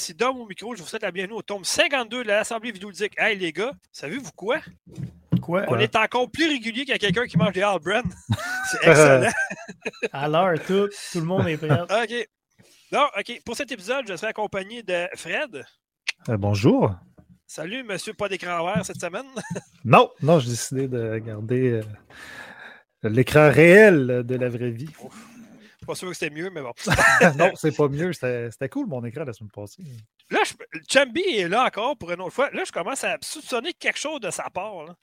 ici Dom au micro. Je vous souhaite la bienvenue au tome 52 de l'Assemblée vidéoludique. Hey les gars, savez-vous quoi? Quoi? On est encore plus régulier qu'à quelqu'un qui mange des Albrand. C'est excellent. L'heure, tout, tout le monde est prêt. OK. Non, OK. Pour cet épisode, je serai accompagné de Fred. Euh, bonjour. Salut, monsieur pas d'écran vert cette semaine. Non, non, j'ai décidé de garder euh, l'écran réel de la vraie vie. Pas sûr que c'était mieux, mais bon. non, c'est pas mieux. C'était cool mon écran la semaine passée. Là, je, Chambi est là encore pour une autre fois. Là, je commence à soupçonner quelque chose de sa part. là.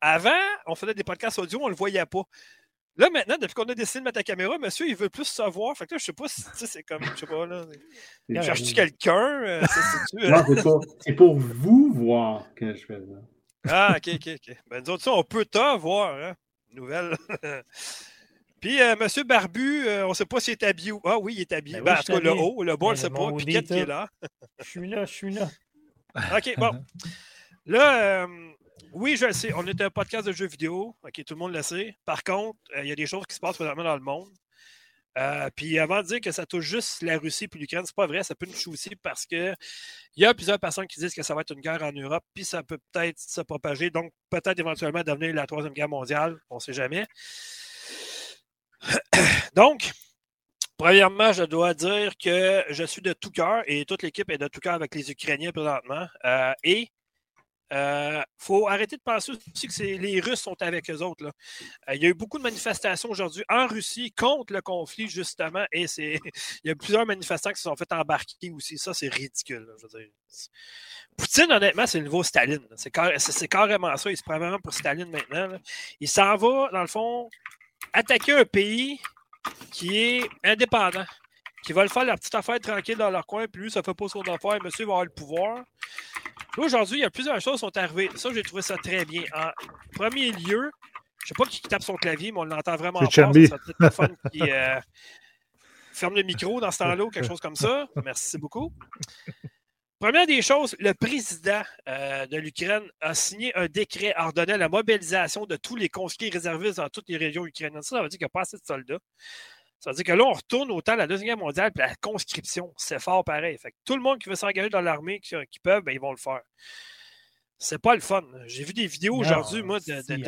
Avant, on faisait des podcasts audio, on le voyait pas. Là, maintenant, depuis qu'on a décidé de mettre la caméra, monsieur, il veut plus se voir. Fait que là, je sais pas si, tu sais, c'est comme, je sais pas, là. Cherches-tu quelqu'un? Euh, euh, Non, c'est pas. C'est pour vous voir que je fais ça. Ah, ok, ok, ok. Ben, nous autres, ça, on peut t'en voir, hein. Nouvelle. Puis, euh, monsieur Barbu, euh, on ne sait pas s'il est habillé ou. Ah oui, il est habillé. Ben Ben, en tout cas, le haut, le bas, on ne Ben, sait pas. Piquette qui est là. Je suis là, je suis là. OK, bon. Là, euh, oui, je le sais, on est un podcast de jeux vidéo. OK, tout le monde le sait. Par contre, il y a des choses qui se passent présentement dans le monde. Puis avant de dire que ça touche juste la Russie puis l'Ukraine, c'est pas vrai, ça peut nous toucher aussi parce que il y a plusieurs personnes qui disent que ça va être une guerre en Europe, puis ça peut peut-être se propager, donc peut-être éventuellement devenir la troisième guerre mondiale, on ne sait jamais. donc, premièrement, je dois dire que je suis de tout cœur et toute l'équipe est de tout cœur avec les Ukrainiens présentement. Euh, et il faut arrêter de penser aussi que les Russes sont avec eux autres. Euh, il y a eu beaucoup de manifestations aujourd'hui en Russie contre le conflit, justement, et il y a plusieurs manifestants qui se sont fait embarquer aussi. Ça, c'est ridicule. Poutine, honnêtement, c'est le nouveau Staline. C'est car- c'est- c'est carrément ça. Il se prend vraiment pour Staline maintenant. Il s'en va, dans le fond, attaquer un pays qui est indépendant, qui veulent faire leur petite affaire tranquille dans leur coin, puis lui, ça fait pas son affaire, monsieur va avoir le pouvoir. Là, aujourd'hui, il y a plusieurs choses qui sont arrivées. Ça, j'ai trouvé ça très bien. En premier lieu, je sais pas qui tape son clavier, mais on l'entend vraiment C'est peut-être le fun qui euh, ferme le micro dans ce temps-là ou quelque chose comme ça. Merci beaucoup. Première des choses, le président euh, de l'Ukraine a signé un décret ordonnant la mobilisation de tous les conscrits réservistes dans toutes les régions ukrainiennes. Ça, ça veut dire qu'il n'y a pas assez de soldats. Ça veut dire que là, on retourne au temps de la Deuxième Guerre mondiale, puis la conscription, c'est fort pareil. Tout le monde qui veut s'engager dans l'armée, qui, peuvent, ben, ils vont le faire. C'est pas le fun. J'ai vu des vidéos aujourd'hui, moi, de,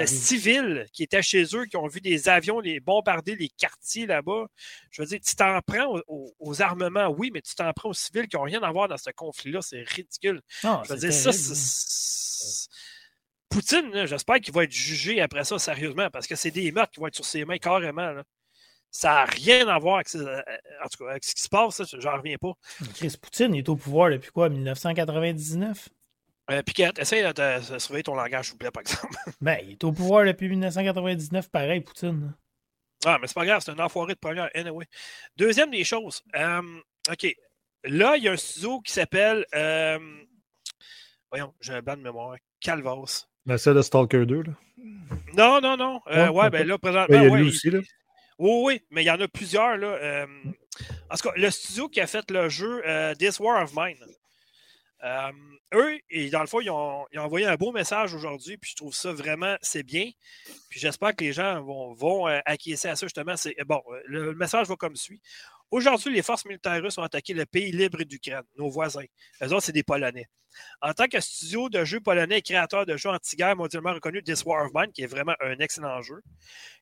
civils qui étaient chez eux, qui ont vu des avions les bombarder les quartiers là-bas. Je veux dire, tu t'en prends aux, armements, oui, mais tu t'en prends aux civils qui n'ont rien à voir dans ce conflit-là. C'est ridicule. Non, Je veux dire, ça, terrible, c'est- c'est- Poutine, j'espère qu'il va être jugé après ça sérieusement, parce que c'est des meurtres qui vont être sur ses mains carrément. là. Ça n'a rien à voir avec, ce- euh, en tout cas, avec ce qui se passe, j'en reviens pas. Chris Poutine est au pouvoir depuis quoi 1999 Euh, Piquette, essaye de, de- de surveiller ton langage, s'il vous plaît, par exemple. Ben, il est au pouvoir depuis 1999, pareil, Poutine. Ah, mais c'est pas grave, c'est un enfoiré de première, anyway. Deuxième des choses, euh, OK. Là, il y a un studio qui s'appelle. euh, voyons, j'ai un blanc de mémoire. Calvas. Mais c'est de Stalker 2. Là. Non, non, non. Euh, Ouais, ouais, ben là, présentement. il y a ouais, lui aussi. Là. Oui, oui, mais il y en a plusieurs. Là. Euh, en tout cas, le studio qui a fait le jeu euh, This War of Mine, euh, eux, et dans le fond, ils ont, envoyé un beau message aujourd'hui, puis je trouve ça vraiment, c'est bien. Puis j'espère que les gens vont, vont euh, acquiescer à ça, justement. Bon, euh, le message va comme suit. Aujourd'hui, les forces militaires russes ont attaqué le pays libre d'Ukraine, nos voisins. Eux autres, c'est des Polonais. En tant que studio de jeux polonais et créateur de jeux anti-guerre mondialement reconnu, This War of Mine, qui est vraiment un excellent jeu,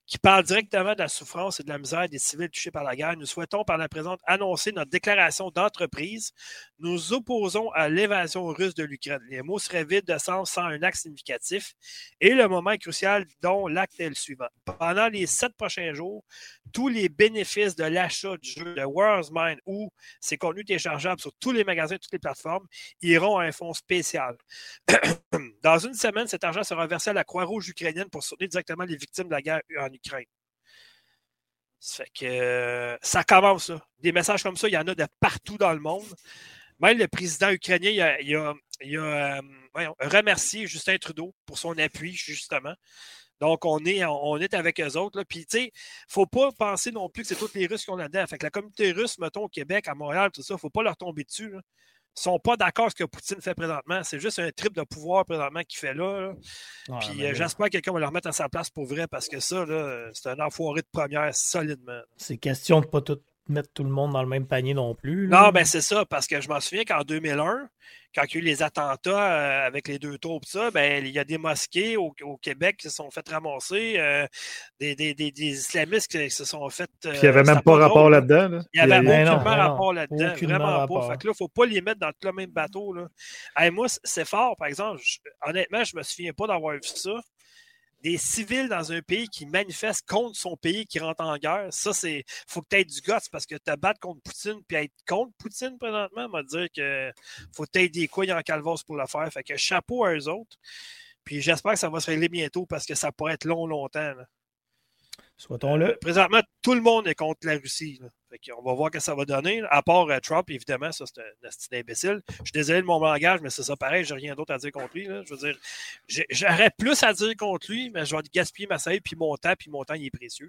qui parle directement de la souffrance et de la misère des civils touchés par la guerre, nous souhaitons par la présente annoncer notre déclaration d'entreprise. Nous opposons à l'évasion russe de l'Ukraine. Les mots seraient vides de sens sans un acte significatif. Et le moment est crucial dont l'acte est le suivant. Pendant les sept prochains jours, tous les bénéfices de l'achat du jeu de War's Mind ou ses contenus téléchargeables sur tous les magasins, toutes les plateformes, iront à un fonds spécial. Dans une semaine, cet argent sera versé à la Croix-Rouge ukrainienne pour soutenir directement les victimes de la guerre en Ukraine. Ça fait que euh, ça commence. Des messages comme ça, il y en a de partout dans le monde. Même le président ukrainien, il a, il a- il a, euh, remercié Justin Trudeau pour son appui, justement. Donc, on est, on est avec eux autres. Là. Puis, tu sais, faut pas penser non plus que c'est tous les Russes qui ont là-dedans. Fait que la communauté russe, mettons, au Québec, à Montréal, tout ça, faut pas leur tomber dessus. Là. Ils sont pas d'accord avec ce que Poutine fait présentement. C'est juste un trip de pouvoir présentement qu'il fait là. là. Ouais, Puis euh, j'espère que quelqu'un va le remettre à sa place pour vrai parce que ça, là, c'est un enfoiré de première solidement. C'est question de pas tout mettre tout le monde dans le même panier non plus. là. Non, ben c'est ça, parce que je m'en souviens qu'en 2001, quand il y a eu les attentats euh, avec les deux tours, pis ça, ben, il y a des mosquées au, au Québec qui se sont fait ramasser, euh, des, des, des, des islamistes qui se sont fait. Puis il n'y avait même pas rapport là-dedans. là. Il y avait Ben aucunement non, non. rapport là-dedans, vraiment rapport. pas. Fait que là, il ne faut pas les mettre dans le même bateau. Là. Hey, moi, c'est fort, par exemple. je- honnêtement, je me souviens pas d'avoir vu ça. Des civils dans un pays qui manifestent contre son pays, qui rentre en guerre, ça, c'est. faut que tu aies du guts parce que te battre contre Poutine puis être contre Poutine présentement, m'a dire que faut que tu des couilles en calvos pour le faire. Fait que chapeau à eux autres. Puis j'espère que ça va se régler bientôt parce que ça pourrait être long, longtemps. là. Souhaitons-le. Présentement, tout le monde est contre la Russie. là. Qu'on va voir ce que ça va donner. À part euh, Trump, évidemment, ça c'est un asti d'imbécile. Je suis désolé de mon langage, mais c'est ça pareil, j'ai rien d'autre à dire contre lui. Je veux dire, j'aurais plus à dire contre lui, mais je vais gaspiller ma salive puis mon temps, puis mon temps il est précieux.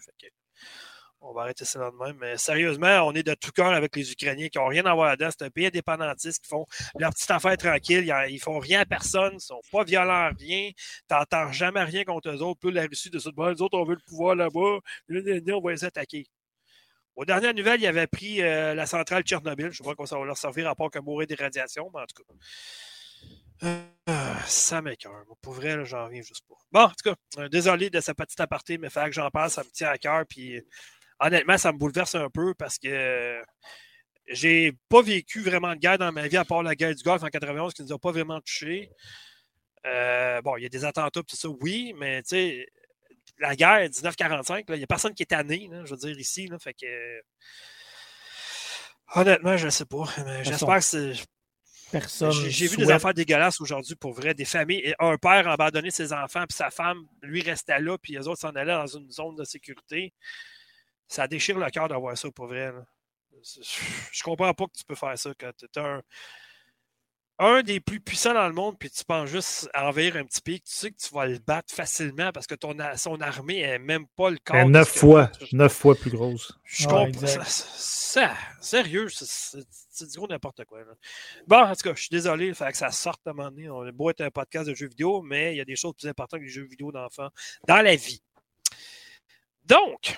On va arrêter ça là de même. Mais sérieusement, on est de tout cœur avec les Ukrainiens qui n'ont rien à voir là-dedans. C'est un pays indépendantiste qui font leur petite affaire tranquille. Ils, ils font rien à personne. Ils sont pas violents rien. T'entends jamais rien contre eux autres. Plus la Russie de ça. Bon, les autres, on veut le pouvoir là-bas. Là, là, là, on va les attaquer. Aux dernières nouvelles, il avait pris euh, la centrale Tchernobyl. Je quoi ça va leur servir à part que mourir des radiations, mais en tout cas. Euh, ça m'écoeure. Moi, Pour vrai, j'en reviens juste pas. Bon, en tout cas, euh, désolé de ce petit aparté, mais fallait que j'en parle, ça me tient à cœur. Puis honnêtement, ça me bouleverse un peu parce que j'ai pas vécu vraiment de guerre dans ma vie, à part la guerre du Golfe en 91 qui nous a pas vraiment touchés. Bon, il y a des attentats, tout ça, oui, mais tu sais, la guerre 1945, là, il n'y a personne qui est tanné, là, je veux dire, ici. Là, fait que. Honnêtement, je ne sais pas. mais J'espère que c'est. Personne. J'ai vu des affaires dégueulasses aujourd'hui pour vrai. Des familles. et Un père abandonné ses enfants, puis sa femme, lui, restait là, puis les autres s'en allaient dans une zone de sécurité. Ça déchire le cœur d'avoir ça pour vrai. là. Je comprends pas que tu peux faire ça quand tu es un, un des plus puissants dans le monde, puis tu penses juste à envahir un petit pays, tu sais que tu vas le battre facilement parce que ton, son armée n'est même pas le corps. Elle est de neuf fois, neuf fois plus grosse. je Ouais, comprends. Ça, ça- sérieux, c'est- du gros n'importe quoi. là. Bon, en tout cas, je suis désolé, il fallait que ça sorte à un moment donné. On a beau être un podcast de jeux vidéo, mais il y a des choses plus importantes que les jeux vidéo d'enfants dans la vie. Donc,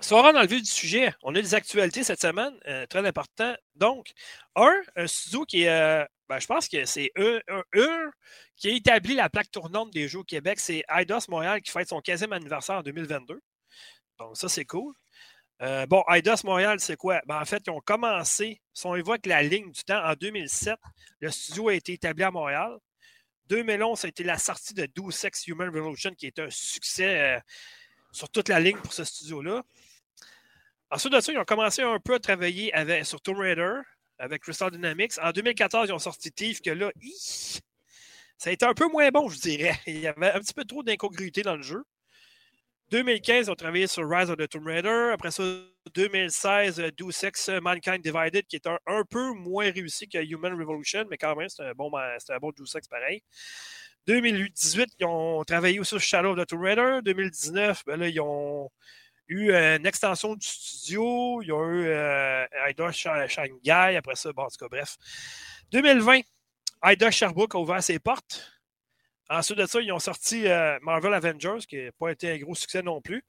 si on rentre dans le vif du sujet, on a des actualités cette semaine, euh, très important. Donc, un, un studio qui est, euh, ben, je pense que c'est eux, eux- eux qui a établi la plaque tournante des jeux au Québec, c'est IDOS Montréal qui fête son 15e anniversaire en 2022. Donc, ça, c'est cool. Euh, bon, IDOS Montréal, c'est quoi? Ben, en fait, ils ont commencé, si on évoque la ligne du temps, en 2007, le studio a été établi à Montréal. 2011, ça a été la sortie de 12 Sex Human Revolution, qui est un succès sur toute la ligne pour ce studio-là. Ensuite de ça, ils ont commencé un peu à travailler sur Tomb Raider, avec Crystal Dynamics. En 2014, ils ont sorti Thief, que là, ça a été un peu moins bon, je dirais. Il y avait un petit peu trop d'incongruité dans le jeu. 2015, ils ont travaillé sur Rise of the Tomb Raider. Après ça, 2016, euh, Deus Ex euh, Mankind Divided, qui est un, un peu moins réussi que Human Revolution, mais quand même, c'est un bon, c'est un bon pareil. 2018, ils ont travaillé aussi sur Shadow of the Tomb Raider. 2019, ben là, ils ont eu euh, une extension du studio. Ils ont eu euh, Shanghai. Après ça, bon, en tout cas, bref. 2020, Ida Sherbrooke a ouvert ses portes. Ensuite de ça, ils ont sorti euh, Marvel Avengers, qui n'a pas été un gros succès non plus.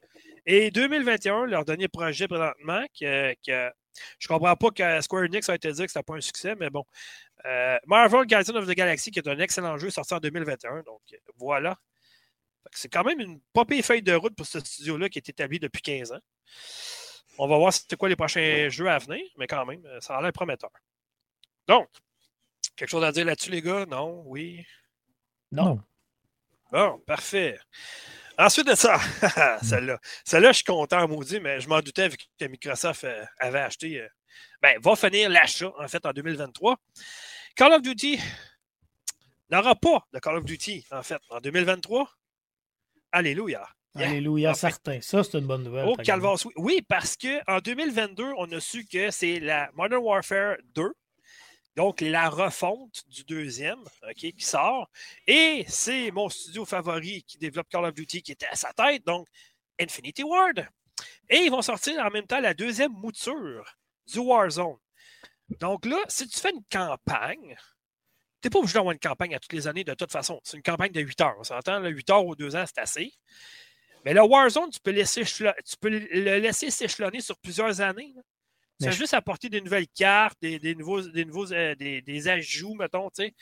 Et 2021, leur dernier projet présentement, que, que je comprends pas que Square Enix a été dit que c'était pas un succès, mais bon. Euh, Marvel Guardian of the Galaxy, qui est un excellent jeu sorti en 2021. Donc voilà. C'est quand même une pas feuille de route pour ce studio-là qui est établi depuis 15 ans. On va voir c'était quoi les prochains jeux à venir, mais quand même, ça a l'air prometteur. Donc, quelque chose à dire là-dessus, les gars? Non? Oui? Non. Bon, parfait. Ensuite de ça, celle-là. Celle-là, je suis content, maudit, mais je m'en doutais vu que Microsoft euh, avait acheté. euh, ben, va finir l'achat, en fait, en 2023. Call of Duty n'aura pas de Call of Duty, en fait, en 2023. Alléluia. Yeah. Alléluia, certain. Ça, c'est une bonne nouvelle. Oh, exemple. Calvas, oui. Oui, parce qu'en 2022, on a su que c'est la Modern Warfare 2, donc la refonte du deuxième, OK, qui sort. Et c'est mon studio favori qui développe Call of Duty qui était à sa tête, donc Infinity Ward. Et ils vont sortir en même temps la deuxième mouture du Warzone. Donc là, si tu fais une campagne, tu n'es pas obligé d'avoir une campagne à toutes les années de toute façon. C'est une campagne de 8 heures. On s'entend, là, 8 heures ou 2 ans, c'est assez. Mais le Warzone, tu peux, laisser, tu peux le laisser s'échelonner sur plusieurs années. C'est Mais je- juste apporter des nouvelles cartes, des, des nouveaux, des, nouveaux euh, des, des ajouts, mettons, tu sais.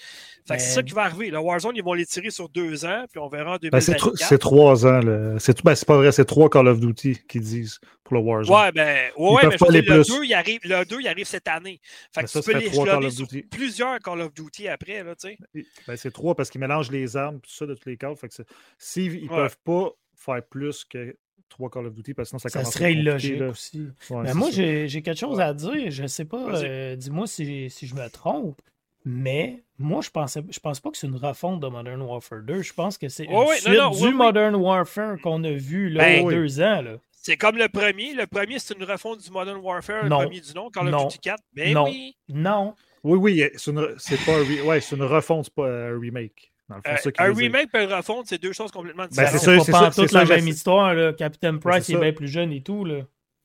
Fait que c'est ça qui va arriver. Le Warzone, ils vont les tirer sur deux ans, puis on verra en Ben, c'est, tro- 2024. c'est trois ans. C'est, ben, c'est pas vrai, c'est trois Call of Duty qu'ils disent pour le Warzone. Ouais, ben, ouais, mais je dire, le plus. 2, il arrive, le 2, il arrive cette année. Fait Mais que ça, tu peux ça les trois Call sur plusieurs Call of Duty après, là, tu sais. Ben, c'est trois parce qu'ils mélangent les armes, tout ça, de tous les cas. Fait que s'ils ne Ouais. peuvent pas faire plus que trois Call of Duty, parce que sinon ça, Ça commence à serait illogique là. aussi. Ouais, Mais c'est moi, ça. j'ai quelque chose à dire. Je sais pas, euh, dis-moi si, si je me trompe, mais moi, je pensais, je pense pas que c'est une refonte de Modern Warfare 2. Je pense que c'est non, non, du oui, oui. Modern Warfare qu'on a vu là, Ben, il y a oui. deux ans. Là. C'est comme le premier. Le premier, c'est une refonte du Modern Warfare, Non. le premier du nom, Call of Non. Duty 4. Ben Non. oui. Non. Oui, oui, c'est, une, c'est pas un, re- ouais, c'est une refonte, c'est pas un remake. Dans le fond, Euh, c'est ça un remake et une refonte, c'est deux choses complètement Ben, différentes. c'est c'est ça, pas c'est toute c'est la même histoire. Là. Captain Price c'est est bien plus jeune et tout. Là.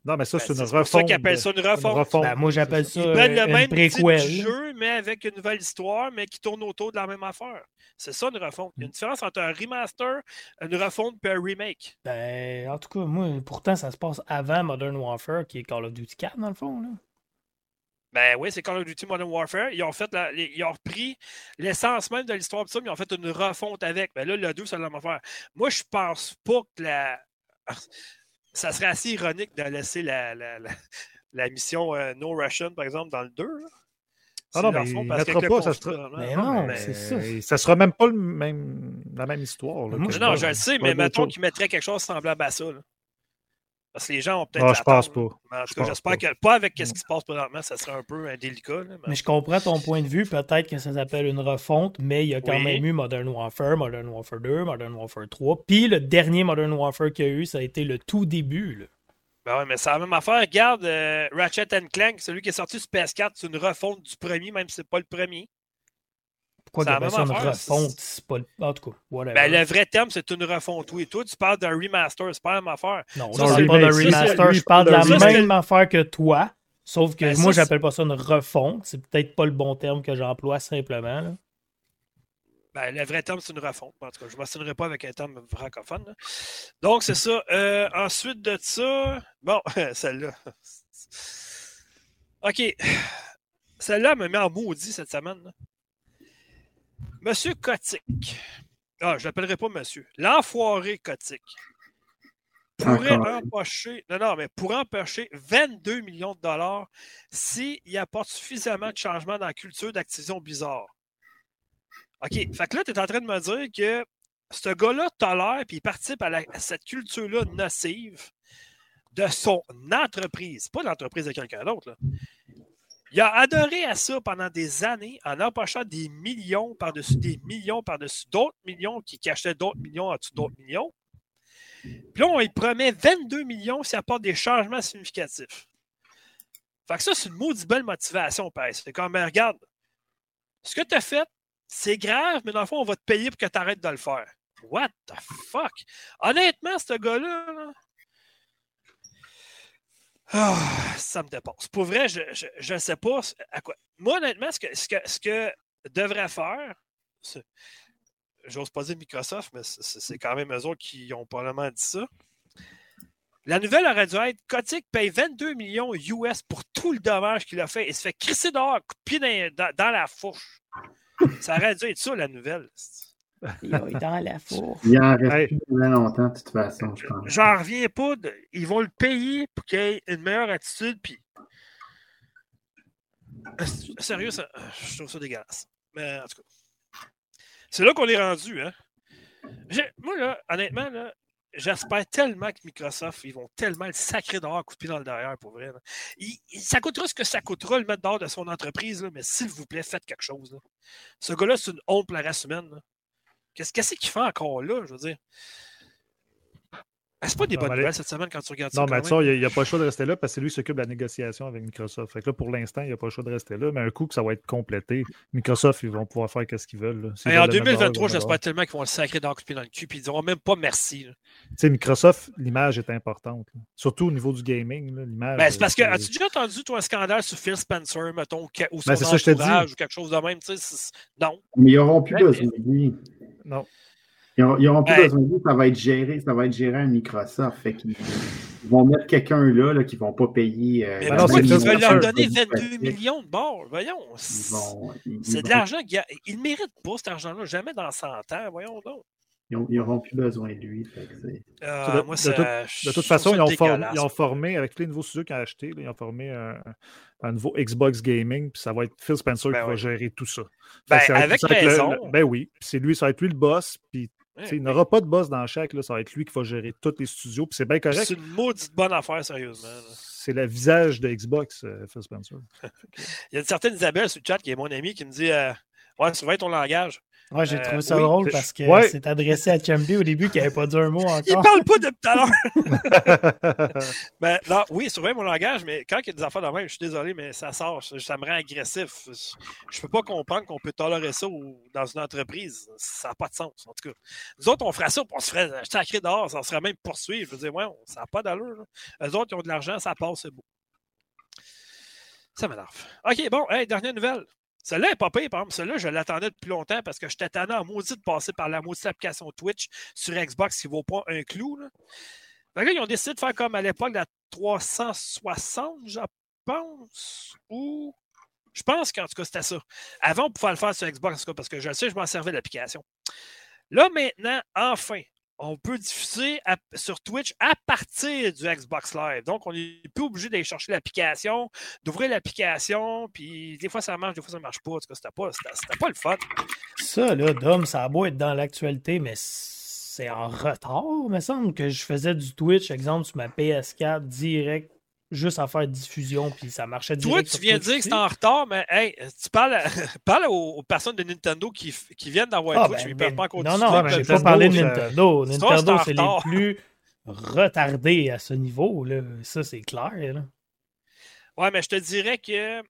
Non, mais ça, Ben, c'est une c'est pour ça refonte. qu'ils appellent ça une une refonte. refonte. Ben, moi, j'appelle C'est ça Ils prennent euh, le même une préquel. de jeu, mais avec une nouvelle histoire, mais qui tourne autour de la même affaire. C'est ça une refonte. Il y a une différence entre un remaster, une refonte et un remake. Ben, en tout cas, moi, pourtant, ça se passe avant Modern Warfare, qui est Call of Duty 4, dans le fond. Là. Ben oui, c'est Call of Duty Modern Warfare. Ils ont, fait la- les- ils ont repris l'essence même de l'histoire de ça, mais ils ont fait une refonte avec. Ben là, le 2, c'est la même affaire. Moi, je pense pas que la. Ça serait assez ironique de laisser la, la, la- la mission euh, No Russian, par exemple, dans le 2. là. Ah non, mais il le pas, ça sera- vraiment, Mais non, non, mais- c'est ça. Ça sera même pas le même, la même histoire. là, je- Non, je le sais, mais mettons qu'ils mettraient quelque chose semblable à ça. là. Parce que les gens ont peut-être. Ah, je pense pas. Mais en tout cas, j'espère pas. que. Pas avec ce qui se passe présentement, ça serait un peu indélicat. là, mais- Mais je comprends ton point de vue. Peut-être que ça s'appelle une refonte, mais il y a quand Oui. même eu Modern Warfare, Modern Warfare 2, Modern Warfare 3. Puis le dernier Modern Warfare qu'il y a eu, ça a été le tout début. là. Ben ouais, mais c'est la même affaire. Regarde euh, Ratchet Clank, celui qui est sorti sur PS4, c'est une refonte du premier, même si c'est pas le premier. Pourquoi ça même une refonte? C'est pas le... En tout cas, whatever. Ben, le vrai terme, c'est une refonte. Oui, toi, tu parles d'un remaster, c'est pas la même affaire. Non, ça, je c'est parle pas. Ça, c'est- remaster, je parle de la ça, même affaire que toi. Sauf que Ben, moi, ça, j'appelle pas ça une refonte. C'est peut-être pas le bon terme que j'emploie simplement. là. Ben, le vrai terme, c'est une refonte. En tout cas, je ne m'assinerai pas avec un terme francophone. là. Donc, c'est ça. Euh, ensuite de ça, bon, celle-là. OK. Celle-là me met en maudit cette semaine. là. Monsieur Kotick. Ah, je l'appellerai pas monsieur. L'enfoiré Kotick. Pourrait empocher, non, non, mais pourrait empocher 22 millions de dollars s'il apporte suffisamment de changements dans la culture d'Activision Bizarre. OK. Fait que là, tu es en train de me dire que ce gars-là tolère et il participe à, la- à cette culture-là nocive de son entreprise, pas l'entreprise de quelqu'un d'autre. Il a adoré à ça pendant des années en empochant des millions par-dessus des millions par-dessus d'autres millions qui cachaient d'autres millions en dessous d'autres millions. Puis là, on lui promet 22 millions s'il apporte des changements significatifs. Fait que ça, c'est une maudite belle motivation, Père. C'est comme, ben, regarde, ce que tu as fait, c'est grave, mais dans le fond, on va te payer pour que tu arrêtes de le faire. What the fuck? Honnêtement, ce gars-là, là, ah, ça me dépasse. Pour vrai, je ne sais pas à quoi. Moi, honnêtement, ce que, ce que, ce que devrait faire, j'ose pas dire Microsoft, mais c'est- quand même eux autres qui ont probablement dit ça. La nouvelle aurait dû être Kotick paye 22 millions US pour tout le dommage qu'il a fait et se fait crisser dehors, coup dans- dans la fourche. Ça aurait dû être ça, la nouvelle. Il est dans la fourche. Il en reste Hey. plus longtemps, de toute façon, je pense. J'en reviens pas. de- Ils vont le payer pour qu'il ait une meilleure attitude. Puis... Sérieux, ça... je trouve ça dégueulasse. Mais en tout cas, c'est là qu'on est rendu. Hein? Moi, là, honnêtement, là, j'espère tellement que Microsoft, ils vont tellement le sacrer dehors, coup de pied dans le derrière, pour vrai. il- ça coûtera ce que ça coûtera le mettre dehors de son entreprise, là, mais s'il vous plaît, faites quelque chose. là. Ce gars-là, c'est une honte pour la race humaine. là. Qu'est-ce qu'est-ce qu'il fait encore là, je veux dire? Ah, C'est pas des Non, bonnes nouvelles cette semaine quand tu regardes ça. Non, mais ça, il n'y a, pas le choix de rester là parce que c'est lui qui s'occupe de la négociation avec Microsoft. Fait que là, pour l'instant, il n'y a pas le choix de rester là. Mais un coup que ça va être complété, Microsoft, ils vont pouvoir faire ce qu'ils veulent. Et en veulent le mettre dehors, 2023, ils vont le j'espère tellement qu'ils vont le sacrer dans le dans le cul et ils diront même pas merci. Tu sais, Microsoft, l'image est importante. là. Surtout au niveau du gaming. L'image. Ben, c'est parce que, euh, as-tu déjà entendu, toi, un scandale sur Phil Spencer, mettons, ou son Ben, c'est ça que je te dis. entourage, ou quelque chose de même, tu sais? c'est- Non. Mais ils n'auront plus Ouais, besoin de lui. Non. Ils n'auront plus besoin de lui, ça va être géré, ça va être géré à Microsoft. Fait qu'ils ils vont mettre quelqu'un là, là qui ne vont pas payer. euh, Mais non, Phil veux leur donner produit 22 pratique. millions de balles? Voyons. Ils C'est ils- ils de l'argent. Il ne mérite pas cet argent-là, jamais dans 100 ans. Voyons donc. Ils n'auront plus besoin de lui. fait Euh, De- moi, de ça, toute- De façon, ils ont, formé, dégueulasse. ils ont formé, avec tous les nouveaux studios qu'ils ont achetés, ils ont formé un, un nouveau Xbox Gaming, puis ça va être Phil Spencer Ben qui va gérer tout ça. Ben, ça avec ça le- raison. le- ben oui, c'est lui, ça va être lui le boss, puis Ouais, il n'aura pas de boss dans chaque, là, ça va être lui qui va gérer tous les studios, puis c'est bien correct. C'est une maudite bonne affaire, sérieusement. C'est le visage de Xbox, euh, Phil Spencer. Il y a une certaine Isabelle sur le chat qui est mon amie qui me dit euh, Ouais, surveille ton langage. Ouais, j'ai Euh, trouvé ça oui. drôle C'est- parce que Ouais. c'est adressé à Champi au début qui n'avait pas dit un mot Il encore. parle pas depuis tout à l'heure. Ben, non, oui, surveille mon langage, mais quand il y a des affaires de même, je suis désolé, mais ça sort. Ça, ça me rend agressif. Je peux pas comprendre qu'on peut tolérer ça dans une entreprise. Ça n'a pas de sens, en tout cas. Nous autres, on ferait ça, on se ferait sacrer dehors, ça serait même poursuivre. Je veux dire, ouais, ça n'a pas d'allure. là. Eux autres, ils ont de l'argent, ça passe, c'est beau. Ça m'énerve. OK, bon, hey, dernière nouvelle. Celle-là est pas pire, par exemple. Celle-là, je l'attendais depuis longtemps parce que j'étais tanné en maudit de passer par la maudite application Twitch sur Xbox qui vaut pas un clou. Là. Là, ils ont décidé de faire comme à l'époque la 360, je pense. Ou. Je pense qu'en tout cas, c'était ça. Avant, on pouvait le faire sur Xbox, en tout cas, parce que je le sais, je m'en servais l'application. Là, maintenant, enfin, on peut diffuser sur Twitch à partir du Xbox Live. Donc, on n'est plus obligé d'aller chercher l'application, d'ouvrir l'application, puis des fois ça marche, des fois ça marche pas. En tout cas, c'était pas, c'était pas le fun. Ça, là, Dom, ça a beau être dans l'actualité, mais c'est en retard, il me semble, que je faisais du Twitch, exemple, sur ma PS4, direct, juste à faire diffusion, puis ça marchait Toi, direct. tu sur viens de dire que c'est en retard, mais hey, tu parles, à- parle aux, aux personnes de Nintendo qui, qui viennent d'avoir Ah, Twitch, ben, peuvent ben, pas encore non, non, mais j'ai peuvent pas parlé de Nintendo. Nintendo, en c'est les plus retardés à ce niveau, là. Ça, c'est clair, là. Ouais, mais je te dirais que.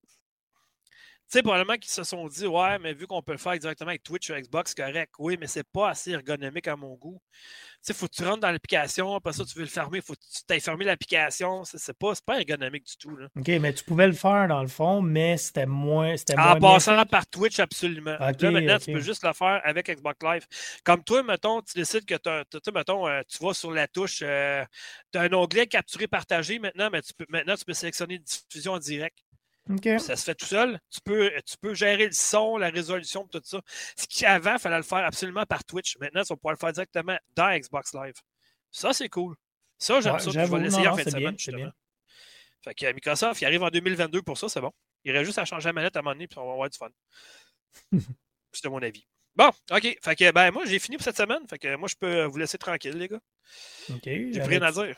Tu sais, probablement qu'ils se sont dit, ouais, mais vu qu'on peut le faire directement avec Twitch sur Xbox, correct. Oui, mais c'est pas assez ergonomique à mon goût. Tu sais, faut que tu rentres dans l'application, après ça, tu veux le fermer, faut que tu t'ailles fermer l'application. C'est pas, pas ergonomique du tout. Là. OK, mais tu pouvais le faire, dans le fond, mais c'était moins... En moins bien passant par Twitch, absolument. Là, maintenant, tu peux juste le faire avec Xbox Live. Comme toi, mettons, tu décides que tu mettons, euh, tu vas sur la touche, tu as un onglet capturer, partager maintenant, mais tu peux, maintenant, tu peux sélectionner diffusion en direct. Ça se fait tout seul. Tu peux, tu peux gérer le son, la résolution, tout ça. Ce qui avant, il fallait le faire absolument par Twitch. Maintenant, vas pouvoir le faire directement dans Xbox Live. Ça, c'est cool. Ça, j'aime Ouais, ça. Je vais l'essayer en fin de semaine, bien. Fait que Microsoft, il arrive en 2022 pour ça, c'est bon. Il aurait juste à changer la manette à un moment donné, puis on va avoir du fun. C'était mon avis. Bon, OK. Fait que, ben, moi, j'ai fini pour cette semaine. Fait que moi, je peux vous laisser tranquille, les gars. OK. J'ai rien à dire.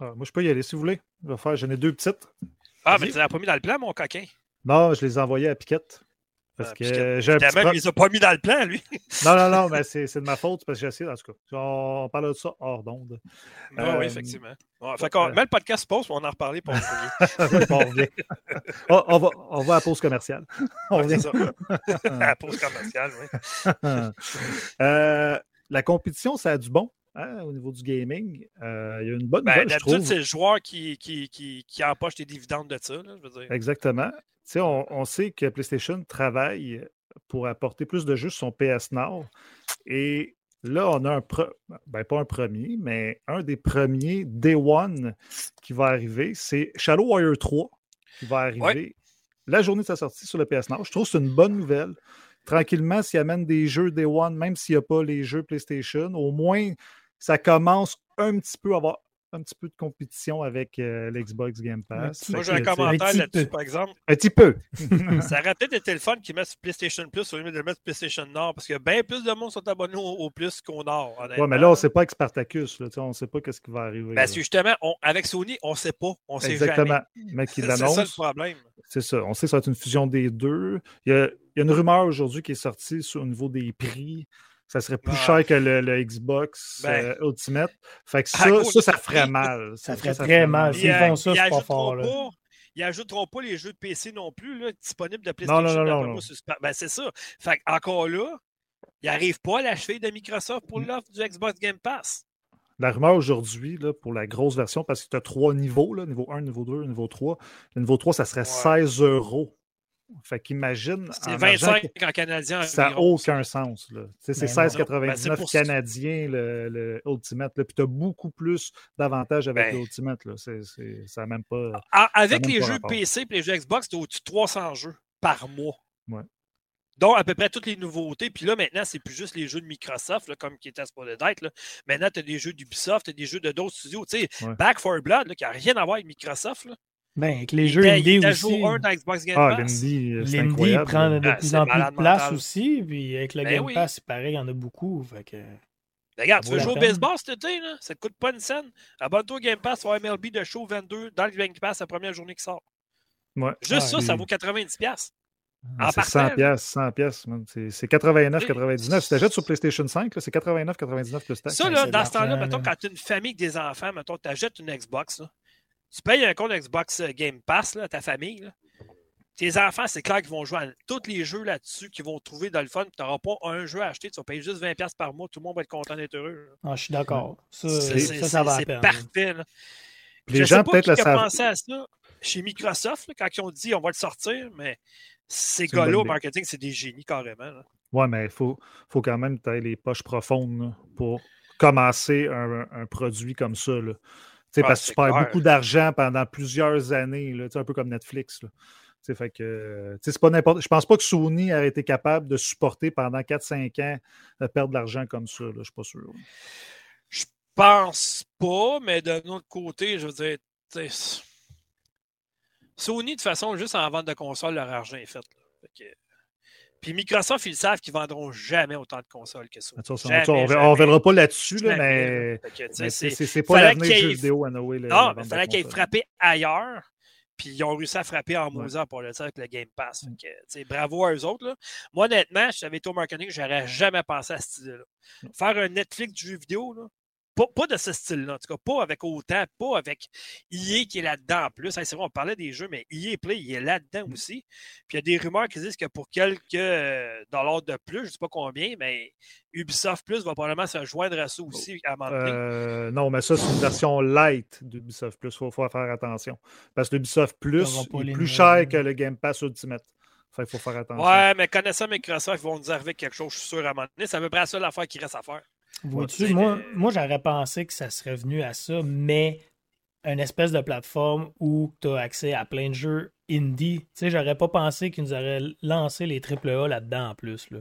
Ah, moi, je peux y aller si vous voulez. Je vais faire, j'en ai deux petites. Ah, mais tu l'as pas mis dans le plan, mon coquin? Non, je les ai envoyés à Piquette. Parce Ah, que euh, j'ai pro- il les a pas mis dans le plan, lui. Non, non, non, mais c'est de ma faute parce que j'ai essayé, en tout cas. On, on parle de ça hors d'onde. Oui, Euh, oui, effectivement. Ouais, fait euh, met le podcast pause, on en reparler pour on revient. Oh, on, va, on va à la pause commerciale. On Ouais, ça. À la pause commerciale, oui. Euh, la compétition, ça a du bon? Hein, au niveau du gaming. Euh, Il y a une bonne Ben, nouvelle, je D'habitude, trouve. c'est le joueur qui, qui, qui, qui empoche les dividendes de ça, là, je veux dire. Exactement. On, on sait que PlayStation travaille pour apporter plus de jeux sur son PS Now. Et là, on a un pre- ben, pas un premier, mais un des premiers Day One qui va arriver. C'est Shadow Warrior 3 qui va arriver la journée de sa sortie sur le PS Now. Je trouve que c'est une bonne nouvelle. Tranquillement, s'ils amènent des jeux Day One, même s'il n'y a pas les jeux PlayStation, au moins ça commence un petit peu à avoir un petit peu de compétition avec euh, l'Xbox Game Pass. Moi, j'ai un commentaire là-dessus, par exemple. Un petit peu. Ça aurait peut-être été le fun qu'ils mettent sur PlayStation Plus au lieu de le mettre sur PlayStation Nord, parce que bien plus de monde sont abonnés au, au Plus qu'au Nord. Ouais, mais là, on ne sait pas avec Spartacus. Là, on ne sait pas qu'est-ce qui va arriver. Ben, justement, on- avec Sony, on ne sait pas. On sait Exactement. jamais. Le mec qui C'est ça le problème. C'est ça. On sait que ça va être une fusion des deux. Il y a, il y a une rumeur aujourd'hui qui est sortie sur, au niveau des prix. Ça serait plus Ah. cher que le, le Xbox Ben. euh, Ultimate. Fait que ça, ça, ça ferait mal. Ça ferait très mal. Puis, S'ils font ça, ils c'est pas ajouteront fort, là. pas- Ils ajouteront pas les jeux de PC non plus, là, disponibles de PlayStation. non, non, non, Ben, c'est ça. Fait que, encore là, ils n'arrivent pas à la cheville de Microsoft pour l'offre du Xbox Game Pass. La rumeur aujourd'hui, là, pour la grosse version, parce que tu as trois niveaux, là, niveau 1, niveau 2, niveau 3. Le niveau 3, ça serait Ouais. 16 euros Fait qu'imagine. C'est en 25 argent, en canadien. ça n'a aucun sens. C'est Ben non. 16,99 Ben, ça. canadiens, le, le Ultimate. là. Puis tu as beaucoup plus d'avantages avec Ben. le Ultimate. là. C'est- c'est- ça n'a même pas. Avec les pas jeux rapport. PC et les jeux Xbox, tu au-dessus de 300 jeux par mois. Ouais. Donc, à peu près toutes les nouveautés. Puis là, maintenant, c'est plus juste les jeux de Microsoft, là, comme qui étaient supposés d'être. là. Maintenant, tu as des jeux d'Ubisoft, tu as des jeux de d'autres studios. Tu sais, Ouais. Back 4 Blood, là, qui n'a rien à voir avec Microsoft. Là. Ben, avec les Il jeux indie aussi. jour 1 dans Xbox Game Ah, Pass. l'Indie, euh, c'est L'indie incroyable. prend de Ah, plus en plus de place mental. aussi. Puis avec le Ben Game oui. Pass, c'est pareil, il y en a beaucoup. Fait que... Regarde, Ça tu veux jouer au baseball cet été, là? ça te coûte pas une scène. Abonne-toi au Game Pass, tu avoir MLB de show 22 dans le Game Pass la première journée qui sort. Ouais. Juste ça, ça puis- vaut 90$. Ah, c'est 100 partant, là. piastres, 100 piastres, man. C'est c'est 89, 99. Si t'achètes sur PlayStation 5, là, c'est 89, 99 plus. Ça, Ouais, là, dans ce temps-là, mettons, quand tu as une famille avec des enfants, mettons, tu achètes une Xbox, là, tu payes un compte Xbox euh, Game Pass là, à ta famille. là. Tes enfants, c'est clair qu'ils vont jouer à tous les jeux là-dessus qu'ils vont trouver dans le fun. Tu n'auras pas un jeu à acheter, tu vas payer juste 20$ par mois, tout le monde va être content d'être heureux. Ah, je suis d'accord. Ça, C'est- ça, ça, va c'est parfait. là. Je les sais gens, pas peut-être, qui le a savent. pensé à ça chez Microsoft, là, quand ils ont dit on va le sortir, mais ces gars-là au marketing, c'est des génies carrément. là. Ouais, mais il faut, faut quand même que tu aies les poches profondes là, pour commencer un, un produit comme ça. Là. Sais, Ah, parce que tu perds beaucoup d'argent pendant plusieurs années, là, un peu comme Netflix. Là. Fait que, euh, c'est pas n'importe. Je pense pas que Sony aurait été capable de supporter pendant 4-5 ans de perdre de l'argent comme ça. Je suis pas sûr. Je pense pas, mais d'un autre côté, je veux dire, Sony, de toute façon, juste en vente de consoles, leur argent est fait. Puis Microsoft, ils savent qu'ils vendront jamais autant de consoles que ça. Jamais, on ne verra pas là-dessus, là, mais, mais c'est- pas l'avenir du jeu vidéo à Noé. Non, il fallait qu'ils aient frappé ailleurs. Puis ils ont réussi à frapper en Mozart pour le dire avec le Game Pass. Mm. Que, bravo à eux autres. là. Moi, honnêtement, si j'avais été au marketing, j'aurais jamais pensé à ce style-là. Faire un Netflix du jeu vidéo, là, pas, pas de ce style-là. En tout cas, pas avec autant, pas avec EA qui est là-dedans en plus. C'est vrai, on parlait des jeux, mais EA Play, il est là-dedans aussi. Puis il y a des rumeurs qui disent que pour quelques euh, dollars de plus, je ne sais pas combien, mais Ubisoft Plus va probablement se joindre à ça aussi à un moment donné. Euh, non, mais ça, c'est une version light d'Ubisoft Plus. Il faut, faut faire attention. Parce que l'Ubisoft Plus est plus cher que le Game Pass Ultimate. Fait qu'il faut faire attention. Ouais, mais connaissant Microsoft, ils vont nous arriver quelque chose, je suis sûr, à un moment donné. C'est à peu près la seule affaire qui reste à faire. Vois-tu, Ouais, moi, j'aurais pensé que ça serait venu à ça, mais une espèce de plateforme où tu as accès à plein de jeux indie. Tu sais, j'aurais pas pensé qu'ils nous auraient lancé les AAA là-dedans en plus. Là.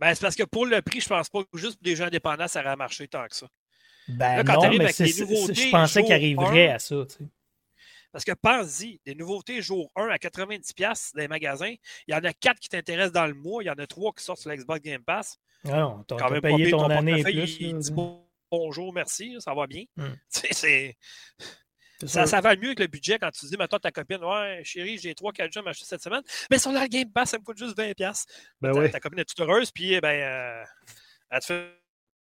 Ben, c'est parce que pour le prix, je pense pas que juste pour des jeux indépendants, ça aurait marché tant que ça. Ben Là, quand non, mais avec c'est- les nouveautés je pensais qu'il jour arriverait un, à ça. tu sais. Parce que pense-y, des nouveautés jour 1 à 90$ dans les magasins, il y en a 4 qui t'intéressent dans le mois, il y en a 3 qui sortent sur l'Xbox Game Pass. Ah non, t'as Quand même payé pire, ton année et portefeuille, plus. il là. dit bonjour, merci, ça va bien. Hmm. C'est- C'est Ça, ça va mieux que le budget quand tu dis, maintenant ta copine, ouais, chérie, j'ai 3-4 jeux à m'acheter cette semaine. Mais sur le Game Pass, ça me coûte juste 20$. Ben ta, ouais. ta copine est toute heureuse, puis eh ben, euh, elle te fait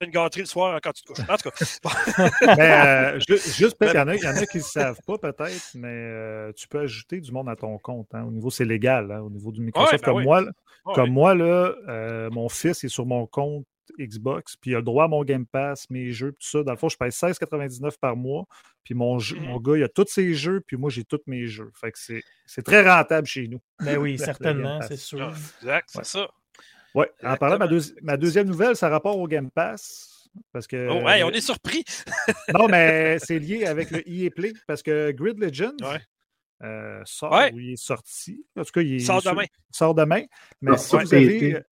une gâterie le soir quand tu te couches. En tout cas, Mais, euh, ju- juste peut-être, il y en a, il y en a qui ne le savent pas peut-être, mais euh, tu peux ajouter du monde à ton compte. hein. Au niveau, c'est légal. hein, au niveau du Microsoft. Ouais, ben comme oui. moi, là, Ouais, comme moi là, euh, mon fils est sur mon compte Xbox, puis il a le droit à mon Game Pass, mes jeux, tout ça. Dans le fond, je paye 16,99 par mois, puis mon, jeu- Mhm. mon gars, il a tous ses jeux, puis moi, j'ai tous mes jeux. Fait que c'est c'est très rentable chez nous. Ben oui, certainement, c'est sûr. Ah, exact, c'est Ouais. ça. Ouais. En parlant, ma, deuxi- ma deuxième nouvelle, ça rapport au Game Pass. Parce que. Oh, hey, on est surpris. Non, mais c'est lié avec le EA Play parce que Grid Legends Ouais. euh, sort Ouais. ou il est sorti. En tout cas, il, Sort demain. il sort demain. Mais Ah, si vous avez.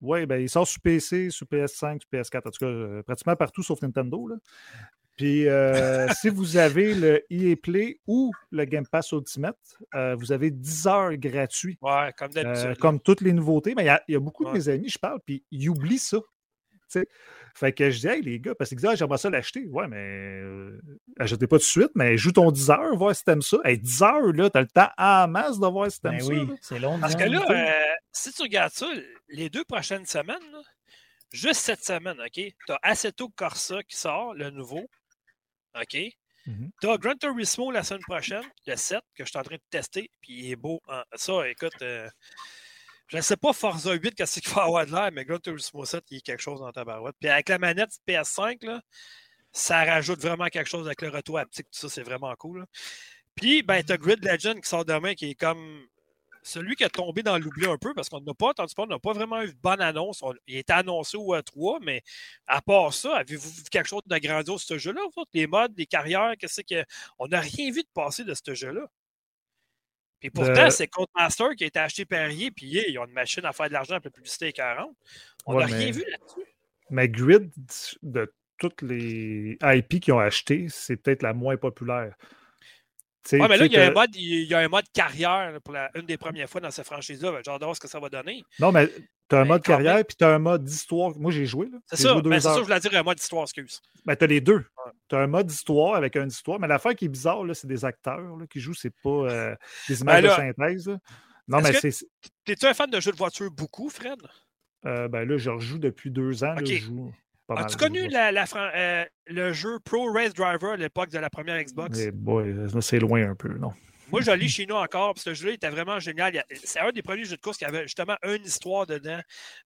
Oui, ben, il sort sur PC, sur PS5, sur PS4, en tout cas, euh, pratiquement partout sauf Nintendo. Là. Puis, euh, si vous avez le EA Play ou le Game Pass Ultimate, euh, vous avez 10 heures gratuits, Ouais, comme euh, d'habitude. comme toutes les nouveautés. Mais il y a, il y a beaucoup Ouais. de mes amis, je parle, puis ils oublient ça. Fait que je dis, hey les gars, parce qu'ils disent, ah, j'aimerais ça l'acheter. Ouais, mais euh, achetez pas tout de suite, mais joue ton 10 heures, voir si t'aimes ça. Hey, 10 heures, là, t'as le temps en masse de voir si t'aimes Ben ça. oui, c'est long. Parce que là, euh, si tu regardes ça, les deux prochaines semaines, là, juste cette semaine, OK? Tu as Assetto Corsa qui sort, le nouveau. OK? Mhm. Tu as Gran Turismo la semaine prochaine, le 7, que je suis en train de tester, puis il est beau. en- Ça, écoute, euh, je ne sais pas Forza 8 qu'est-ce qu'il va avoir de l'air, mais Gran Turismo 7, il y a quelque chose dans ta barouette. Puis avec la manette PS5, là, ça rajoute vraiment quelque chose avec le retour haptique, tout ça, c'est vraiment cool. là. Puis, ben, tu as Grid Legend qui sort demain, qui est comme celui qui a tombé dans l'oubli un peu, parce qu'on n'a pas entendu parler, on n'a pas vraiment eu de bonne annonce. On- il était annoncé au E3, mais à part ça, avez-vous vu quelque chose de grandiose ce jeu-là? Les modes, les carrières, qu'est-ce que. On n'a rien vu de passer de ce jeu-là. Puis pourtant, De- c'est Codemaster qui a été acheté par Rier, puis yeah, ils ont une machine à faire de l'argent pour la publicité 40. On Ouais, n'a rien mais- vu là-dessus. Mais Grid, de toutes les IP qu'ils ont achetés, c'est peut-être la moins populaire. Tu sais- Ouais, mais là, il y, a un mode, il y a un mode carrière pour la, une des premières fois dans cette franchise-là. Ben, de voir ce que ça va donner. Non, mais tu as un Mais mode quand même. carrière puis tu as un mode d'histoire. Moi, j'ai joué. là. C'est ça. Ben, c'est ça, je voulais dire un mode histoire, excuse. Ben, tu as les deux. Tu as un mode histoire avec un histoire, mais l'affaire qui est bizarre, là, c'est des acteurs là, qui jouent, c'est pas euh, des images Ben là, de synthèse. là. Non, mais c'est. T'es-tu un fan de jeux de voiture beaucoup, Fred? euh, ben là, je rejoue depuis deux ans. là, je joue As-tu connu la, la euh, le jeu Pro Race Driver à l'époque de la première Xbox? Eh c'est loin un peu, non. Moi, je l'ai chez nous encore. puis Ce jeu-là était vraiment génial. C'est un des premiers jeux de course qui avait justement une histoire dedans.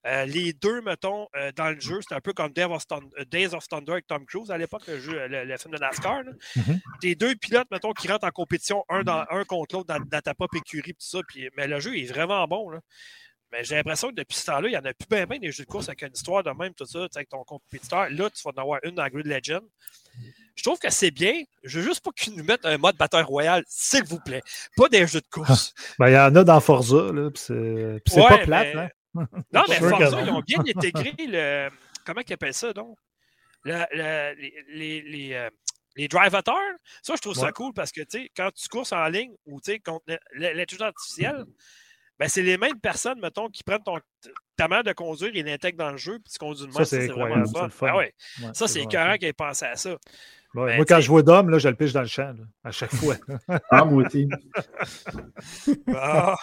Euh, les deux, mettons, euh, dans le jeu, c'était un peu comme Days of, Thun- Days of Thunder avec Tom Cruise à l'époque, le, jeu, le, le film de NASCAR. là. Mhm. Tes deux pilotes, mettons, qui rentrent en compétition un, dans, un contre l'autre dans, dans ta propre écurie. Tout ça, puis, mais le jeu est vraiment bon. Là. Mais j'ai l'impression que depuis ce temps-là, il n'y en a plus bien bien des jeux de course avec une histoire de même, tout ça, avec ton compétiteur. Là, tu vas en avoir une dans Grid Legend. Je trouve que c'est bien. Je veux juste pas qu'ils nous mettent un mode bataille royale, s'il vous plaît. Pas des jeux de course. Ben, il y en a dans Forza, là, puis c'est Ouais, pas plate, mais- hein? Non, mais Forza, ils ont bien intégré le. Comment ils appellent ça, donc? Le- le- les, les, les, euh, les drivateurs. Ça, je trouve ça cool parce que, tu sais, quand tu courses en ligne ou, tu sais, contre l'intelligence artificielle, ben, c'est les mêmes personnes, mettons, qui prennent ton, ta manière de conduire et l'intègrent dans le jeu, puis tu conduis de Ça, même. c'est vraiment incroyable, le c'est. Ah ouais. Ouais, Ça, c'est écœurant qu'ils pensé à ça. Ouais, Ben, moi, quand je vois d'homme, là, je le piche dans le champ, là, à chaque fois. Ah, moi aussi. Ah,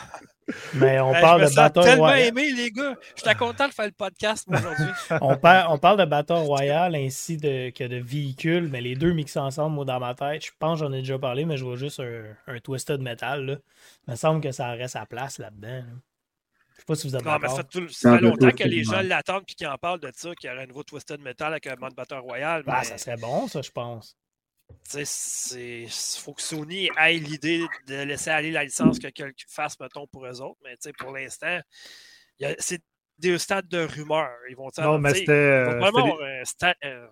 Mais on ben, parle je me de Battle tellement aimé, les gars. J'étais content de faire le podcast moi, aujourd'hui. On, par- on parle de Battle Royale ainsi de, que de véhicules, mais les deux mixés ensemble, moi, dans ma tête, je pense que j'en ai déjà parlé, mais je vois juste un, un Twisted Metal. Là. Il me semble que ça aurait sa place là-dedans. là. Je sais pas si vous êtes Non, mais ça fait, tout- ça longtemps tout, que les gens l'attendent et qu'ils en parlent de ça, qu'il y aurait un nouveau Twisted Metal avec un mode Battle Royale. Ah, ça serait bon, ça, je pense. tu sais, Il faut que Sony ait l'idée de laisser aller la licence que quelqu'un fasse, mettons, pour eux autres. Mais tu sais, pour l'instant, il y a- c'est des stades de rumeurs. Ils vont Non, mais c'était. euh, euh,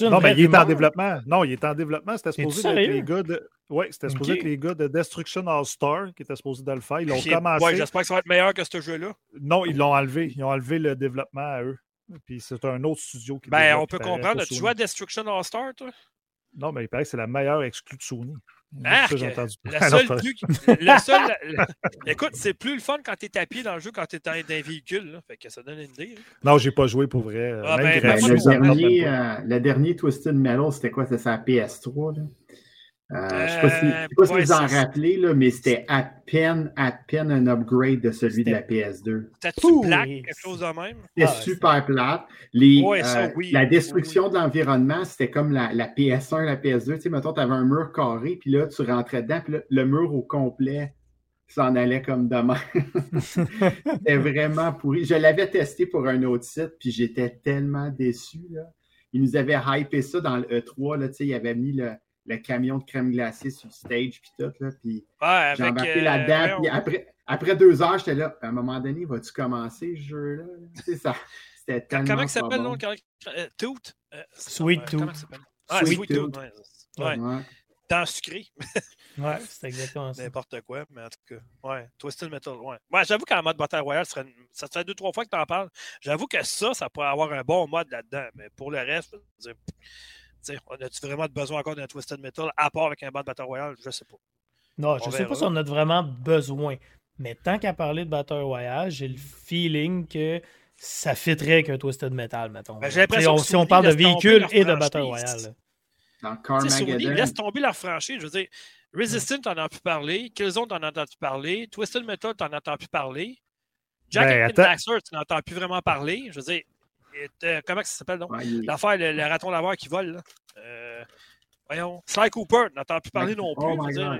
une Non, mais il est en développement. Non, il est en développement. C'était supposé être les gars de. Oui, c'était supposé être les gars de Destruction All Star qui étaient supposés de le faire. Ils l'ont commencé. ouais, J'espère que ça va être meilleur que ce jeu-là. non, ils l'ont enlevé. Ils ont enlevé le développement à eux. Puis c'est un autre studio qui Ben, on peut comprendre. Tu joues à Destruction All-Star, toi? Non, mais il paraît que c'est la meilleure exclue de Sony. Ça, Ah, non, seul, pas- plus, le seul le- écoute, c'est plus le fun quand t'es à pied dans le jeu quand t'es dans un véhicule. Là. Fait que ça donne une idée. là. non, j'ai pas joué pour vrai. euh, Ah, ben, Ben, le, ça dernier, euh, le dernier Twisted Metal, c'était quoi? C'était sa PS3. Là? Euh, je ne sais pas si, je sais pas si ouais, vous en rappelez, là, mais c'était à peine, à peine un upgrade de celui de la PS2. T'as-tu Ouh, Black, oui. quelque chose de même? C'était Ah, super plate. Les, Ouais, ça, euh, oui. La destruction de l'environnement, c'était comme la, la PS1, la PS2. Tu sais, mettons, tu avais un mur carré, puis là, tu rentrais dedans, puis là, le mur au complet s'en allait comme demain. c'était vraiment pourri. Je l'avais testé pour un autre site, puis j'étais tellement déçu. Là. Ils nous avaient hypé ça dans le E3. Là, tu sais, ils avaient mis le, le camion de crème glacée sur le stage, puis tout. Là, puis Ouais, j'ai embarqué euh, voyons. Puis après, après deux heures, j'étais là. À un moment donné, vas-tu commencer ce jeu-là? Sais, ça, c'était tellement. Comment il pas s'appelle, bon. non? Comment- euh, Tooth? Euh, Sweet euh, comment s'appelle? Ah, Sweet Sweet, Tooth. Tooth. ouais. Ouais. Ouais. Dans sucré, Ouais, c'est exactement ça. n'importe quoi, mais en tout cas. Ouais, Twisted Metal, ouais. Ouais, j'avoue qu'en mode Battle Royale, ça, serait deux, trois fois que tu en parles. J'avoue que ça, ça pourrait avoir un bon mode là-dedans, mais pour le reste, je veux dire, on a-tu vraiment besoin encore d'un Twisted Metal à part avec un mode Battle Royale? Je sais pas. Non, je On sais pas si on a vraiment besoin. Mais tant qu'à parler de Battle Royale, j'ai le feeling que ça fitterait qu'un Twisted Metal, mettons. Ben, j'ai l'impression Si on parle de véhicules et de. Battle Royale. là. Dans Sony laisse tomber leur franchise. Je veux dire, Resistance, t'en as plus parlé. Killzone, t'en as entendu parler. Twisted Metal, t'en as entendu parler. Jack Ben, and. Daxter, tu n'entends plus vraiment parler. Je veux dire, euh, comment ça s'appelle donc? Ouais, L'affaire, le, le raton laveur qui vole. Là. Euh, voyons. Sly Cooper, tu n'entends plus parler non plus. Oh dire.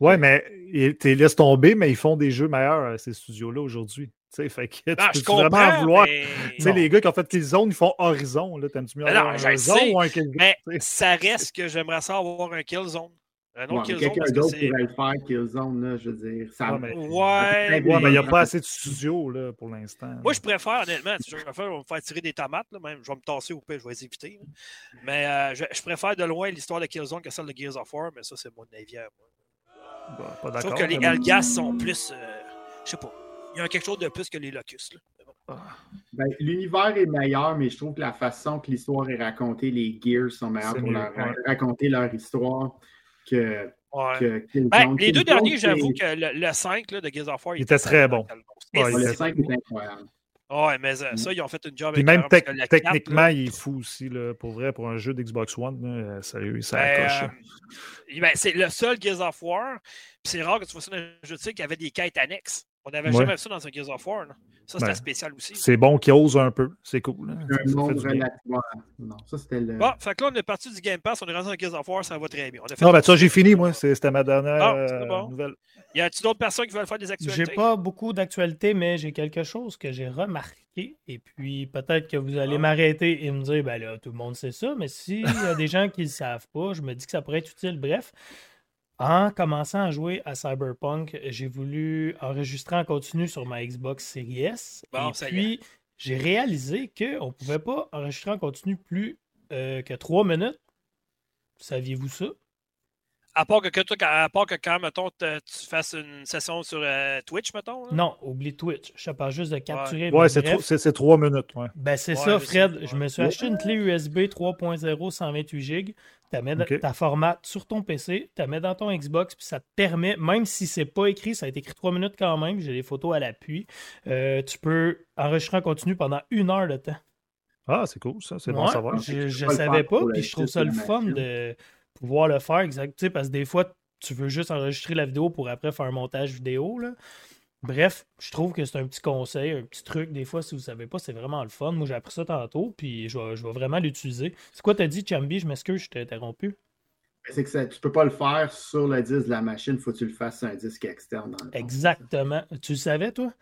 Ouais, mais ils te les laissent tomber, mais ils font des jeux meilleurs, euh, ces studios-là, aujourd'hui. Tu sais, fait que tu Ah, je peux vraiment vouloir. mais... Tu sais, Non. les gars qui ont fait Killzone, ils font Horizon. T'aimes-tu mieux non, je un le Horizon sais, ou un Killzone? mais tu ça reste que j'aimerais ça avoir un Killzone. Ouais, Quelqu'un d'autre pourrait le faire, Killzone, là, je veux dire. Ça... Ouais, mais- Ouais. Ouais, mais il n'y a pas assez de studios là, pour l'instant. Moi, je préfère, honnêtement, si je préfère me faire tirer des tomates, là, même. Je vais me tasser au pire, je vais les éviter. là. Mais euh, je, je préfère de loin l'histoire de Killzone que celle de Gears of War, mais ça, c'est mon avis. à moi. Bon, pas Je trouve que les Helgas sont plus. euh, je sais pas. Il y a quelque chose de plus que les Locus. Bon. Ben, L'univers est meilleur, mais je trouve que la façon que l'histoire est racontée, les Gears sont meilleurs pour leur- ouais. raconter leur histoire que, Ouais. que Killzone. Ben, les deux derniers, j'avoue que le, le 5 là, de Gears of War, Il était très bon. Ouais, Le était- 5 est incroyable. Ouais, mais euh, ça, ils ont fait une job Puis même tec- que le 4, techniquement, là, il est fou aussi, là, pour vrai, pour un jeu d'Xbox One. là, euh, sérieux, ça ben, accroche. euh, ben, c'est le seul Gears of War. C'est rare que tu vois ça dans un jeu de tir qui avait des quêtes annexes. On n'avait Ouais. jamais vu ça dans un Gears of War. là. Ça, c'était Ben, spécial aussi. C'est bon qu'il ose un peu. C'est cool. là. Ça- Un ça monde ouais. Non, ça c'était le. Bon, fait que là, on est parti du Game Pass, on est rendu dans Gears of War, ça va très bien. On a fait Non, ben ça, j'ai fini, moi. C'était ma dernière Ah, euh, nouvelle. Y a-t-il d'autres personnes qui veulent faire des J'ai actualités? pas beaucoup d'actualités, mais j'ai quelque chose que j'ai remarqué. Et puis peut-être que vous allez Ah. m'arrêter et me dire, ben là, tout le monde sait ça, mais s'il y a des gens qui ne le savent pas, je me dis que ça pourrait être utile. Bref, en commençant à jouer à Cyberpunk, j'ai voulu enregistrer en continu sur ma Xbox Series S. Bon, et ça puis, j'ai réalisé qu'on ne pouvait pas enregistrer en continu plus euh, que trois minutes. Saviez-vous ça? À part que, que toi, à part que quand, mettons, te- tu fasses une session sur euh, Twitch, mettons. là? Non, oublie Twitch. Je te parle juste de capturer. Ouais, mais c'est trois minutes. Ouais. Ben, c'est Ouais, ça, Fred. Je ouais. me suis acheté une clé USB 3.0 128 GB. Tu mets Ok. ta format sur ton PC, tu mets dans ton Xbox, puis ça te permet, même si c'est pas écrit, ça a été écrit 3 minutes quand même, j'ai les photos à l'appui, euh, tu peux enregistrer en continu pendant une heure de temps. Ah, c'est cool, ça. C'est bon à Ouais, savoir. Je, le savais pas, puis je trouve ça le la fun de pouvoir le faire, exact. Parce que des fois, tu veux juste enregistrer la vidéo pour après faire un montage vidéo. Là. Bref, je trouve que c'est un petit conseil, un petit truc. Des fois, si vous savez pas, c'est vraiment le fun. Moi, j'ai appris ça tantôt, puis je vais, je vais vraiment l'utiliser. C'est quoi t'as dit, Chambi? Je m'excuse, je t'ai interrompu. C'est que ça, tu peux pas le faire sur le disque de la machine, faut que tu le fasses sur un disque externe. dans le fond. Exactement. Tu le savais, toi?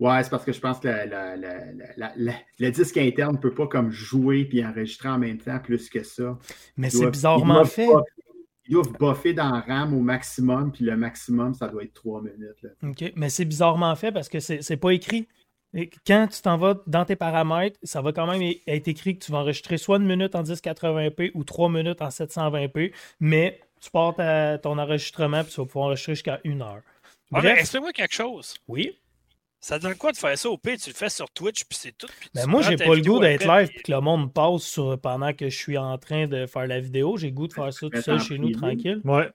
Ouais, c'est parce que je pense que la- la- la- la- la- la- le disque interne ne peut pas comme jouer puis enregistrer en même temps plus que ça. Mais c'est bizarrement fait. buffer- Ils doivent buffer dans RAM au maximum, puis le maximum, ça doit être 3 minutes. là. OK. Mais c'est bizarrement fait parce que c'est c'est pas écrit. Et quand tu t'en vas dans tes paramètres, ça va quand même être écrit que tu vas enregistrer soit une minute en 1080p ou trois minutes en 720p, mais tu pars ta- ton enregistrement puis tu vas pouvoir enregistrer jusqu'à une heure. Bref, Explique-moi quelque chose. oui? Ça donne quoi de faire ça? Au pire? Tu le fais sur Twitch, puis c'est tout. Mais Ben, moi, j'ai pas le goût d'être live puis- et que le monde passe sur, pendant que je suis en train de faire la vidéo. J'ai le goût de faire ça tout seul chez nous, tranquille. Ouais.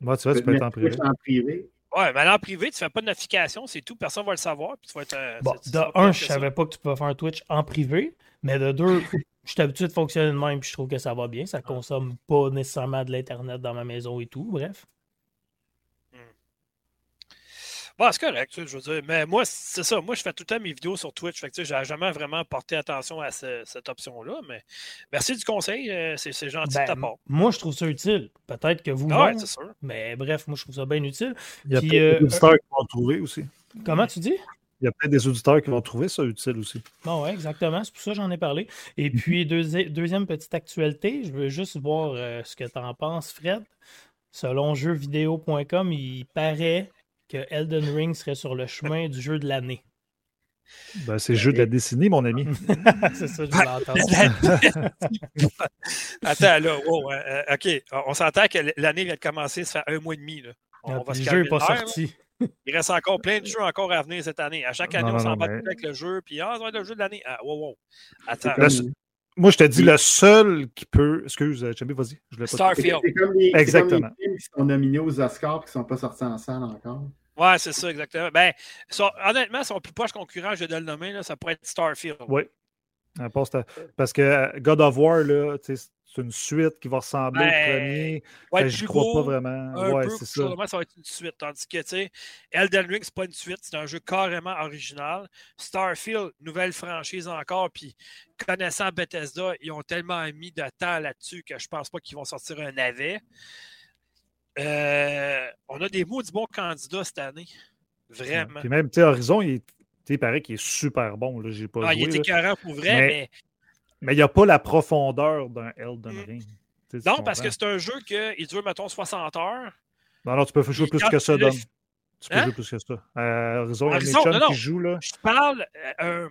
Moi, tu vois, tu Tu peux être en privé. En privé. Ouais, mais en privé, tu fais pas de notification, c'est tout. Personne va le savoir. Puis tu vas être. euh, Bon, de un, je savais pas que tu pouvais faire un Twitch en privé, mais de deux, je suis habitué de fonctionner de même puis je trouve que ça va bien. Ça consomme pas nécessairement de l'Internet dans ma maison et tout. Bref. Bon, c'est correct, je veux dire. Mais moi, c'est ça. Moi, je fais tout le temps mes vidéos sur Twitch. Fait que, j'ai jamais vraiment porté attention à ce- cette option-là. Mais merci du conseil. euh, C'est c'est gentil Ben, de ta part. moi, je trouve ça utile. Peut-être que vous, Ah ouais, c'est sûr. mais bref, moi, je trouve ça bien utile. Il y a Puis, peut-être euh, des auditeurs qui vont trouver aussi. Comment tu dis? Il y a peut-être des auditeurs qui vont trouver ça utile aussi. Bon, ouais, exactement. C'est pour ça que j'en ai parlé. Et puis, deuxi- deuxième petite actualité, je veux juste voir euh, ce que tu en penses, Fred. Selon jeuxvideo.com, il paraît que Elden Ring serait sur le chemin du jeu de l'année. Ben, c'est le jeu de la décennie, mon ami. C'est ça, je voulais entendre. Attends, là, wow, euh, euh, OK. On s'entend que l'année vient de commencer, ça fait un mois et demi. Là. On, Ah, va puis se le jeu n'est pas là. sorti. Il reste encore plein de jeux encore à venir cette année. À chaque année, Non, on s'en bat mais- avec le jeu, puis ah, ça va être le jeu de l'année. Ah, wow, wow. Attends. Moi, je te dis, le seul qui peut. Excuse, euh, Chambi, vas-y. Starfield. C'est comme, les, c'est comme Exactement. les films qui sont nominés aux Oscars et qui ne sont pas sortis en salle encore. Ouais, c'est ça, exactement. Ben, son- honnêtement, son plus proche concurrent, je vais le nommer, là, ça pourrait être Starfield. Oui. Parce que euh, God of War, là, c'est une suite qui va ressembler Ben, au premier. Que être J'y plus crois pas vraiment. un Ouais, peu, c'est ça. sûrement, ça va être une suite. Tandis que, tu sais, Elden Ring, c'est pas une suite, c'est un jeu carrément original. Starfield, nouvelle franchise encore, puis connaissant Bethesda, ils ont tellement mis de temps là-dessus que je pense pas qu'ils vont sortir un navet. Euh, on a des maudits bons candidats cette année. Vraiment. Puis même, tu sais, Horizon, il, paraît qu'il est super bon. Là, j'ai pas Ah, joué, il est écœurant pour vrai, Mais- mais Mais il n'y a pas la profondeur d'un Elden Mm. Ring. Non, parce que c'est un jeu qui dure, mettons, 60 heures. Non, non, tu peux jouer plus que ça, Dom. Tu peux Hein? jouer plus que ça. Euh, Horizon, Horizon, non, non. qui jouent, là. Je parle euh, un-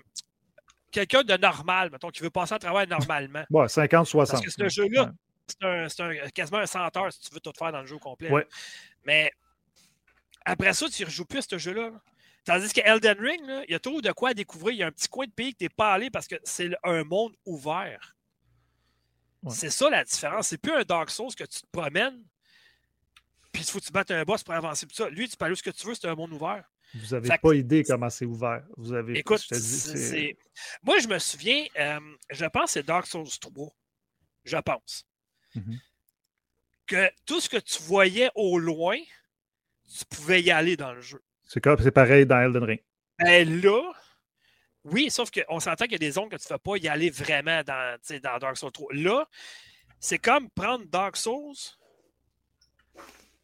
quelqu'un de normal, mettons, qui veut passer à travers normalement. Bon, 50, 60. Parce que c'est un jeu-là, Ouais. C'est un, quasiment un 100 heures si tu veux tout faire dans le jeu au complet. Ouais. Mais après ça, tu ne rejoues plus à ce jeu-là. là. Tandis que Elden Ring, il y a toujours de quoi à découvrir. Il y a un petit coin de pays que tu n'es pas allé parce que c'est un monde ouvert. Ouais. C'est ça la différence. C'est plus un Dark Souls que tu te promènes, puis il faut que tu battes un boss pour avancer. Tout ça. Lui, tu peux aller où ce que tu veux, c'est un monde ouvert. Vous n'avez que- pas idée comment c'est ouvert. Vous avez. Écoute, je dis, moi, je me souviens, euh, je pense que c'est Dark Souls 3. Je pense. Mhm. Que tout ce que tu voyais au loin, tu pouvais y aller dans le jeu. c'est comme- c'est pareil dans Elden Ring. Ben là, oui, sauf qu'on s'entend qu'il y a des zones que tu ne fais pas y aller vraiment dans, dans Dark Souls 3. Là, c'est comme prendre Dark Souls,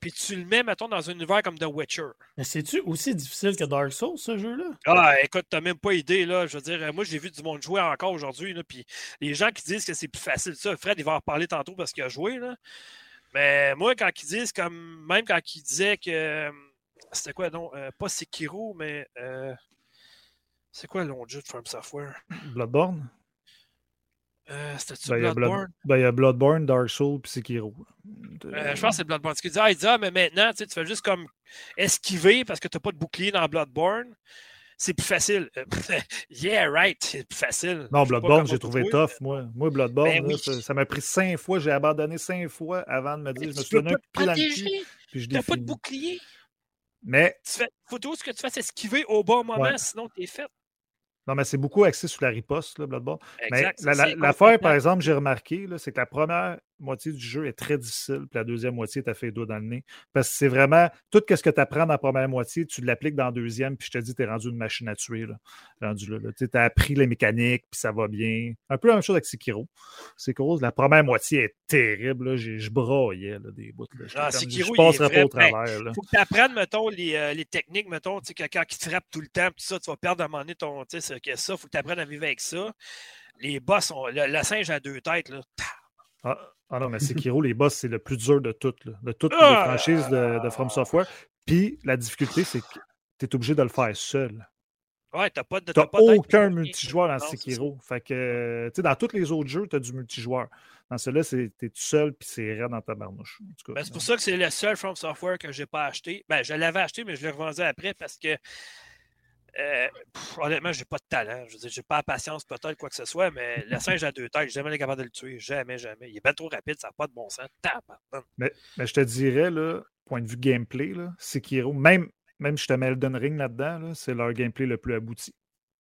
puis tu le mets, mettons, dans un univers comme The Witcher. Mais c'est-tu aussi difficile que Dark Souls, ce jeu-là? Ah, écoute, t'as même pas idée, là. Je veux dire, euh, moi, j'ai vu du monde jouer encore aujourd'hui, là. Puis les gens qui disent que c'est plus facile, ça, Fred, il va en reparler tantôt parce qu'il a joué, là. Mais moi, quand ils disent, comme, même quand ils disaient que. euh, C'était quoi, non? Euh, pas Sekiro, mais. euh, c'est quoi de jeu de From Software? Bloodborne? Euh, C'était-tu Ben, il y a Blood- Bloodborne? ben, il y a Bloodborne, Dark Souls puis Sekiro. Euh, je pense que c'est Bloodborne. Ce qu'il dit, ah, il dit, ah, mais maintenant, tu sais, tu fais juste comme esquiver parce que tu n'as pas de bouclier dans Bloodborne. C'est plus facile. Euh, yeah, right, c'est plus facile. Non, Bloodborne, j'ai trouvé jouer. tough, moi. Moi, Bloodborne, Ben là, oui. ça- m'a pris cinq fois. J'ai abandonné cinq fois avant de me dire, Mais je me tu suis donné un pas coup de pied dans le protéger. cul, puis je T'as l'ai pas de bouclier. Mais, Tu fais, faut toujours ce que tu fasses esquiver au bon moment, Ouais. sinon t'es fait. Non, mais c'est beaucoup axé sur la riposte, là, Bloodborne. Mais Exact. la- ça, la- l'affaire, par exemple, j'ai remarqué, c'est que la première moitié du jeu est très difficile, puis la deuxième moitié, tu as fait doigts dans le nez. Parce que c'est vraiment tout ce que tu apprends dans la première moitié, tu l'appliques dans la deuxième, puis je te dis, tu es rendu une machine à tuer. Là, rendu là. Tu as appris les mécaniques, puis ça va bien. Un peu la même chose avec Sekiro. Sekiro, la première moitié est terrible. là. Je broyais là, des bouts. Ah, comme, Sekiro, je il est passerai pas au travers. là. Faut que tu apprennes, mettons, les, euh, les techniques, mettons, tu sais, que quand ils te frappent tout le temps, tout ça, tu vas perdre à un moment donné ton. Tu sais, c'est que ça, faut que tu apprennes à vivre avec ça. Les boss, ont, le, le singe a deux têtes, là. Ah, ah non, mais Sekiro, les boss, c'est le plus dur de toutes. là, De toutes Ah! les franchises de, de From Software. Puis la difficulté, c'est que tu es obligé de le faire seul. Ouais, t'as pas de. Tu t'as pas aucun multijoueur dans Sekiro. Fait que, tu sais, dans tous les autres jeux, tu as du multijoueur. Dans celui-là, tu es tout seul, puis c'est raide dans ta barnouche. Ben, c'est pour ça que c'est le seul From Software que je n'ai pas acheté. Ben, je l'avais acheté, mais je l'ai revendu après parce que euh, pff, honnêtement, j'ai pas de talent. Je veux dire, j'ai pas la patience peut-être quoi que ce soit, mais le singe à deux têtes, j'ai jamais capable de le tuer. Jamais, jamais. Il est bien trop rapide, ça n'a pas de bon sens. Mais, mais je te dirais, là, point de vue gameplay, là, Sekiro, même, même je te mets Elden Ring là-dedans, là, c'est leur gameplay le plus abouti.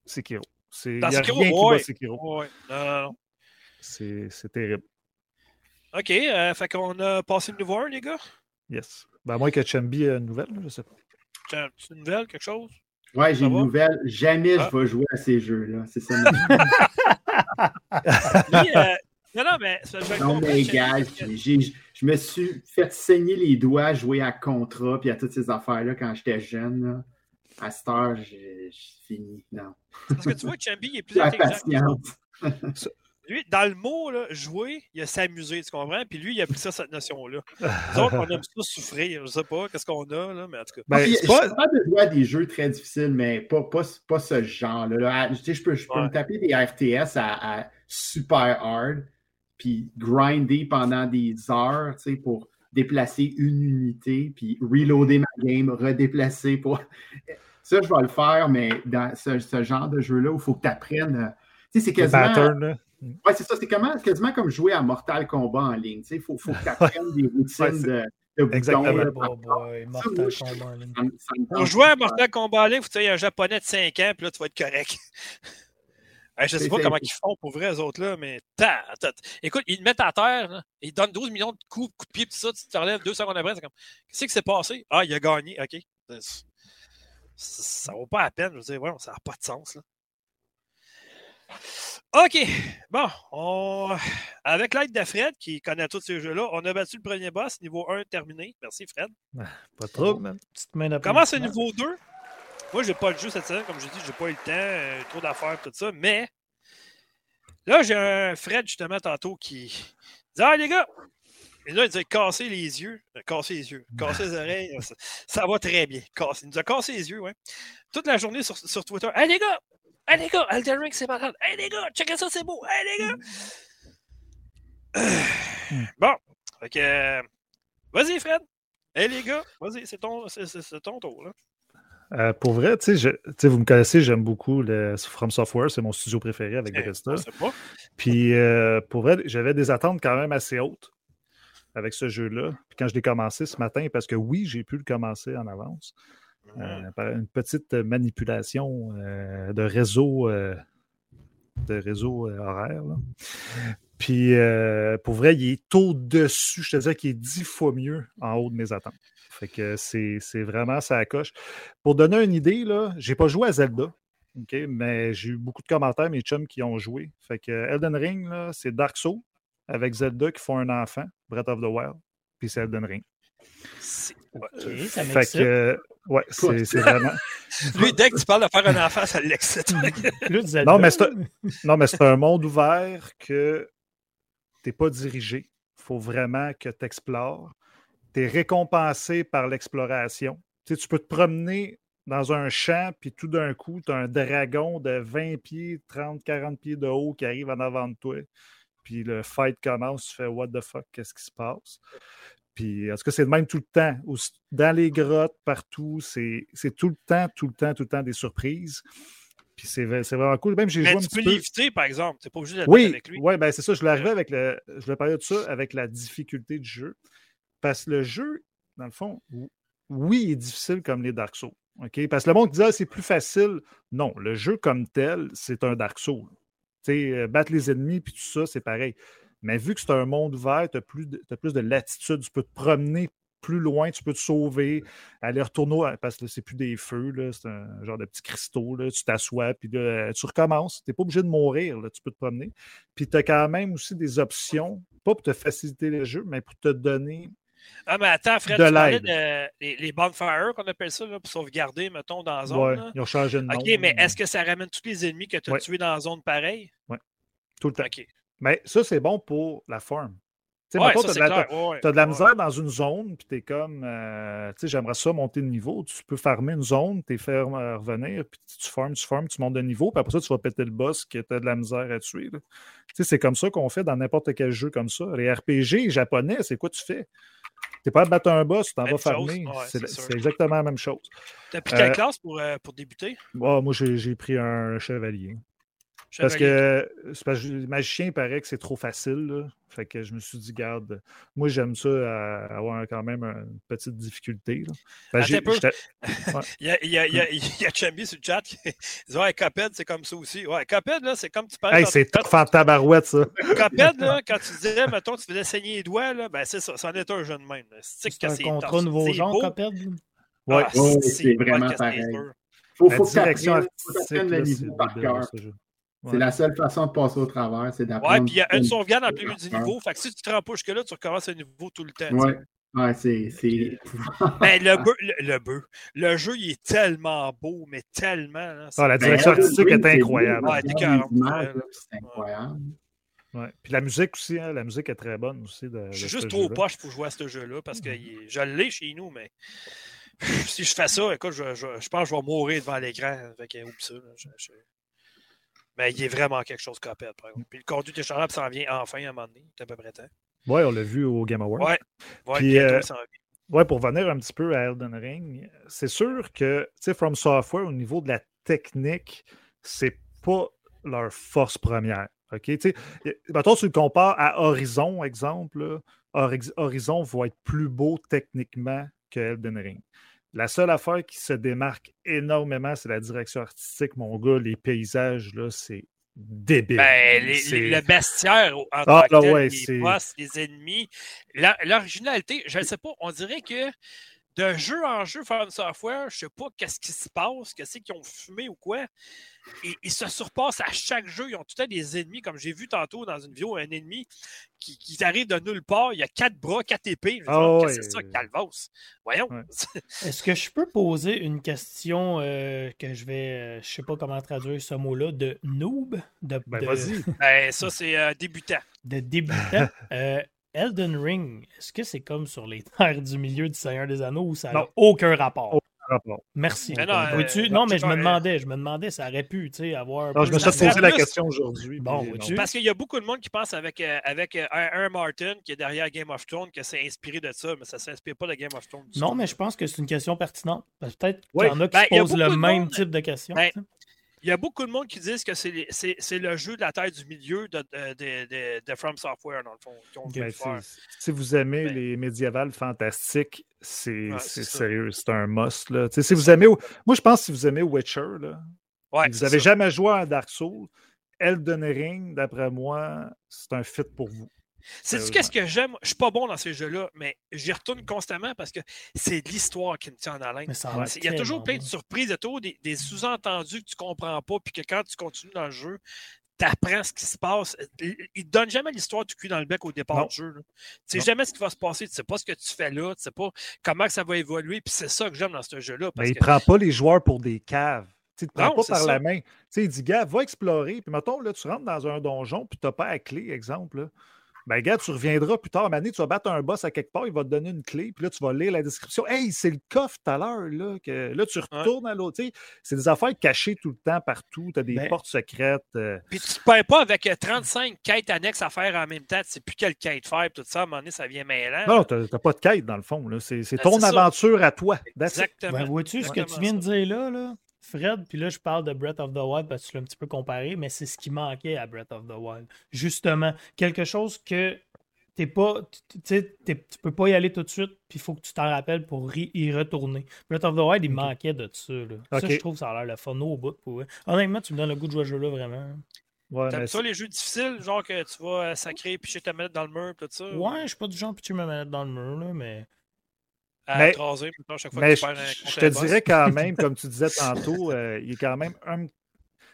Sekiro. Dans a Sekiro, rien qui ouais. bat Sekiro. Ouais. Non, non, non. C'est c'est terrible. OK, euh, fait qu'on a passé le nouveau 1, les gars? Yes. Ben, à moins que Chambi ait une nouvelle, je sais pas. Tu as une nouvelle, quelque chose? Ouais, j'ai une va? nouvelle. Jamais Ah. je vais jouer à ces jeux-là. C'est ça. euh, non, non, mais ça, je non, mais gars, je me suis fait saigner les doigts à jouer à Contra puis à toutes ces affaires-là quand j'étais jeune. là. À cette heure, j'ai j'ai fini. Non. Parce que tu vois, Chambi, il est plus La intelligent. Lui, dans le mot, là, jouer, il a s'amuser, tu comprends? Puis lui, il a pris ça, cette notion-là. Autres, on aime ça souffrir. Je sais pas qu'est-ce qu'on a, là, mais en tout cas. Ben, c'est Je pas- de jouer à des jeux très difficiles, mais pas, pas, pas ce genre-là. là. Tu sais, je peux, je peux Ouais. me taper des RTS à, à super hard, puis grinder pendant des heures, tu sais, pour déplacer une unité, puis reloader ma game, redéplacer pour. Ça, je vais le faire, mais dans ce, ce genre de jeu-là où il faut que tu apprennes. Tu sais, c'est le quasiment. pattern, là. Ouais, c'est ça, c'est comment- quasiment comme jouer à Mortal Kombat en ligne. Tu sais, il faut, faut que tu apprennes des routines de, de boutons. Exactement. Ça, moi, je- Pour jouer à. Mortal Kombat en ligne, faut que tu aies un japonais de 5 ans, puis là, tu vas être correct. Hey, je sais C'est- pas comment ils font pour vrai, eux autres, là, mais ta, ta- ta- écoute, ils te mettent à terre, là, ils te donnent 12 millions de coups, coups de pied, tout ça, tu te relèves deux secondes après, c'est comme, qu'est-ce qui s'est passé? Ah, il a gagné, ok. Ça, ça vaut pas la peine, je veux dire, ouais, ça n'a pas de sens, là. OK. Bon, on- avec l'aide de Fred, qui connaît tous ces jeux-là, on a battu le premier boss, niveau 1 terminé. Merci, Fred. Pas trop, man. Petite main Comment c'est niveau 2? Moi, j'ai pas le jeu cette semaine, comme je dis, j'ai pas eu le temps, euh, trop d'affaires, tout ça, mais là, j'ai un Fred, justement, tantôt, qui dit Ah, les gars, Et là, il a cassé les yeux. Cassé les yeux. Cassé les oreilles. Ça, ça va très bien. Cassé. Il nous a cassé les yeux, ouais. Toute la journée sur, sur Twitter. Hey les gars! Hey les gars! Elden Ring, c'est malade! Hey les gars! Checkez ça, c'est beau! Hey les gars! Bon. Fait que. euh, Vas-y, Fred! Hey les gars! Vas-y, c'est ton, ton tour, là. Euh, pour vrai, tu sais, vous me connaissez, j'aime beaucoup le From Software, c'est mon studio préféré avec Eh, Bethesda. je sais pas. Puis euh, pour vrai, j'avais des attentes quand même assez hautes avec ce jeu-là. Puis quand je l'ai commencé ce matin, parce que oui, j'ai pu le commencer en avance, euh, une petite manipulation euh, de réseau, euh, de réseau euh, horaire. là. Puis euh, pour vrai, il est au-dessus, je te dirais qu'il est dix fois mieux en haut de mes attentes. Fait que c'est c'est vraiment ça coche. Pour donner une idée, là, j'ai pas joué à Zelda. OK, mais j'ai eu beaucoup de commentaires, mes chums qui ont joué. Fait que Elden Ring, là, c'est Dark Souls avec Zelda qui font un enfant, Breath of the Wild, puis c'est Elden Ring. Ça fait que, ouais, c'est c'est vraiment. Lui, dès que tu parles de faire un enfant, ça l'excite. Non, mais c'est un- Non, mais c'est un monde ouvert que tu n'es pas dirigé. Il faut vraiment que tu explores. Tu es récompensé par l'exploration. Tu sais, tu peux te promener dans un champ, puis tout d'un coup, tu as un dragon de 20 pieds, 30, 40 pieds de haut qui arrive en avant de toi. Puis le fight commence, tu fais What the fuck, qu'est-ce qui se passe? Puis, en tout cas, c'est le même tout le temps. Dans les grottes, partout, c'est tout le temps, tout le temps, tout le temps des surprises. Puis c'est c'est vraiment cool. Même j'ai joué un tu petit peux peu. l'éviter, par exemple. Tu n'es pas obligé d'être Oui, avec lui. ouais, ben c'est ça. Je voulais arriver avec le. Je parler de ça avec la difficulté du jeu. Parce que le jeu, dans le fond, ou- oui, il est difficile comme les Dark Souls. Parce que le monde dit ah, c'est plus facile. Non, le jeu comme tel, c'est un Dark Souls. Tu sais, euh, battre les ennemis puis tout ça, c'est pareil. Mais vu que c'est un monde ouvert, tu as, plus de- plus de latitude, tu peux te promener plus loin, tu peux te sauver, aller retourner, parce que c'est plus des feux, c'est un genre de petits cristaux, là, tu t'assois, puis là, tu recommences. Tu n'es pas obligé de mourir, là, tu peux te promener. Puis tu as quand même aussi des options, pas pour te faciliter le jeu, mais pour te donner. Ah, mais attends, Fred, De tu parlais l'aide. de les, les bonfires qu'on appelle ça, là, pour sauvegarder, mettons, dans la zone. Ouais, là. ils ont changé de nom. OK, mais est-ce que ça ramène tous les ennemis que tu as Ouais. tués dans la zone pareille? Tout le temps. OK. Mais ça, c'est bon pour la forme. Tu sais, Ouais, clair. Ouais, as de la ouais. misère dans une zone, puis tu es comme, euh, tu sais, j'aimerais ça monter de niveau. Tu peux farmer une zone, tu faire euh, revenir, puis tu farmes, tu farmes, tu montes de niveau, puis après ça, tu vas péter le boss que tu as de la misère à tuer. Tu sais, c'est comme ça qu'on fait dans n'importe quel jeu comme ça. Les RPG japonais, c'est quoi tu fais? Tu pas à battre un boss, tu t'en vas farmer. ouais, c'est exactement la même chose. T'as pris quelle Euh, classe pour, euh, pour débuter? Ah, moi, j'ai pris un chevalier. Parce que, parce que le magicien, il paraît que c'est trop facile. là. Fait que je me suis dit, garde, moi, j'aime ça euh, avoir quand même une petite difficulté. là. Attends un peu. Il y a, il y a, il y a, il y a Chambi sur le chat qui dit Ouais, Cuphead, c'est comme ça aussi. Ouais, Cuphead, là, c'est comme tu parlais. Hey, c'est en tabarouette, ça. Cuphead, là, quand tu disais, mettons, tu faisais saigner les doigts, là, ben c'est ça, c'en est un jeune même. C'est un contrat nouveau. Cuphead. Ouais. Ah, Ouais, c'est vraiment pareil. dur. Faut, La faut que tu direction apprennes c'est niveau par cœur. C'est la seule façon de passer au travers, c'est d'apprendre. Ouais, puis il y a une sauvegarde en milieu du niveau. Fait que si tu te rends pas jusque-là, tu recommences à niveau tout le temps. Ouais, ouais c'est. c'est- Mais le bœuf, le, le bœuf, le jeu, il est tellement beau, mais tellement. là, c'est- Ah, la Ben, direction Elden artistique est c'est incroyable. beau, Ouais, C'est incroyable. Ouais. Puis la musique aussi, hein, la musique est très bonne aussi. De, Je suis juste trop poche pour jouer à ce jeu-là parce que est- je l'ai chez nous, mais si je fais ça, écoute, je, je- je pense que je vais mourir devant l'écran. Fait que, oublie ça. je- Mais il est vraiment quelque chose copette, par exemple. Puis le conduit téléchargeable s'en vient enfin à un moment donné. C'est à peu près temps. Ouais, on l'a vu au Game Award. Ouais. Ouais, Puis, euh. Ouais, pour revenir un petit peu à Elden Ring, c'est sûr que, tu sais, From Software, au niveau de la technique, c'est pas leur force première. OK? Tu mettons, le compares à Horizon, exemple, là, Horizon va être plus beau techniquement que Elden Ring. La seule affaire qui se démarque énormément, c'est la direction artistique. Mon gars, les paysages, là, c'est débile. Ben, les- C'est- les- le bestiaire en Ah, tant que là, tel, ouais, les boss, les ennemis, l'originalité, je ne sais pas, on dirait que de jeu en jeu, From Software, je sais pas qu'est-ce qui se passe, qu'est-ce qu'ils ont fumé ou quoi. Ils, ils se surpassent à chaque jeu. Ils ont tout temps des ennemis, comme j'ai vu tantôt dans une vidéo, un ennemi qui, qui arrive de nulle part. Il y a quatre bras, quatre épées. Je me dis, oh, ouais. c'est ça, Calvos? Voyons. Ouais. Est-ce que je peux poser une question euh, que je vais, euh, je sais pas comment traduire ce mot-là, de noob, de, Ben, de, vas-y. ben, ça, c'est euh, débutant. de débutant? Elden Ring, est-ce que c'est comme sur les terres du milieu du Seigneur des Anneaux ou ça n'a aucun rapport? Aucun rapport. Merci. Mais non, Vois-tu? euh, non, mais tu je me demandais, je me demandais, ça aurait pu, tu sais, avoir. un Non, je me suis posé la question aujourd'hui. Bon. Parce qu'il y a beaucoup de monde qui pense avec, euh, avec euh, R. R. Martin, qui est derrière Game of Thrones, que c'est inspiré de ça, mais ça ne s'inspire pas de Game of Thrones. Non, mais je pense que c'est une question pertinente. Parce que Peut-être qu'il y en a qui Ben, se a posent le même monde- type de questions. Ben, tu. Il y a beaucoup de monde qui disent que c'est les- c'est c'est le jeu de la terre du milieu de, de, de, From Software, dans le fond, c'est- si vous aimez Ben- les médiévales fantastiques, c'est Ouais, sérieux, c'est un must. Là. Si vous aimez, moi je pense que si vous aimez Witcher, là, Ouais, vous n'avez jamais joué à Dark Souls, Elden Ring, d'après moi, c'est un fit pour vous. C'est qu'est-ce que j'aime? Je suis pas bon dans ces jeux-là, mais j'y retourne constamment parce que c'est l'histoire qui me tient en haleine. Il y a toujours plein de surprises, il y a toujours des, des sous-entendus que tu comprends pas, puis que quand tu continues dans le jeu, tu apprends ce qui se passe. Il ne te donne jamais l'histoire du cul dans le bec au départ Non. du jeu. là. Tu sais Non. jamais ce qui va se passer, tu sais pas ce que tu fais là, tu sais pas comment ça va évoluer, puis c'est ça que j'aime dans ce jeu-là. Mais il que ne prend pas les joueurs pour des caves. Tu ne te prend Non, pas par ça. la main. Tu sais, il dit, gars, va explorer. Puis mettons, là, tu rentres dans un donjon, puis tu n'as pas la clé, exemple. là. Ben, gars, tu reviendras plus tard, Mané, tu vas battre un boss à quelque part, il va te donner une clé, puis là, tu vas lire la description. Hey, c'est le coffre tout à l'heure, là. Que... Là, tu retournes à l'autre. C'est des affaires cachées tout le temps, partout. Tu as des Ben- portes secrètes. euh, Puis tu ne perds pas avec euh, 35 quêtes annexes à faire en même temps. Tu sais plus quelle quête faire. Tout ça, à un moment donné, ça vient mêlant. Non, tu n'as pas de quête, dans le fond. là. C'est Ben, ton ça. aventure à toi. That's. Exactement. Ben, vois-tu ce que tu viens de dire là, là, Fred, puis là, je parle de Breath of the Wild parce que tu l'as un petit peu comparé, mais c'est ce qui manquait à Breath of the Wild. Justement, quelque chose que t'es pas, tu sais, t'es- tu peux pas y aller tout de suite, puis il faut que tu t'en rappelles pour y, y retourner. Breath of the Wild, il manquait de ça. Là. Ça, je trouve que ça a l'air le fun au bout. Pour... vrai. Honnêtement, tu me donnes le goût de jouer à ce jeu-là, vraiment. Ouais, T'aimes ça les jeux difficiles, genre que tu vas euh, sacrer, picher ta manette dans le mur, tout ça? Ouais, je suis pas du genre, puis tu me mettre dans le mur, là, mais. À Mais- chaque fois Mais que tu je, perds un je te dirais quand même, comme tu disais tantôt, euh, il est quand même un-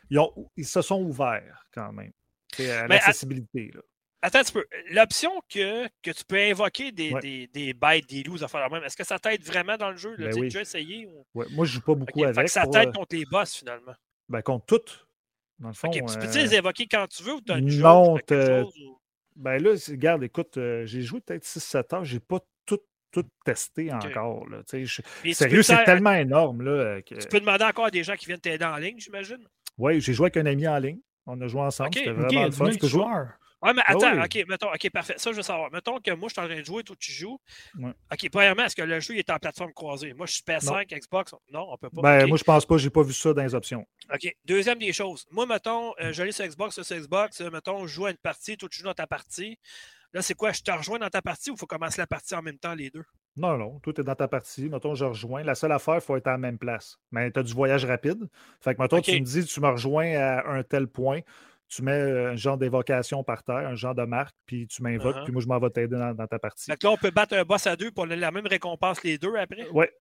ils, ont- ils se sont ouverts quand même. À à- l'accessibilité. Attends un petit peu. L'option que, que tu peux invoquer des, Ouais. des, des bêtes, des loups, à faire la même, est-ce que ça t'aide vraiment dans le jeu? Ben L'as-tu oui. déjà essayé? Ou... Ouais, moi, je joue pas beaucoup fait avec. que ça t'aide euh, contre les boss, finalement. ben, contre toutes. Dans le fond, tu peux euh, les invoquer quand tu veux ou t'as une non, chose? ou- ben là, regarde, écoute, euh, j'ai joué peut-être 6-7 heures, j'ai pas tout, tout testé encore. Là, je- Sérieux, c'est tellement énorme. Là, que... Tu peux demander encore à des gens qui viennent t'aider en ligne, j'imagine? Ouais, j'ai joué avec un ami en ligne. On a joué ensemble. Ok, C'était vraiment le fun. Jouer- multijoueur. Ouais, mais Ah attends, oui. ok, mettons, ok, parfait. Ça, je veux savoir. Mettons que moi, je suis en train de jouer, toi, tu joues. Ouais. Ok, premièrement, est-ce que le jeu il est en plateforme croisée? Moi, je suis PS5, Xbox. Non, on peut pas. Ben, moi, je pense pas, j'ai pas vu ça dans les options. OK. Deuxième des choses. Moi, mettons, euh, je l'ai sur Xbox, sur Xbox, euh, mettons, je joue à une partie, toi, tu joues dans ta partie. Là, c'est quoi? Je te rejoins dans ta partie ou il faut commencer la partie en même temps, les deux? Non, non, tout est dans ta partie. Mettons, je rejoins. La seule affaire, il faut être à la même place. Mais tu as du voyage rapide. Fait que, mettons, tu me dis, tu me rejoins à un tel point, tu mets euh, un genre d'évocation par terre, un genre de marque, puis tu m'invoques, Uh-huh. puis moi, je m'en vais t'aider dans, dans ta partie. Fait que là, on peut battre un boss à deux pour la même récompense les deux après? Ouais.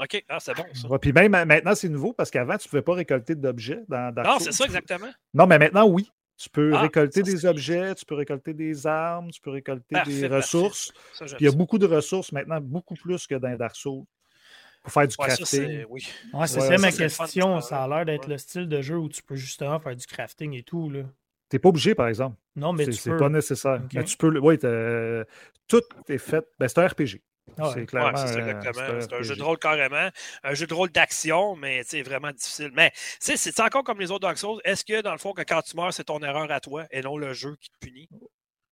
OK. Ah, c'est bon, ça. Ouais, puis même maintenant, c'est nouveau parce qu'avant, tu ne pouvais pas récolter d'objets dans Dark Non, c'est ça, exactement. Non, mais maintenant, oui. Tu peux Ah, récolter ça, des objets, tu peux récolter des armes, tu peux récolter Parfait, des parfait. ressources. Ça, j'aime Puis il y a beaucoup de ressources maintenant, beaucoup plus que dans Dark Souls. Pour faire du Ouais, crafting. c'est. Oui. Ouais, c'est Ouais, ma fun question. ça, a l'air d'être ouais. le style de jeu où tu peux justement faire du crafting et tout. Là. Tu n'es pas obligé, par exemple. Non, mais C'est pas nécessaire. Mais tu peux. le- Oui, tout est fait. Ben, c'est un RPG. Ah ouais. C'est Ouais, clairement. c'est exactement. C'est un jeu de rôle carrément. Un jeu de rôle d'action, mais c'est vraiment difficile. Mais c'est encore comme les autres Dark Souls. Est-ce que, dans le fond, que quand tu meurs, c'est ton erreur à toi et non le jeu qui te punit?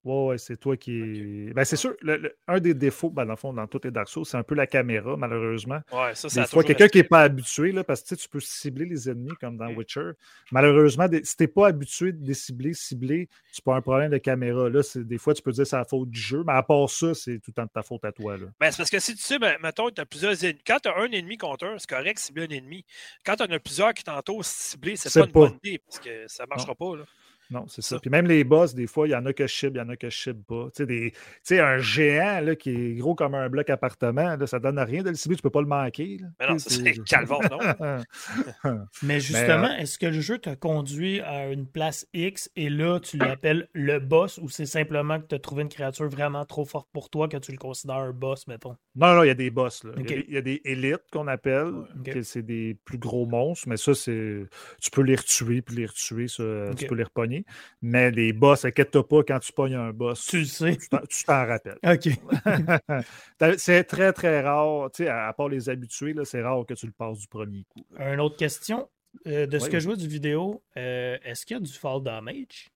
Ouais, ouais, c'est toi qui. Ben, c'est sûr, le- le- un des défauts, ben, dans le fond, dans tous les Dark Souls, c'est un peu la caméra, malheureusement. Ouais, ça, ça Des fois, quelqu'un qui n'est pas habitué, là, parce que tu peux cibler les ennemis comme dans Mm. Witcher. Malheureusement, des- si tu n'es pas habitué de les cibler, cibler, tu peux avoir un problème de caméra. Là, c'est- des fois, tu peux dire que c'est la faute du jeu, mais à part ça, c'est tout le temps de ta faute à toi. Là. Ben, c'est parce que si tu sais, ben, mettons, tu as plusieurs ennemis. Quand tu as un ennemi contre un, c'est correct de cibler un ennemi. Quand tu en as plusieurs qui t'entourent, cibler, c'est C'est pas une pas. bonne idée parce que ça ne marchera pas. Là. Non, c'est ça. Ça. Puis même les boss, des fois, il y en a que je il y en a que je pas. Tu sais, des- tu sais, un géant là, qui est gros comme un bloc appartement, là, ça donne rien de le cibler, tu peux pas le manquer. là. Mais non, c'est calvaire, non? Mais justement, euh, est-ce que le jeu te conduit à une place X et là, tu l'appelles le boss ou c'est simplement que tu as trouvé une créature vraiment trop forte pour toi que tu le considères un boss, mettons? Non, non, il y a des boss. Là. Il, y a Ok. des, il y a des élites qu'on appelle, Ok. que c'est des plus gros monstres, mais ça, c'est. Tu peux les retuer, puis les retuer, ça, tu peux les repogner. Mais les boss, inquiète-toi pas, quand tu pognes un boss, Tu le sais. tu t'en- rappelles. OK. c'est très, très rare. Tu sais, à, à part les habitués, là, c'est rare que tu le passes du premier coup. Une autre question. Euh, de ce Oui, que je vois du vidéo, euh, est-ce qu'il y a du fall damage?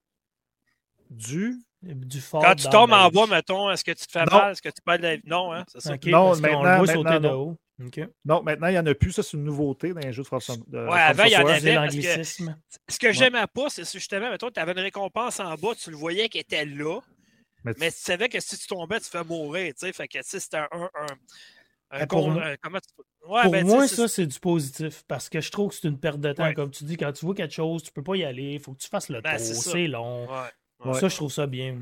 Du. Du fall Quand tu tombes en bas, mettons, est-ce que tu te fais Non. mal? Est-ce que tu perds de la vie? Non, hein, c'est ça. OK, Non, parce maintenant- le voit sauter maintenant, de non. haut. OK. Non, maintenant, il n'y en a plus. Ça, c'est une nouveauté dans les jeux de de Ouais, avant, il y en avait. Parce que- l'anglicisme. Ce que j'aimais pas, c'est justement, mettons, tu avais une récompense en bas, tu le voyais qu'elle était là, Mais, mais tu savais que si tu tombais, tu fais mourir, tu sais. Fait que, c'était un. un, un- un Ben, pour con- un- comment tu- Ouais, Pour ben, moi, ça, c'est du positif parce que je trouve que c'est une perte de temps. Ouais. Comme tu dis, quand tu vois quelque chose, tu peux pas y aller. Il faut que tu fasses le Ben, tour. C'est long. Ouais. Ça, je trouve ça bien.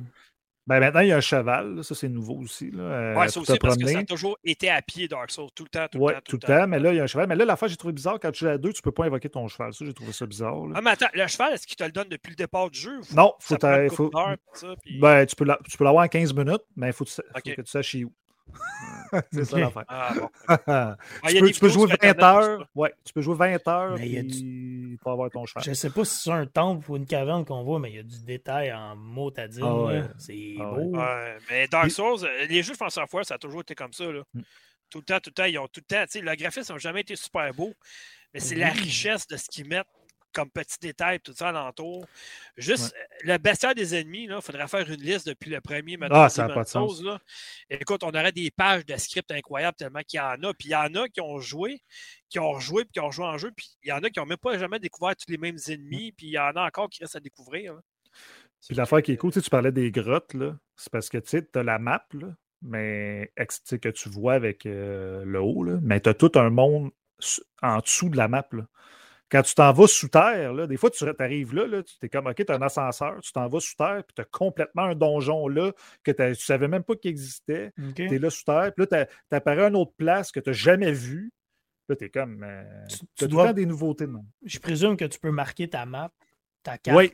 ben, maintenant, il y a un cheval. là. Ça, c'est nouveau aussi. Là, euh, Ouais, ça aussi, parce que ça a toujours été à pied, Dark Souls, tout le temps, tout le Ouais, temps. tout le temps. Mais là, il y a un cheval. Mais là, la fois, j'ai trouvé bizarre. Quand tu joues à deux, tu peux pas invoquer ton cheval. Ça, j'ai trouvé ça bizarre. là. Ah, mais attends, le cheval, est-ce qu'il te le donne depuis le départ du jeu? Non, faut faut- ça, puis- Ben, tu peux la- tu peux l'avoir en 15 minutes, mais il faut, que tu faut que tu saches où. c'est ça l'affaire. Ah, bon. Ah, tu, peux, tu jouer sur 20 Internet pour heures. Ouais, tu peux jouer 20 heures Mais il y a puis pour avoir ton cheval. Je sais pas si c'est un temple ou une caverne qu'on voit, mais il y a du détail en mots à dire. Ah ouais. C'est Ah beau. Ouais, mais Dark Souls, euh, les jeux de France Software, ça a toujours été comme ça. Là. Mm. Tout le temps, tout le temps, ils ont tout le temps. tu sais, Le graphisme n'a jamais été super beau, mais c'est la richesse de ce qu'ils mettent comme petits détails, tout ça alentour. Juste le bestiaire des ennemis, il faudrait faire une liste depuis le premier mettons, Ah, ça a Demon's pas de sens. Là. Écoute, on aurait des pages de script incroyables tellement qu'il y en a. Puis il y en a qui ont joué, qui ont rejoué, puis qui ont joué en jeu. Puis il y en a qui n'ont même pas jamais découvert tous les mêmes ennemis. Puis il y en a encore qui restent à découvrir. là. Puis l'affaire qui est cool, tu sais, tu parlais des grottes. C'est parce que tu as la map, là, mais que tu vois avec euh, le haut, là, mais tu as tout un monde en dessous de la map. Là. Quand tu t'en vas sous terre, là, des fois, tu arrives là, là tu es comme, OK, tu as un ascenseur, tu t'en vas sous terre, puis tu as complètement un donjon là que tu savais même pas qu'il existait. OK. Tu es là sous terre, puis là, tu apparais une autre place que tu n'as jamais vue. Là, tu es comme. Euh, Tu- as dois- des nouveautés même. Je présume que tu peux marquer ta map, ta carte. Oui,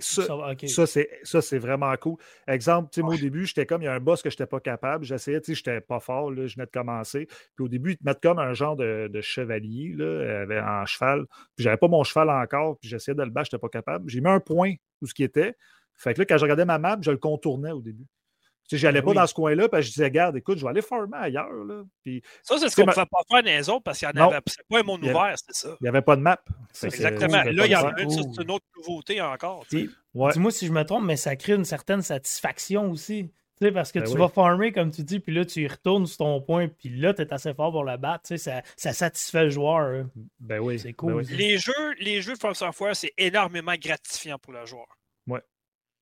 ça- c'est, ça, c'est vraiment cool. Exemple, moi, au début, j'étais comme, il y a un boss que je n'étais pas capable. J'essayais, tu sais, j'étais pas fort, là, je venais de commencer. Puis au début, ils te mettent comme un genre de, de chevalier, là, avec- en cheval. Puis j'avais pas mon cheval encore, puis j'essayais de le battre, je n'étais pas capable. J'ai mis un point où ce qui était. Fait que là, quand je regardais ma map, je le contournais au début. J'allais Ben pas oui. dans ce coin-là, puis je disais, regarde, écoute, je vais aller farmer ailleurs, là. Puis Ça, c'est ce qu'on ne ma- pouvait pas faire dans les autres parce qu'il y en Non. avait. C'est pas un monde avait- ouvert, c'est ça. il n'y avait pas de map. Ça, que, Exactement. Là, il y en a une, c'est une autre nouveauté encore. Ouais. Dis-moi si je me trompe, mais ça crée une certaine satisfaction aussi. Tu sais, parce que Ben tu oui. vas farmer, comme tu dis, puis là, tu y retournes sur ton point, puis là, tu es assez fort pour le battre. Tu sais, ça, ça satisfait le joueur. hein. Ben oui. C'est ben cool. oui. Les jeux, les jeux de From Software, c'est énormément gratifiant pour le joueur.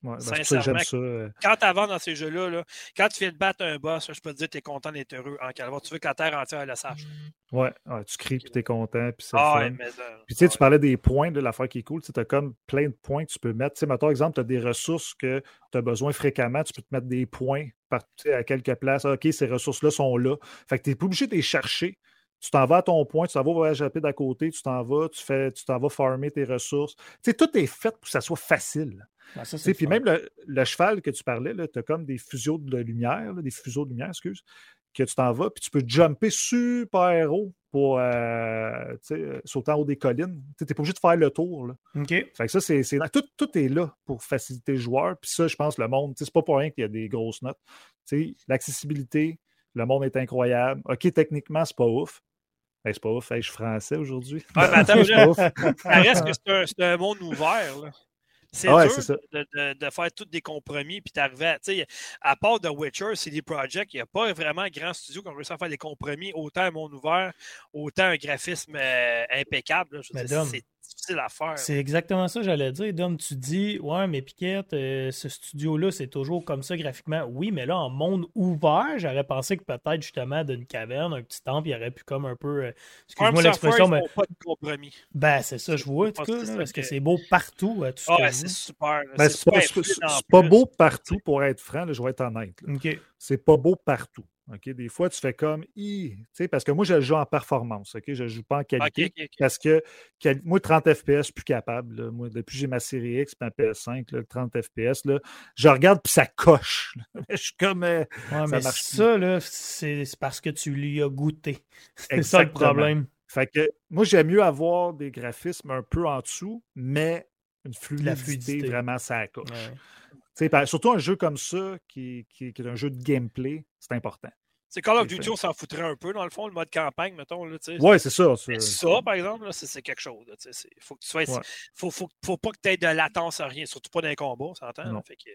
Ouais, ben, ça euh, Quand tu avances dans ces jeux-là, là, quand tu viens de battre un boss, je peux te dire que tu es content d'être heureux en calvaire. Tu veux que la terre entière le sache. Ouais, ouais, tu cries, puis t'es content, puis c'est Ah fun. ouais, mais. euh, Puis tu sais, ouais. tu parlais des points, de l'affaire qui est cool. Tu as comme plein de points que tu peux mettre. Tu sais, mettons, exemple, tu as des ressources que tu as besoin fréquemment. Tu peux te mettre des points par, tu à quelques places. Ah, OK, ces ressources-là sont là. Fait que tu n'es pas obligé de les chercher. Tu t'en vas à ton point, tu t'en vas au voyage rapide à côté, tu t'en vas, tu fais, tu t'en vas farmer tes ressources. Tu sais, tout est fait pour que ça soit facile. Ben, ça, Puis même le, le cheval que tu parlais, tu as comme des fuseaux de lumière, là, des fuseaux de lumière, excuse, que tu t'en vas, puis tu peux jumper super haut pour euh, euh, sauter en haut des collines. Tu n'es pas obligé de faire le tour. Là. OK. Fait que ça, c'est, c'est- tout, tout est là pour faciliter le joueur. Puis ça, je pense, le monde, c'est pas pour rien qu'il y a des grosses notes. L'accessibilité, le monde est incroyable. OK, techniquement, c'est pas ouf. Hey, c'est pas ouf, Hey, je suis français aujourd'hui. Ouais, mais attends, ouf. Ça reste que c'est un, monde ouvert. là. C'est Ah ouais, dur c'est ça. de, de- de faire tous des compromis puis d'arriver à. tu sais, À part The Witcher, CD Projekt, il n'y a pas vraiment grand studio qui ont réussi à faire des compromis, autant un monde ouvert, autant un graphisme euh, impeccable. là. Je veux Mais dire, Dom, c'est difficile à faire. C'est exactement ça, j'allais dire. Dom, tu dis, ouais, mais Piquette, euh, ce studio-là, c'est toujours comme ça graphiquement. Oui, mais là, en monde ouvert, j'aurais pensé que peut-être justement d'une caverne, un petit temple, il aurait pu comme un peu. euh, Excuse-moi l'expression, mais. pas de compromis. Ben, c'est ça, je vois, en tout cas, que parce que que- c'est beau partout, à tout ce Ah, que c'est super. Ben, c'est pas, beau partout, pour être franc, là, je vais être honnête. là. OK. c'est pas beau partout. OK? Des fois, tu fais comme sais, parce que moi, je joue en performance. OK? Je joue pas en qualité. Parce que quali- moi, 30 FPS, plus capable. là. Moi, depuis que j'ai ma série X et ma PS5, là, 30 FPS, là, je regarde puis ça coche. je suis comme. euh, Ouais, Ça mais marche ça, là, c'est parce que tu lui as goûté. C'est ça le problème. Fait que moi, j'aime mieux avoir des graphismes un peu en dessous, mais une fluidité, fluidité. vraiment ça coche. Ouais. Surtout un jeu comme ça, qui est un jeu de gameplay, c'est important. C'est Call of Duty, on s'en foutrait un peu, dans le fond, le mode campagne, mettons. Là, tu sais. Ouais, c'est ça. Mais ça, par exemple, là, c'est quelque chose. là, tu sais, c'est- faut que tu sois. Ouais. Faut, faut, faut pas que tu aies de latence à rien, surtout pas dans les combats, on s'entend. Fait que,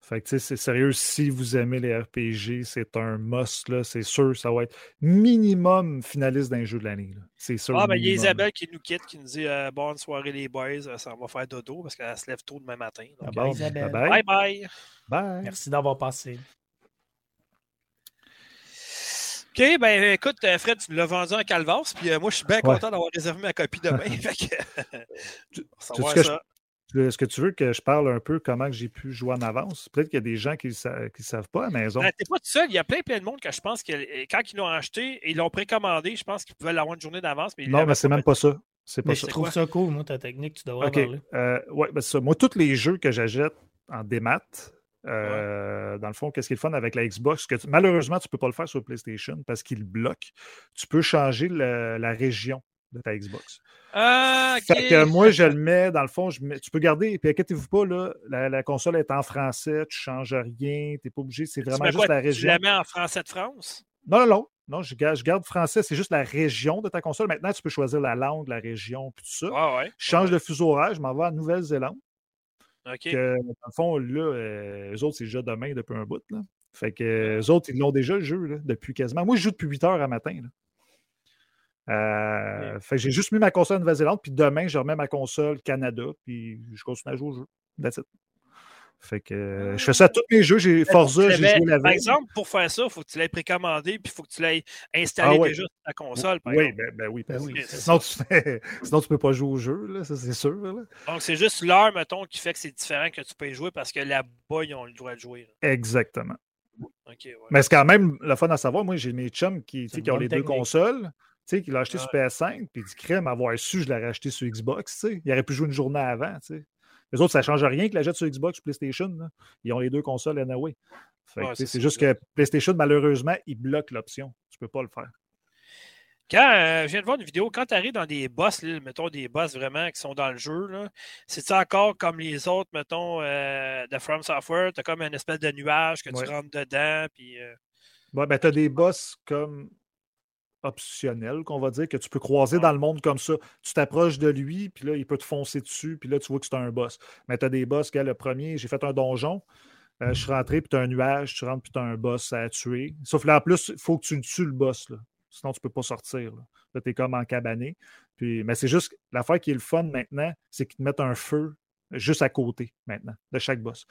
Fait que, tu sais, c'est sérieux, si vous aimez les RPG, c'est un must, là, c'est sûr, ça va être minimum finaliste d'un jeu de l'année. C'est sûr. Ah, ben, il y a. Isabelle qui nous quitte, qui nous dit euh, Bonne soirée, les boys, euh, ça va faire dodo parce qu'elle se lève tôt demain matin. Ah Donc, bon, Isabelle. bye Bye bye. bye. Bye. Merci d'avoir passé. OK, ben écoute, euh, Fred, tu l'as vendu en calvas, puis euh, moi, je suis bien Ouais. content d'avoir réservé ma copie demain. Est-ce que tu veux que je parle un peu comment que j'ai pu jouer en avance? Peut-être qu'il y a des gens qui ne savent pas à la maison. Ben, T'es pas tout seul, il y a plein, plein de monde que je pense que euh, quand ils l'ont acheté, ils l'ont précommandé, je pense qu'ils pouvaient l'avoir une journée d'avance. non, mais c'est pas même pas ça. C'est pas Mais ça. je trouve ça cool, moi, ta technique, tu devrais en OK. parler. Euh, ouais, ben c'est ça. Moi, tous les jeux que j'achète en démat, euh, dans le fond, qu'est-ce qui est le fun avec la Xbox? Que tu- malheureusement, tu ne peux pas le faire sur PlayStation parce qu'il bloque. Tu peux changer le- la région de ta Xbox. Ah, OK. Fait que moi, je le mets, dans le fond, je mets- tu peux garder, puis inquiétez-vous pas, là, la, la console est en français, tu ne changes rien, tu n'es pas obligé, c'est Tu vraiment juste quoi, la Tu région. la mets en français de France? Non, non, non. Non, je garde, je garde français, c'est juste la région de ta console. Maintenant, tu peux choisir la langue, la région, puis tout ça. Ah ouais. Je change ouais. de fuseau horaire, je m'en vais en Nouvelle-Zélande. OK. Que, dans le fond, là, euh, eux autres, c'est déjà demain depuis un bout. Là. Fait que euh, eux autres, ils l'ont déjà le jeu là, depuis quasiment. Moi, je joue depuis 8 heures à matin. là. Euh, Fait que j'ai juste mis ma console en Nouvelle-Zélande, puis demain, je remets ma console Canada, puis je continue à jouer au jeu. That's it. Fait que euh, je fais ça à tous mes jeux. J'ai Forza, j'ai joué la Par exemple, pour faire ça, il faut que tu l'aies précommandé puis il faut que tu l'aies installé Ah ouais. déjà sur ta console. par Oui, ben, ben oui. Ben oui, sinon, tu sinon, tu peux pas jouer au jeu, là, ça c'est sûr. là. Donc, c'est juste l'heure, mettons, qui fait que c'est différent que tu peux y jouer parce que là-bas, ils ont le droit de jouer. là. Exactement. Ouais. Mais c'est quand même le fun à savoir. Moi, j'ai mes chums qui, qui ont les deux consoles. Tu sais, qui l'ont acheté Ouais. sur PS5, puis du crème, avoir su, je l'aurais acheté sur Xbox. Tu sais. Il aurait pu jouer une journée avant. Tu sais. Les autres, ça ne change rien qu'ils l'achètent sur Xbox ou PlayStation. là. Ils ont les deux consoles que, Ouais, sais, c'est juste que PlayStation, malheureusement, il bloque l'option. Tu ne peux pas le faire. Quand euh, je viens de voir une vidéo, quand tu arrives dans des boss, là, mettons des boss vraiment qui sont dans le jeu, c'est encore comme les autres, mettons, euh, de From Software, tu as comme une espèce de nuage que Ouais. tu rentres dedans, puis euh, Ouais, ben, tu as des boss comme optionnels, qu'on va dire, que tu peux croiser Ouais. dans le monde comme ça. Tu t'approches de lui, puis là, il peut te foncer dessus, puis là, tu vois que c'est un boss. Mais tu as des boss, gars, le premier, j'ai fait un donjon, euh, je suis rentré, puis tu as un nuage, tu rentres, puis tu as un boss à tuer. Sauf là, en plus, il faut que tu tues, le boss, là. Sinon, tu peux pas sortir. Là, là tu es comme encabané. Puis, mais c'est juste, l'affaire qui est le fun maintenant, c'est qu'ils te mettent un feu juste à côté, maintenant, de chaque boss.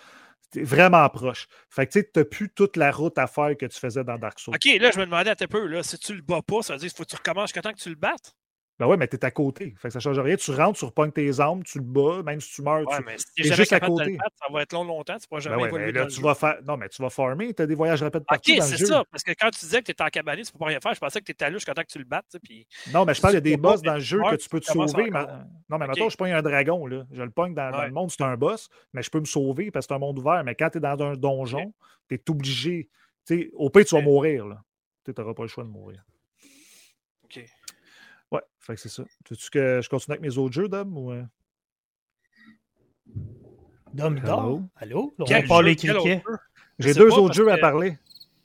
C'est vraiment proche. Fait que, tu n'as plus toute la route à faire que tu faisais dans Dark Souls. OK, là, je me demandais un peu, là, si tu le bats pas, ça veut dire qu'il faut que tu recommences jusqu'à temps que tu le battes? Ben ouais, mais t'es à côté. Fait que ça change rien. Tu rentres, tu repognes tes armes, tu le bats, même si tu meurs. Ouais, tu... mais si t'es t'es jamais juste à côté. battre, ça va être long, longtemps, tu pourras Ben jamais ouais, évoluer mais là, tu jeu. vas faire. Non, mais tu vas farmer, tu as des voyages rapides partout OK, c'est ça. Parce que quand tu disais que tu étais encabané, tu peux pas rien faire. Je pensais que tu étais allé jusqu'à temps que tu le battes. Puis... Non, mais je parle, il y a des boss dans le jeu que tu peux te sauver. Non, mais maintenant, je pogne un dragon, là. Je le pogne dans, le monde, c'est un boss, mais je peux me sauver parce que c'est un monde ouvert. Mais quand tu es dans un donjon, tu es obligé. Au pire, tu vas mourir, là. Tu n'auras pas le choix de mourir. OK. Ouais, fait que c'est ça. Veux-tu que je continue avec mes autres jeux, Dom? Ou... euh? Dom Hello? dort. Allô? On Quel parle les jeu, quel autre criquets. jeu? Je J'ai deux autres jeux à parler.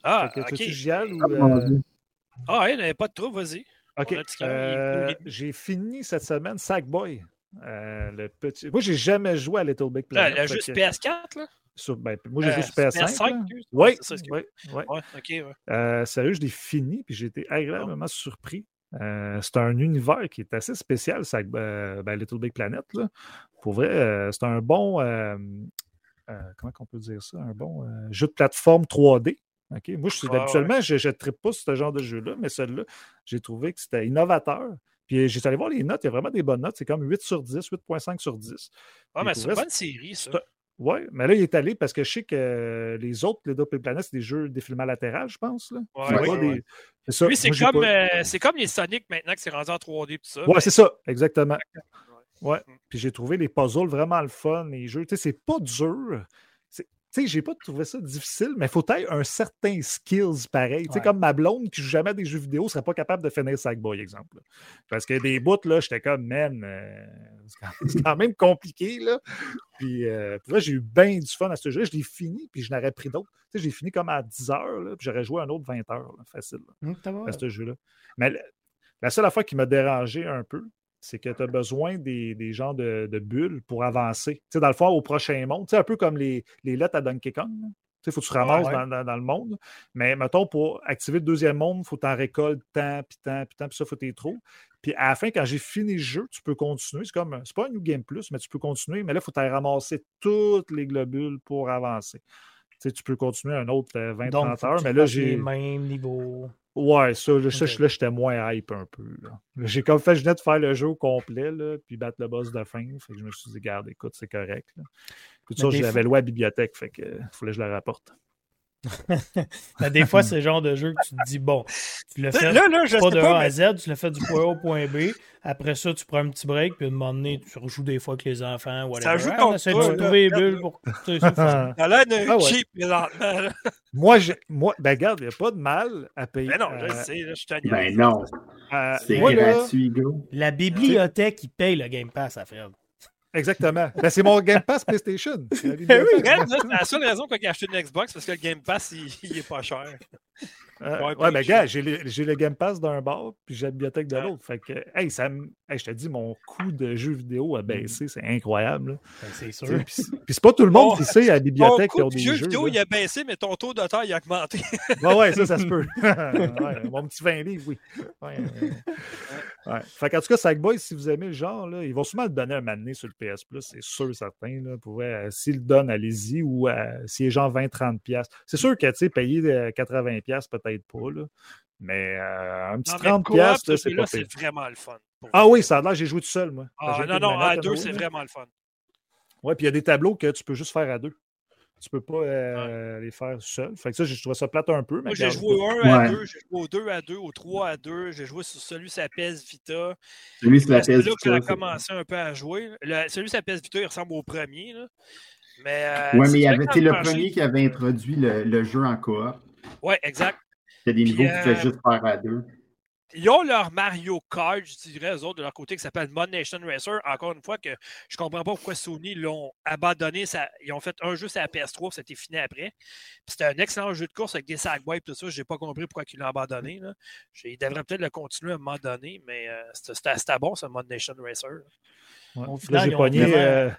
Ah, Fait que, OK. tu ou. Ah, euh? Ah, ouais, il n'y avait pas de trop, vas-y. OK. Euh, j'ai fini cette semaine Sackboy. Euh, le petit... Moi, j'ai jamais joué à Little Big Là, Planet. le jeu que- sur PS4, là? sur- ben, moi, j'ai Euh, joué sur sur PS5. PS5, là. excuse. Oui, oui, oui. Ouais, OK, ouais. Euh, sérieux, je l'ai fini, puis j'ai été agréablement surpris. Euh, c'est un univers qui est assez spécial, Sack- euh, ben, Little Big Planet. Là. Pour vrai, euh, c'est un bon. comment on peut dire ça? Un bon jeu de plateforme 3D. OK? Moi, je Ouais, habituellement, je ne tripe pas ce genre de jeu-là, mais celui-là, j'ai trouvé que c'était innovateur. Puis j'ai allé voir les notes, il y a vraiment des bonnes notes. C'est comme 8 sur 10, 8.5 sur 10. Ah, mais c'est une bonne série, ça. Oui, mais là, il est allé parce que je sais que euh, les autres, les Big Planet, c'est des jeux défilement latéral, je pense. Là. Ouais, des- ça. Lui, c'est comme, pas- euh, c'est comme les Sonic maintenant que c'est rendu en 3D tout ça. Ouais, mais- c'est ça, exactement. Ouais. Mm. Puis j'ai trouvé les puzzles vraiment le fun, les jeux. Tu sais, c'est pas dur. Tu sais, j'ai pas trouvé ça difficile, mais faut être un certain skills pareil. Tu sais, Ouais. comme ma blonde qui joue jamais à des jeux vidéo serait pas capable de finir Sackboy, exemple. Parce que des bouts, là, j'étais comme, man, euh, c'est quand- même compliqué, là. Puis, euh, j'ai eu bien du fun à ce jeu. Je l'ai fini, puis je n'aurais pris d'autres. Tu sais, j'ai fini comme à 10 heures, là, puis j'aurais joué un autre 20 heures, là, facile, là, va. à ce jeu-là. Mais le- la seule affaire qui m'a dérangé un peu, c'est que tu as besoin des, des genres de, de bulles pour avancer. Dans le fond, au prochain monde, un peu comme les, les lettres à Donkey Kong. Il faut que tu ramasses ouais. dans, dans- dans le monde. Mais mettons, pour activer le deuxième monde, il faut que tu en récoltes tant, puis tant, puis tant, puis ça, il faut que tu trop. Puis à la fin, quand j'ai fini le jeu, tu peux continuer. C'est comme, c'est pas un New Game Plus, mais tu peux continuer. Mais là, il faut que tu ramasser toutes les globules pour avancer. Tu peux continuer un autre euh, 20-30 Donc, faut que heures, mais là, j'ai. mêmes niveaux. Ouais, ça, là, ça, Ok. je- là, j'étais moins hype un peu. J'ai comme fait, je venais de faire le jeu au complet, là, puis battre le boss de fin. Fait que je me suis dit, garde, écoute, c'est correct. là. Puis ça, je l'avais loué à la bibliothèque, fait que euh, fallait que je le rapporte. Mais des fois, c'est le genre de jeu que tu te dis, bon, tu le fais Là, là, je pas de pas, A mais à Z, tu le fais du point A au point B. Après ça, tu prends un petit break, puis à un moment donné, tu rejoues des fois avec les enfants, whatever. joue Ah, contre toi, de là. trouver les Regarde, bulles là. pour. l'air d'un Ah ouais. cheap présentement. là. moi, j'ai- moi, ben regarde, il n'y a pas de mal à payer. Mais non, je euh, le sais, là, je suis tanné. Ben non, à- c'est là, gratuit. La bibliothèque, qui paye le Game Pass à Fred. Exactement. Ben, c'est mon Game Pass PlayStation. C'est la oui, bibliothèque. Fred, là, c'est la seule raison qu'on a acheté une Xbox, parce que le Game Pass, il, il est pas cher. Euh, Ouais, je- gars, j'ai le, Game Pass d'un bord, puis j'ai la bibliothèque de l'autre. Fait que, hey, ça me- hey, je te dis, mon coût de jeux vidéo a baissé, c'est incroyable. Ben, c'est sûr. Puis c'est- pas tout le monde qui sait à la bibliothèque qui ont des jeu jeux. vidéo, là. il a baissé, mais ton taux de temps, il a augmenté. Ouais, ouais, ça, ça se peut. Ouais, mon petit 20 livres, oui. Ouais, euh, ouais. Fait qu'en tout cas, Sackboy, si vous aimez le genre, là, ils vont sûrement le donner un donné sur le PS Plus, c'est sûr, certain. Euh, s'ils le donnent, allez-y, ou euh, s'il est genre 20-30$. piastres. C'est sûr que, tu sais, payer euh, 80$, piastres, peut-être pas, là. Mais euh, un petit Non, mais 30$, coop, piastres, c'est pas c'est vraiment le fun. Ah oui, ça a l'air, j'ai joué tout seul, moi. Ah, non, non, manette à deux, c'est vraiment le fun. Ouais, puis il y a des tableaux que tu peux juste faire à deux. Tu peux pas euh, les faire seul. Fait que ça, j'ai trouvé ça plate un peu. Moi, j'ai joué au 1 à Ouais. 2, j'ai joué au 2 à 2, au 3 à 2, j'ai joué sur celui sur la PS Vita. Celui sur la C'est là que j'ai Vita, commencé un peu à jouer. Le- celui sur la PS Vita, il ressemble au premier. Là. Mais, euh, Ouais, c'est mais il y avait, le premier qui avait introduit le, le jeu en coop. Ouais, exact. C'était des Puis, niveaux que tu euh, fais juste faire à deux. Ils ont leur Mario Kart, je dirais, eux autres, de leur côté, qui s'appelle Mod Nation Racer. Encore une fois, que je comprends pas pourquoi Sony l'ont abandonné. Ça, ils ont fait un jeu sur la PS3, puis c'était fini après. C'était un excellent jeu de course avec des sackboys et tout ça. J'ai pas compris pourquoi ils l'ont abandonné. Là. Ils devraient peut-être le continuer à un moment donné, mais euh, c'était- bon, ce Mod Nation Racer. Ouais. Au Là, final, j'ai ils ont pogné. vraiment- euh,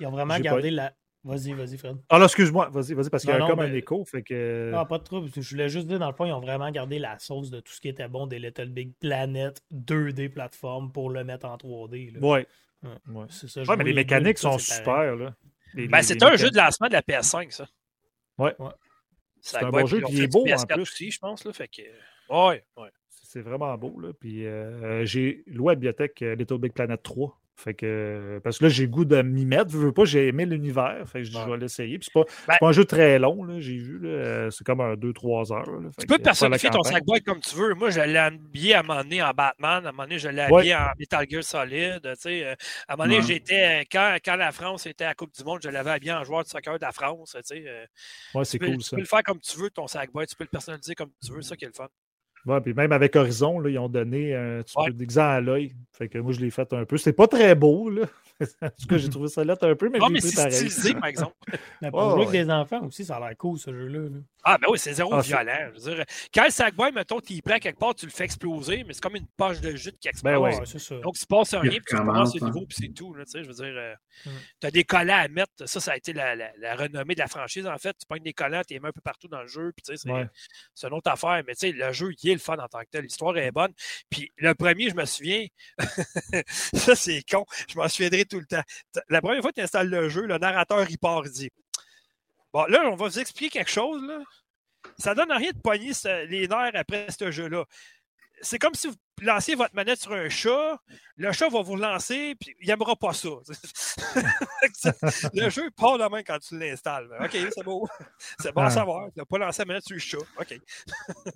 Ils ont vraiment gardé la. Vas-y, vas-y, Fred. Ah là, excuse-moi, vas-y, vas-y, parce qu'il y Non, a non, comme mais- un écho. Fait que... Ah, pas de trouble. Je voulais juste dire, dans le fond, ils ont vraiment gardé la sauce de tout ce qui était bon des Little Big Planet 2D plateforme pour le mettre en 3D. là. Ouais. Ouais. Ouais. C'est ça, je Ouais, mais les mécaniques ça, sont super, là. Les- Ben, les- c'est les un jeu de lancement de la PS5, ça. Ouais. Ouais. C'est un bon jeu, puis il est beau, en PS4 plus. aussi, je pense. Là, fait que... Ouais, ouais. C'est vraiment beau, là. Puis euh, j'ai loué à la bibliothèque euh, Little Big Planet 3. Fait que, parce que là, j'ai le goût de m'y mettre. Je veux pas, j'ai aimé l'univers. Fait que je dis, je vais l'essayer. Puis c'est pas, Ben- pas un jeu très long, là. J'ai vu, là. euh, C'est comme un 2-3 heures. là. Tu peux personnifier ton sackboy comme tu veux. Moi, je l'ai habillé à un moment donné en Batman, à un moment donné, je l'ai Ouais. habillé en Metal Gear Solid. Tu euh, à un moment donné, Ouais. j'étais, euh, quand, quand la France était à la Coupe du Monde, je l'avais habillé en joueur de soccer de la France. Tu euh, Ouais, c'est tu, peux, cool, tu ça. peux le faire comme tu veux, ton sackboy. Tu peux le personnaliser comme tu veux. C'est ça qui est le fun. Ouais, puis même avec Horizon, là, ils ont donné, tu Ouais. peux déguiser à l'œil. Fait que moi, je l'ai fait un peu. C'est pas très beau, là. En tout cas, j'ai trouvé ça lettre un peu, mais je mais c'est stylisé, par exemple. Mais pour Ouais, jouer ouais. avec des enfants aussi, ça a l'air cool, ce jeu-là. là. Ah, ben oui, c'est zéro Ah, violent. Je veux dire, quand le sackboy, mettons, tu y prends quelque part, tu le fais exploser, mais c'est comme une poche de jute qui explose. Ben ouais. Ouais, c'est ça. Donc, il se passe rien, puis tu recommences le hein. niveau, puis c'est tout. Là, tu sais, je veux dire, euh, Mm. tu as des collants à mettre. Ça, ça a été la, la- la renommée de la franchise, en fait. Tu pognes des collants, tu les mets un peu partout dans le jeu, puis tu sais, c'est Ouais. c'est une autre affaire. Mais tu sais, le jeu, il est le fun en tant que tel. L'histoire est bonne. Puis le premier, je me souviens, ça, c'est con. Je m'en souviendrai tout le temps. La première fois que tu installes le jeu, le narrateur, il part, il dit Bon, là, on va vous expliquer quelque chose, là. Ça donne rien de pogner les nerfs après ce jeu-là. C'est comme si vous lanciez votre manette sur un chat, le chat va vous lancer, puis il n'aimera pas ça. le jeu part la main quand tu l'installes. OK, c'est beau. C'est bon à Ah. savoir. Tu n'as pas lancé la manette sur le chat. OK.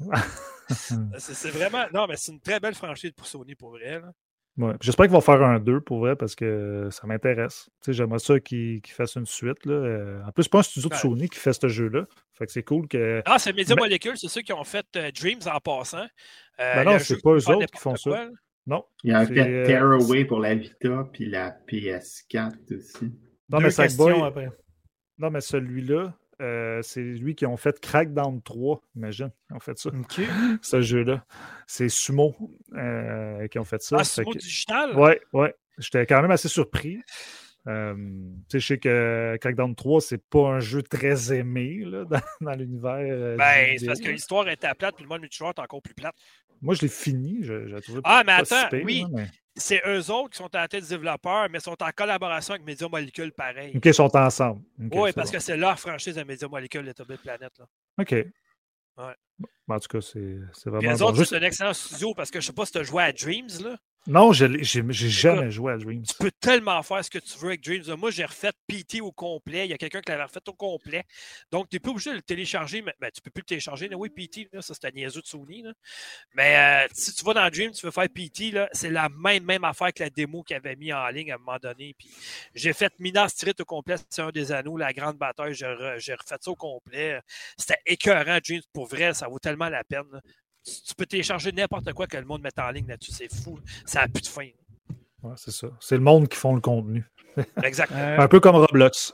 c'est c'est vraiment. Non, mais c'est une très belle franchise pour Sony pour vrai. là. Ouais. J'espère qu'ils vont faire un 2 pour vrai parce que ça m'intéresse. J'aimerais ça qu'ils fassent une suite. Là. Euh, en plus, c'est pas un studio de Ben. Sony qui fait ce jeu-là. Fait que c'est cool que. Ah, c'est Media Mais- Molecule, c'est ceux qui ont fait euh, Dreams en passant. Euh, Ben non, c'est pas eux autres qui font ça. là. Non. Il y a un fait euh, Tearaway pour la Vita puis la PS4 aussi. Non, Deux mais Sackboy- questions après. Non, mais celui-là, euh, c'est lui qui ont fait Crackdown 3, imagine. Ils ont fait ça, ce jeu-là. C'est Sumo euh, qui ont fait ça. Ah, mot que- digital? Ouais, ouais. J'étais quand même assez surpris. Euh, tu sais, je sais que Crackdown 3, c'est pas un jeu très aimé là, dans, dans l'univers. euh, Ben, c'est parce que l'histoire était plate, puis le mode multijoueur est encore plus plate. Moi, je l'ai fini. Je, je Ah, mais attends, oui. là, mais- C'est eux autres qui sont à la tête des développeurs, mais sont en collaboration avec Media Molecule pareil. OK, ils sont ensemble. Oui, parce bon. que c'est leur franchise de Media Molecule, Little Big Planet. Là. OK. Ben, en tout cas, c'est Puis vraiment bon. autres, Juste- c'est un excellent studio parce que je sais pas si tu as joué à Dreams. Là. Non, je j'ai jamais joué à Dreams. Tu peux tellement faire ce que tu veux avec Dreams. Moi, j'ai refait PT au complet. Il y a quelqu'un qui l'avait refait au complet. Donc, tu n'es pas obligé de le télécharger. Mais ben, tu peux plus le télécharger. Oui, PT, là, ça c'était niaiseux de Sony. là. Mais euh, si tu vas dans Dreams, tu veux faire PT, c'est la même, même affaire que la démo qu'il avait mis en ligne à un moment donné. Puis j'ai fait Minas Tirith au complet. C'est un des anneaux, la grande bataille. J'ai re- j'ai refait ça au complet. C'était écœurant, Dreams. Pour vrai, ça vaut tellement la peine. là. Tu peux télécharger n'importe quoi que le monde mette en ligne là-dessus. C'est fou. Ça n'a plus de fin. Ouais, c'est ça. C'est le monde qui font le contenu. Exactement. Euh, Un peu comme Roblox.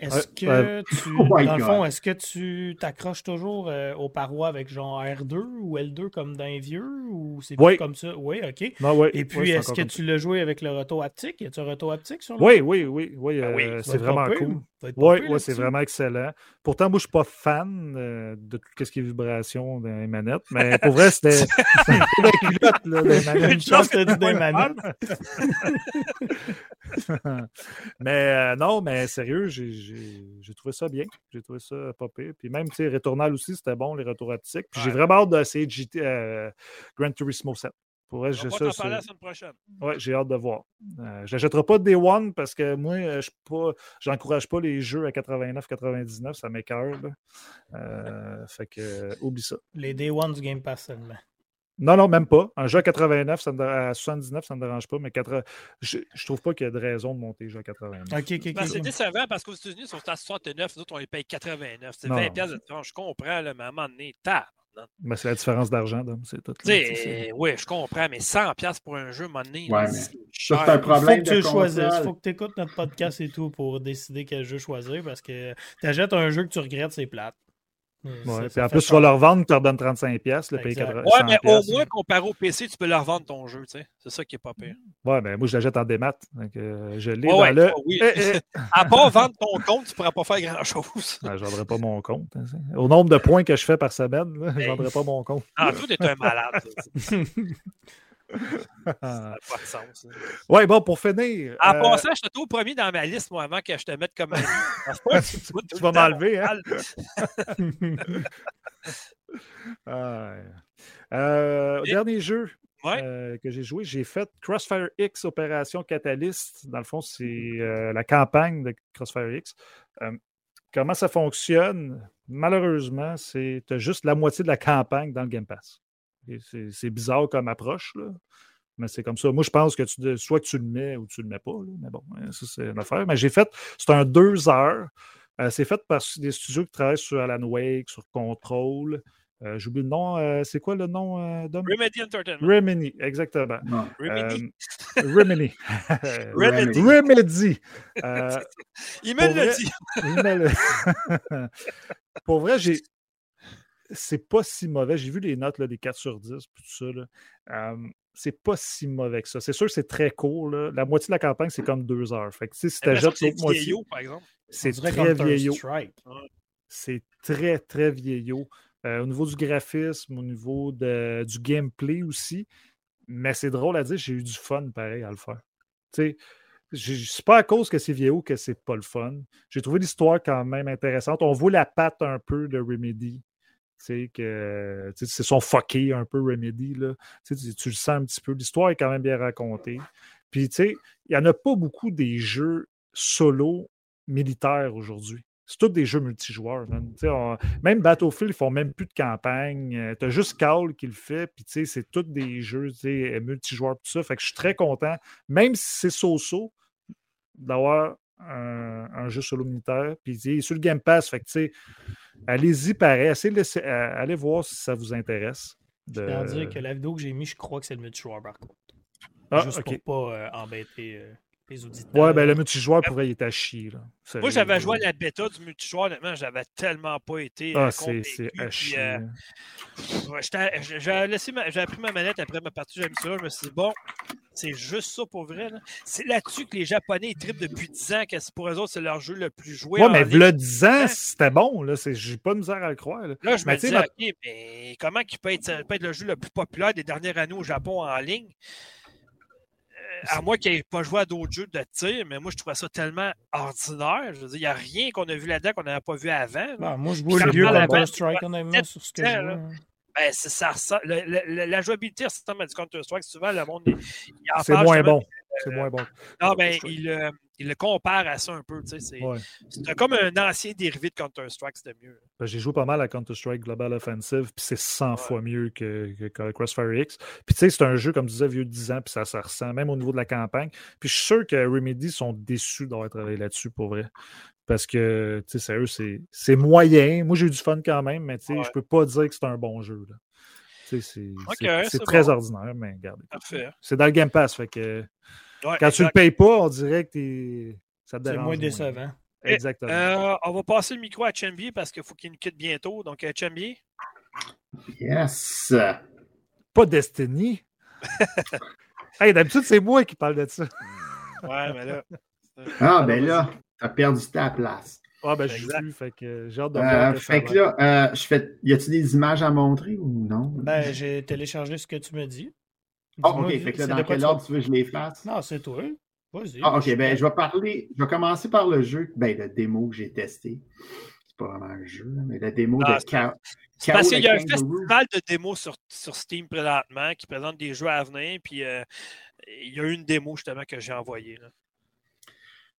Est-ce que tu. Oh dans le fond, est-ce que tu t'accroches toujours euh, aux parois avec genre R2 ou L2 comme dans les vieux ou c'est Oui. plus comme ça? Oui, OK. Non, ouais, Et puis, est-ce que tu l'as joué avec le retour haptique? Y a-tu un retour haptique sur le Oui, oui, oui. oui, Ah oui, euh, c'est vraiment cool. Oui, ouais, c'est vraiment excellent. Pourtant, moi, je ne suis pas fan euh, de tout ce qui est vibration dans les manettes, mais pour vrai, c'était là, manettes. Une chance que tu des manettes. mais euh, non, mais sérieux, j'ai- trouvé ça bien. J'ai trouvé ça pire. Puis même, tu sais, Returnal aussi, c'était bon, les retours haptiques. Puis j'ai vraiment hâte d'essayer GT, euh, Gran Turismo 7. Pour vrai, On j'ai va ça. t'en la semaine prochaine. Ouais, j'ai hâte de voir. Euh, je n'achèterai pas Day One parce que moi, euh, je pas, j'encourage pas les jeux à 89-99, ça. Euh, fait que, oublie ça. Les Day One du Game Pass seulement. Non, non, même pas. Un jeu à 89, ça me, à 79, ça ne me dérange pas, mais 80 je, je trouve pas qu'il y a de raison de monter les jeux à 89. OK, OK, Ben, c'est décevant parce qu'aux États-Unis, ils sont à 69, nous autres, on les paye 89. C'est Non. 20 piastres de différence. Je comprends, là, mais à un moment donné, tard. Mais c'est la différence d'argent, c'est tout. Oui, je comprends, mais 100 piastres pour un jeu, à un moment donné, Ouais, là, mais c'est Ça, cher. c'est un Il faut problème que tu le choisisses. Il faut que tu écoutes notre podcast et tout pour décider quel jeu choisir parce que tu achètes un jeu que tu regrettes, c'est plate. Ouais, puis en plus, tu vas peur. leur vendre, tu leur donnes 35$, le payer Exact. 80 Ouais, mais au 100$. moins, comparé au PC, tu peux leur vendre ton jeu, tu sais. C'est ça qui est pas pire. Ouais, mais moi, je l'achète en démat. Donc, euh, je l'ai Ouais, dans ouais, le. toi, oui. Eh, eh. À part vendre ton compte, tu pourras pas faire grand-chose. Je ne vendrai pas mon compte. hein, Au nombre de points que je fais par semaine, là, je ne vendrai pas mon compte. Ah, toi, t'es un malade. ça. N'a pas de sens. Ouais, bon, pour finir. En euh, passant, je suis au premier dans ma liste, moi, avant que je te mette comme ami. Tu, tu- vas m'enlever, hein? Ah. Euh, Et- Dernier jeu Ouais. euh, que j'ai joué, j'ai fait Crossfire X Opération Catalyst. Dans le fond, c'est euh, la campagne de Crossfire X. Comment ça fonctionne? Malheureusement, c'est juste la moitié de la campagne dans le Game Pass. C'est c'est bizarre comme approche, là. Mais c'est comme ça. Moi, je pense que tu, de- soit que tu le mets ou tu le mets pas. là. Mais bon, hein, ça, c'est une affaire. Mais j'ai fait, c'est un deux heures. Euh, c'est fait par des studios qui travaillent sur Alan Wake, sur Control. Euh, J'oublie le nom. euh, c'est quoi le nom, euh, Dom? Remedy Entertainment. Remedy, exactement. Non. Remedy. Euh, Remedy. Remedy. Remedy. Euh, Il me dit. il me le- Pour vrai, j'ai. C'est pas si mauvais. J'ai vu les notes là, des 4 sur 10 puis tout ça. là. Euh, c'est pas si mauvais que ça. C'est sûr que c'est très court. là. La moitié de la campagne, c'est comme deux heures. Fait que, si c'est vieillot, par exemple. c'est très vieillot. C'est très, très vieillot. Euh, au niveau du graphisme, au niveau de- du gameplay aussi. Mais c'est drôle à dire, j'ai eu du fun pareil à le faire. Tu c'est pas à cause que c'est vieillot que c'est pas le fun. J'ai trouvé l'histoire quand même intéressante. On voit la patte un peu de Remedy. Tu sais, que tu sais, c'est son fucké un peu Remedy. Là. Tu, sais, tu- tu le sens un petit peu. L'histoire est quand même bien racontée. Puis, tu sais, il n'y en a pas beaucoup des jeux solo militaires aujourd'hui. c'est tous des jeux multijoueurs. même Battlefield, ils font même plus de campagne. Euh, tu as juste Call qui le fait, puis c'est tous des jeux multijoueurs, tout ça. Fait que je suis très content, même si c'est so-so, d'avoir un, jeu solo militaire. Puis sur le Game Pass, fait que allez-y pareil, euh, allez voir si ça vous intéresse. De... Je peux dire que la vidéo que j'ai mis, je crois que c'est le multijoueur par contre. Ah, Juste pour pas euh, embêter les auditeurs. Ouais, ben le multijoueur pourrait y être à chier. Moi, j'avais joué à la bêta du multijoueur, honnêtement, j'avais tellement pas été. Ah, c'est à chier. Euh, j'avais pris ma manette après ma partie, j'ai mis ça là, je me suis dit, bon, c'est juste ça pour vrai. C'est là-dessus que les Japonais ils trippent depuis 10 ans, que pour eux autres, c'est leur jeu le plus joué. Ouais, mais le 10 ans, c'était bon. J'ai pas de misère à le croire. Là, je me dis, OK, mais comment il peut être, peut être le jeu le plus populaire des dernières années au Japon en ligne? à moins qu'il n'ait pas joué à d'autres jeux de tir, mais moi, je trouvais ça tellement ordinaire. Je veux dire, il n'y a rien qu'on a vu là-dedans qu'on n'avait pas vu avant. Ah, moi, je vois le vieux Counter-Strike, honnêtement, sur ce que je vois. Ben, ça, ça, la jouabilité ressemble à du Counter-Strike. Souvent, le monde. C'est moins bon. C'est moins bon. Non, mais il, euh, il, le compare à ça un peu. C'est comme un ancien dérivé de Counter-Strike, c'était mieux. Ben, j'ai joué pas mal à Counter-Strike Global Offensive, puis c'est 100 fois mieux que, que, Crossfire X. Puis tu sais, c'est un jeu, comme tu disais, vieux de 10 ans, puis ça, ça ressent, même au niveau de la campagne. Puis je suis sûr que Remedy sont déçus d'avoir travaillé là-dessus, pour vrai. Parce que, tu sais, sérieux, c'est moyen. Moi, j'ai eu du fun quand même, mais tu sais, je peux pas dire que c'est un bon jeu. C'est très ordinaire, mais regardez. C'est dans le Game Pass, fait que quand tu le payes pas, on dirait que ça te dérange. C'est moins décevant. Exactement. Euh, on va passer le micro à Chambier parce qu'il faut qu'il nous quitte bientôt. Donc, euh, Chambier. Yes. Pas Destiny. hey, D'habitude, c'est moi qui parle de ça. ouais, mais là. Ah, ben là, t'as perdu ta place. Ah, ben, je suis fait que j'ai hâte de euh, Fait que là, euh, je fais... y a-tu des images à montrer ou non? Ben, j'ai téléchargé ce que tu me dis. Ah, ok. Fait que là, dans quel ordre tu veux que je les fasse? Non, c'est toi. Vas-y. Ah, ok. Ben, je vais parler. Je vais commencer par le jeu, ben, le démo que j'ai testé. C'est pas vraiment un jeu, mais le démo ah, de Chaos. Parce qu'il y a un festival de démos sur, sur Steam présentement qui présente des jeux à venir. Puis euh, il y a une démo justement que j'ai envoyée. Là.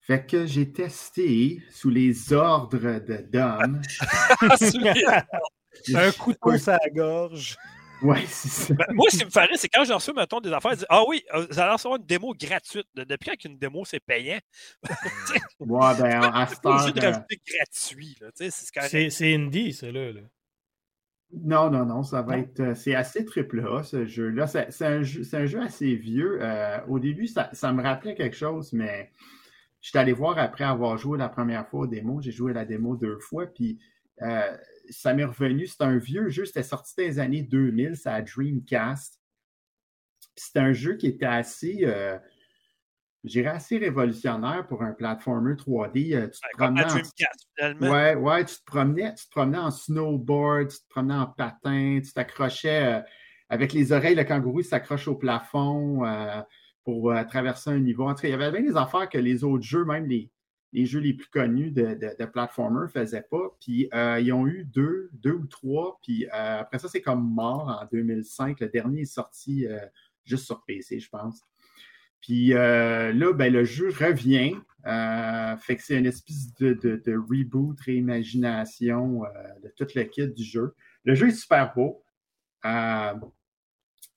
Fait que j'ai testé sous les ordres de Dom. un couteau sur la gorge. Ouais, c'est ça. Ben, moi, ce qui me ferait, c'est quand j'ai reçu, mettons, des affaires, Ah oui, euh, vous allez recevoir une démo gratuite. Depuis quand une démo, c'est payant? ouais, ben, à ce temps. C'est gratuit, C'est C'est indie, ça, là. Non, non, non, ça va être. Euh, c'est assez triple A, ce jeu-là. C'est un, un, jeu assez vieux. Euh, au début, ça, ça, me rappelait quelque chose, mais je suis allé voir après avoir joué la première fois au démo. J'ai joué la démo deux fois, puis euh, ça m'est revenu. C'est un vieux jeu, c'était sorti dans les années 2000, c'est à Dreamcast. C'est un jeu qui était assez, euh, assez révolutionnaire pour un platformer 3D. Euh, tu te promenais en... ouais, ouais, tu te promenais, tu te promenais en snowboard, tu te promenais en patin, tu t'accrochais avec les oreilles, le kangourou s'accroche au plafond pour euh, traverser un niveau. En il y avait bien des affaires que les autres jeux, même les, jeux les plus connus de, de, platformer ne faisaient pas. Puis euh, ils ont eu deux, deux ou trois. Puis euh, après ça, c'est comme mort en 2005. Le dernier est sorti juste sur PC, je pense. Puis là, ben, le jeu revient. fait que c'est une espèce de, de reboot, réimagination de tout le kit du jeu. Le jeu est super beau.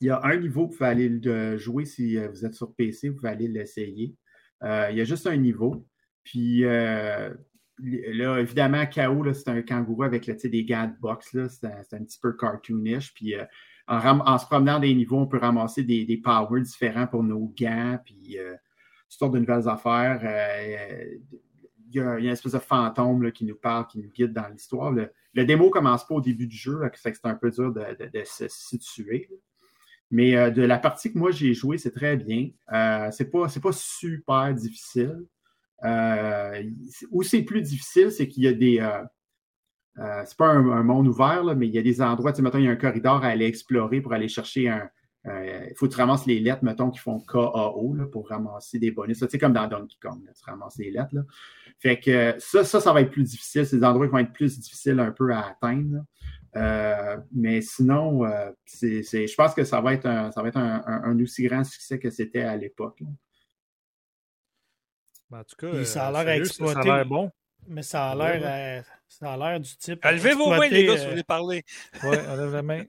Il y a un niveau, vous pouvez aller le jouer si euh, vous êtes sur PC, vous pouvez aller l'essayer. Euh, il y a juste un niveau. Puis euh, là, évidemment, KO, c'est un kangourou avec des gants de boxe. C'est un, petit peu cartoonish. Puis en, se promenant des niveaux, on peut ramasser des, powers différents pour nos gants. Puis sortes de nouvelles affaires. il, y a, une espèce de fantôme qui nous parle, qui nous guide dans l'histoire. Le, démo ne commence pas au début du jeu, c'est un peu dur de, se situer. Mais euh, de la partie que moi j'ai jouée, c'est très bien. Euh, c'est pas, pas super difficile. Euh, où c'est plus difficile, c'est qu'il y a des. Euh, c'est pas un, monde ouvert, mais il y a des endroits, tu sais, mettons, il y a un corridor à aller explorer pour aller chercher un. Il faut que tu ramasses les lettres, mettons, qui font KAO là, pour ramasser des bonus. Sais, comme dans Donkey Kong, tu ramasses les lettres. Là. Fait que ça, ça, ça va être plus difficile. C'est des endroits qui vont être plus difficiles un peu à atteindre. Euh, mais sinon, euh, je pense que ça va être un, ça va être un, aussi grand succès que c'était à l'époque. Ben, en tout cas, ça a l'air exploité. Ça a l'air bon. Mais ça a l'air euh, ça a l'air du type. Levez vos mains, les gars, si vous voulez parler. Oui, lève la main.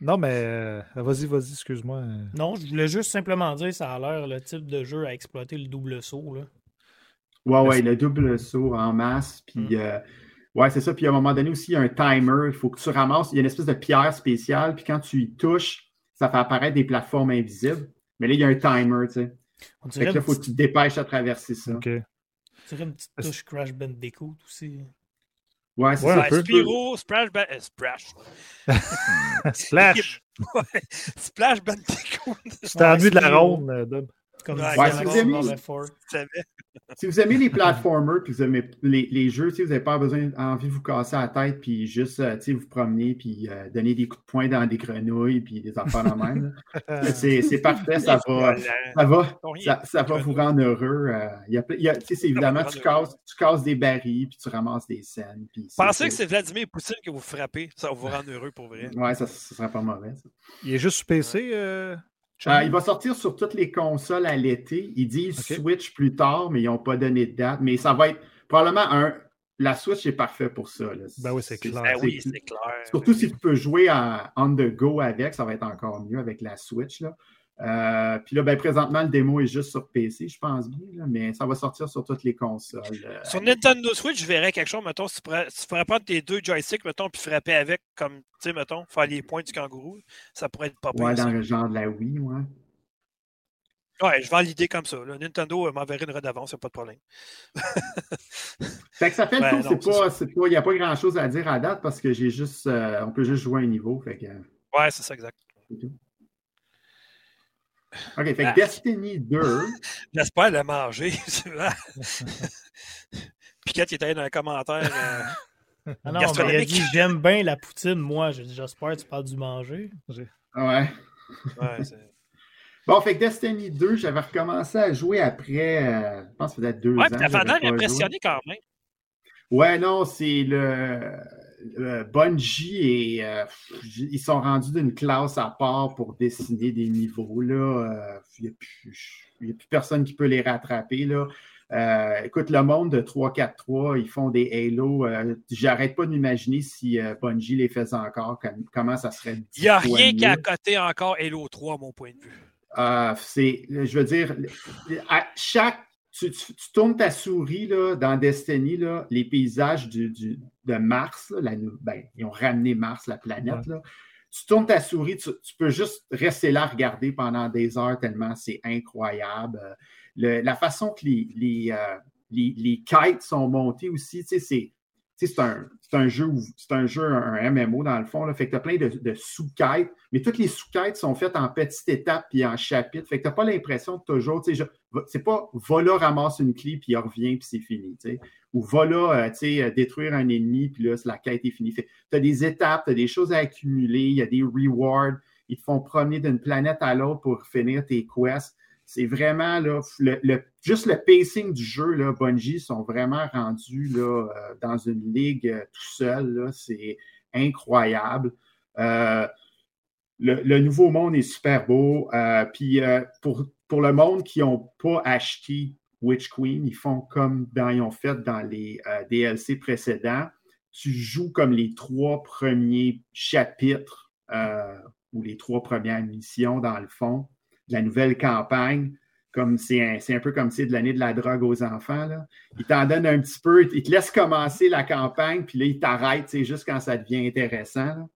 Non, mais euh, vas-y, vas-y, excuse-moi. Non, je voulais juste simplement dire ça a l'air le type de jeu à exploiter le double saut. Là. Ouais, ouais, le double saut en masse. Puis, Mm. euh, ouais, c'est ça. Puis, à un moment donné aussi, il y a un timer. Il faut que tu ramasses. Il y a une espèce de pierre spéciale. Puis, quand tu y touches, ça fait apparaître des plateformes invisibles. Mais là, il y a un timer, tu sais. On Fait dirait, que là, une il faut que tu te dépêches à traverser ça. OK. on dirait une petite touche Crash Bandicoot aussi. Ouais, c'est Ouais, ça. un Ouais, peu. Spyro, Splash, Ba- euh, Splash. Splash! Ouais, Splash Bandicoot. Tu t'as Ouais, vu de la ronde, euh, Dom. Comme Ouais, si vous aimez- dans Left 4. Tu savais. Si vous aimez les platformers puis vous aimez les, les jeux, sais, vous n'avez pas besoin envie de vous casser la tête puis juste euh, vous promener puis euh, donner des coups de poing dans des grenouilles puis des affaires de même. C'est parfait, ça va, ça va, ça, ça va vous rendre heureux. euh, c'est évidemment, tu casses, tu casses des barils puis tu ramasses des scènes. Puis Pensez que c'est Vladimir Poutine que vous frappez. Ça va vous rendre heureux pour vrai. Ouais, ça, ça serait pas mauvais. ça. Il est juste sur PC, euh, Euh, il va sortir sur toutes les consoles à l'été. Ils disent. Switch plus tard, mais ils n'ont pas donné de date. Mais ça va être probablement un. La Switch est parfait pour ça. là. Ben oui, c'est clair. Ben oui, clair. Surtout si tu peux jouer à on the go avec, ça va être encore mieux avec la Switch. Là. Euh, puis là, ben, présentement, le démo est juste sur PC, je pense bien, là, mais ça va sortir sur toutes les consoles. euh, Sur Nintendo Switch, je verrais quelque chose, mettons, si tu pourrais, si tu pourrais prendre tes deux joysticks, mettons, puis frapper avec, comme, tu sais, mettons, faire les points du kangourou, ça pourrait être pas ouais, ça. dans le genre de la Wii, ouais. Ouais, je vends l'idée comme ça. là. Nintendo euh, m'enverrait une redevance, c'est pas de problème. Fait que ça fait le tour, il n'y a pas grand chose à dire à date parce que j'ai juste, euh, on peut juste jouer un niveau. Fait que, Ouais, c'est ça, exact. c'est tout. OK, fait que Ah. Destiny 2, J'espère le manger. Piquette, il était dans les commentaires. euh, Ah non, mais il a Gastronomique. dit j'aime bien la poutine, moi. J'ai dit j'espère que tu parles du manger. ouais. ouais, Bon, fait que Destiny 2, j'avais recommencé à jouer après, euh, je pense que ça faisait deux ouais ans. puis t'as j'avais l'air joué. impressionné quand même. Ouais, non, c'est le, le Bungie et euh, ils sont rendus d'une classe à part pour dessiner des niveaux. Euh, il n'y a, plus- il y a plus personne qui peut les rattraper. Là. Euh, écoute, le monde de 3-4-3, ils font des Halo. euh, J'arrête pas d'imaginer si euh, Bungie les faisait encore, comme- comment ça serait. Il n'y a rien qui mieux. côté encore Halo 3, à mon point de vue. Euh, c'est, je veux dire, à chaque. Tu, tu- tu tournes ta souris là, dans Destiny, là, les paysages du, du- de Mars, là, la ben, ils ont ramené Mars, la planète. Là. Tu tournes ta souris, tu, tu peux juste rester là, regarder pendant des heures tellement c'est incroyable. Euh, le- la façon que les, les, euh, les, les kites sont montées aussi, tu sais, c'est. C'est un, un jeu, c'est un jeu, un MMO dans le fond. Là, fait que tu as plein de, sous-quêtes, mais toutes les sous-quêtes sont faites en petites étapes puis en chapitres. Fait que tu n'as pas l'impression de toujours, tu sais, c'est pas va là, ramasse une clé puis il revient puis c'est fini. Ou va là, euh, tu sais, euh, détruire un ennemi puis là, la quête est finie. Tu as des étapes, tu as des choses à accumuler, il y a des rewards, ils te font promener d'une planète à l'autre pour finir tes quests. C'est vraiment là, le, le- juste le pacing du jeu, là, Bungie sont vraiment rendus là, euh, dans une ligue euh, tout seul. C'est incroyable. Euh, le, nouveau monde est super beau. Puis pour, pour le monde qui n'ont pas acheté Witch Queen, ils font comme ils ont fait dans les DLC précédents. Tu joues comme les trois premiers chapitres ou les trois premières missions, dans le fond, de la nouvelle campagne. Comme c'est un, c'est un peu comme c'est de l'année de la drogue aux enfants. Là. Ils t'en donnent un petit peu, ils te laissent commencer la campagne, puis là, ils t'arrêtent c'est juste quand ça devient intéressant. là.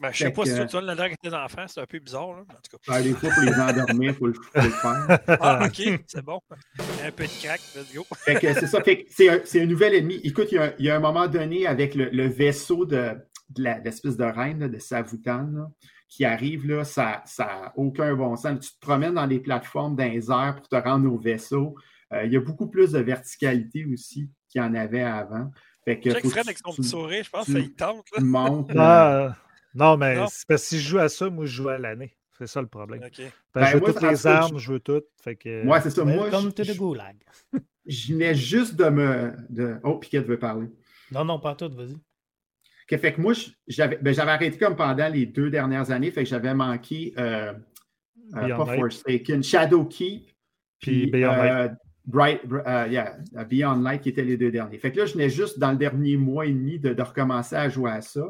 Ben, je sais Fait pas que- si tu donnes la drogue à tes enfants, c'est un peu bizarre. Là, en tout cas. Ah, des fois, pour les endormir, il faut, le- faire. Ah, ok, c'est bon. Un peu de crack, let's go. Fait que c'est ça. C'est un, c'est un nouvel ennemi. Écoute, il y a, un- il y a un moment donné avec le, le vaisseau de, l'espèce de reine là, de Savoutan là, qui arrive, là, ça n'a aucun bon sens. Tu te promènes dans des plateformes dans les airs pour te rendre au vaisseau. Euh, il y a beaucoup plus de verticalité aussi qu'il y en avait avant. Fait que Fred avec son petit sourire, je pense tu- ça y tente. tu montes. là. Ah, non, mais Non. c'est parce que si je joue à ça, moi, je joue à l'année. C'est ça le problème. Là. Je Ben, veux moi, toutes les armes, je veux tout. Fait que... Moi, c'est ça. Moi, Welcome je, to the je, gulag. je venais juste de me. De... Oh, Piquette veut parler. Non, non, pas tout, vas-y. Que fait que moi, j'avais ben, j'avais arrêté comme pendant les deux dernières années, fait que j'avais manqué euh, euh, pas. Forsaken, Shadow Keep, Puis Beyond euh, Bright, uh, yeah, Beyond Light qui étaient les deux derniers. Fait que là, je venais juste dans le dernier mois et demi de, de recommencer à jouer à ça.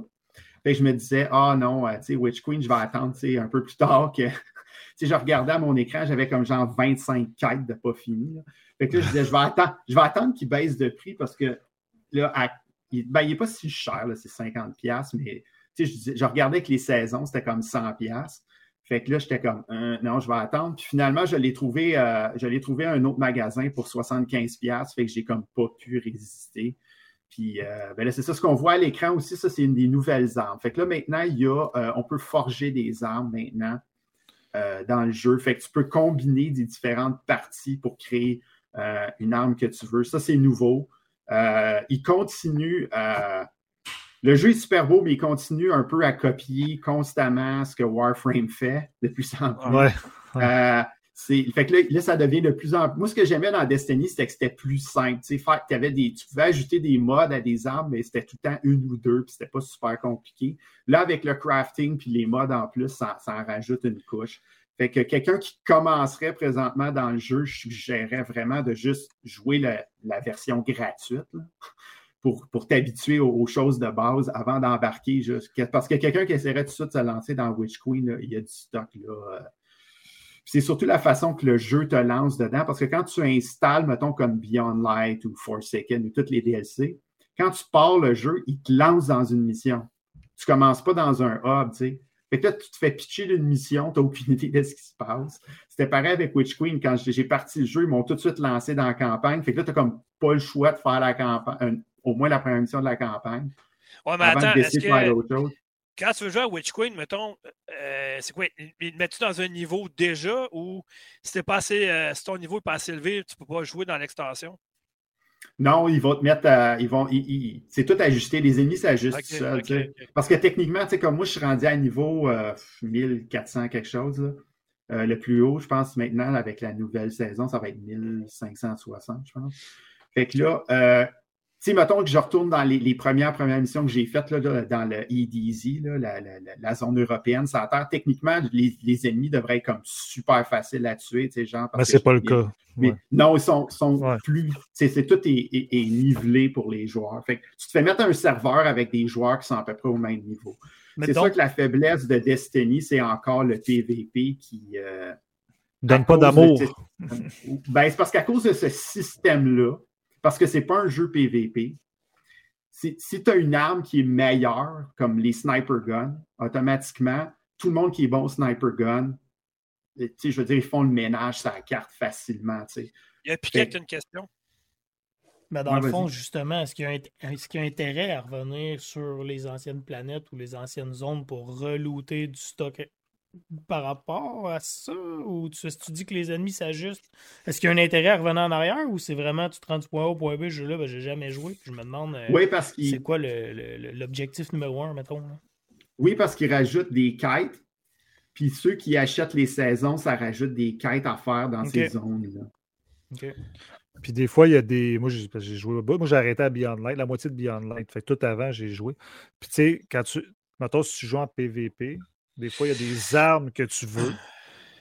Fait que je me disais, ah oh, non, tu sais, Witch Queen, je vais attendre un peu plus tard que. si je regardais à mon écran, j'avais comme genre 25 quêtes de pas fini. Fait que là, je disais, je vais attendre, je vais attendre qu'il baisse de prix parce que là, il, ben, n'est pas si cher, c'est 50$, mais je, je regardais que les saisons, c'était comme 100$. Fait que là, j'étais comme, euh, non, je vais attendre. Puis finalement, je l'ai trouvé, euh, trouvé à un autre magasin pour 75$. Fait que j'ai comme pas pu résister. Puis euh, ben c'est ça ce qu'on voit à l'écran aussi. Ça, c'est une des nouvelles armes. Fait que là, maintenant, il y a, on peut forger des armes maintenant dans le jeu. Fait que tu peux combiner des différentes parties pour créer une arme que tu veux. Ça, c'est nouveau. Il continue le jeu est super beau, mais il continue un peu à copier constamment ce que Warframe fait de plus en plus. Ouais. Euh, fait que là, ça devient de plus en plus. Moi, ce que j'aimais dans Destiny, c'était que c'était plus simple. Tu avais des, tu pouvais ajouter des modes à des armes, mais c'était tout le temps une ou deux, puis c'était pas super compliqué. Là, avec le crafting puis les modes en plus, ça, en rajoute une couche. Fait que quelqu'un qui commencerait présentement dans le jeu, je suggérerais vraiment de juste jouer la version gratuite pour, t'habituer aux, choses de base avant d'embarquer. Parce que quelqu'un qui essaierait tout de suite de se lancer dans Witch Queen, il y a du stock là. Euh. C'est surtout la façon que le jeu te lance dedans. Parce que quand tu installes, mettons, comme Beyond Light ou Forsaken ou toutes les DLC, quand tu pars le jeu, il te lance dans une mission. Tu commences pas dans un hub, tu sais. Fait que là, tu te fais pitcher d'une mission, tu n'as aucune idée de ce qui se passe. C'était pareil avec Witch Queen. Quand j'ai parti le jeu, ils m'ont tout de suite lancé dans la campagne. Fait que là, tu n'as comme pas le choix de faire la campagne, au moins la première mission de la campagne. Ouais, mais attends, est-ce que quand tu veux jouer à Witch Queen, mettons, euh, c'est quoi? Ils mettent-tu dans un niveau déjà ou si, pas assez, euh, si ton niveau n'est pas assez élevé, tu ne peux pas jouer dans l'extension? Non, ils vont te mettre à, ils vont, c'est tout ajusté. Les ennemis s'ajustent okay. Parce que techniquement, comme moi, je suis rendu à niveau 1400 euh, quelque chose. le plus haut, je pense maintenant, avec la nouvelle saison, ça va être 1560, je pense. Fait que là, sais, mettons que je retourne dans les, premières, premières missions que j'ai faites là, dans le EDZ, la, la, zone européenne, ça terre. Techniquement, les, ennemis devraient être comme super faciles à tuer, tu sais, genre. Mais c'est pas le cas. Mais non, ils sont, sont plus. C'est tout est, nivelé pour les joueurs. Fait tu te fais mettre un serveur avec des joueurs qui sont à peu près au même niveau. C'est sûr que la faiblesse de Destiny, c'est encore le PVP qui. Euh, Donne pas d'amour. Ben, c'est parce qu'à cause de ce système-là, parce que ce n'est pas un jeu PVP. Si, tu as une arme qui est meilleure, comme les sniper guns, automatiquement, tout le monde qui est bon au sniper gun, je veux dire, ils font le ménage sur la carte facilement. Il y a Piquet une question. Mais dans le fond, justement, est-ce qu'il y, y, a intérêt à revenir sur les anciennes planètes ou les anciennes zones pour relooter du stock par rapport à ça? Ou tu, tu dis que les ennemis s'ajustent? Est-ce qu'il y a un intérêt à revenir en arrière ou c'est vraiment tu te rends du point A au point B, je là, ben, j'ai jamais joué, je me demande euh, oui, parce c'est quoi l'objectif numéro un, mettons? Oui, parce qu'ils rajoutent des quêtes. Puis ceux qui achètent les saisons, ça rajoute des quêtes à faire dans ces zones-là. Puis des fois, il y a des. Moi, j'ai joué. Moi, j'ai arrêté à Beyond Light, la moitié de Beyond Light. Fait tout avant, j'ai joué. Puis tu sais, quand tu. Mettons, si tu joues en PVP, des fois, il y a des armes que tu veux.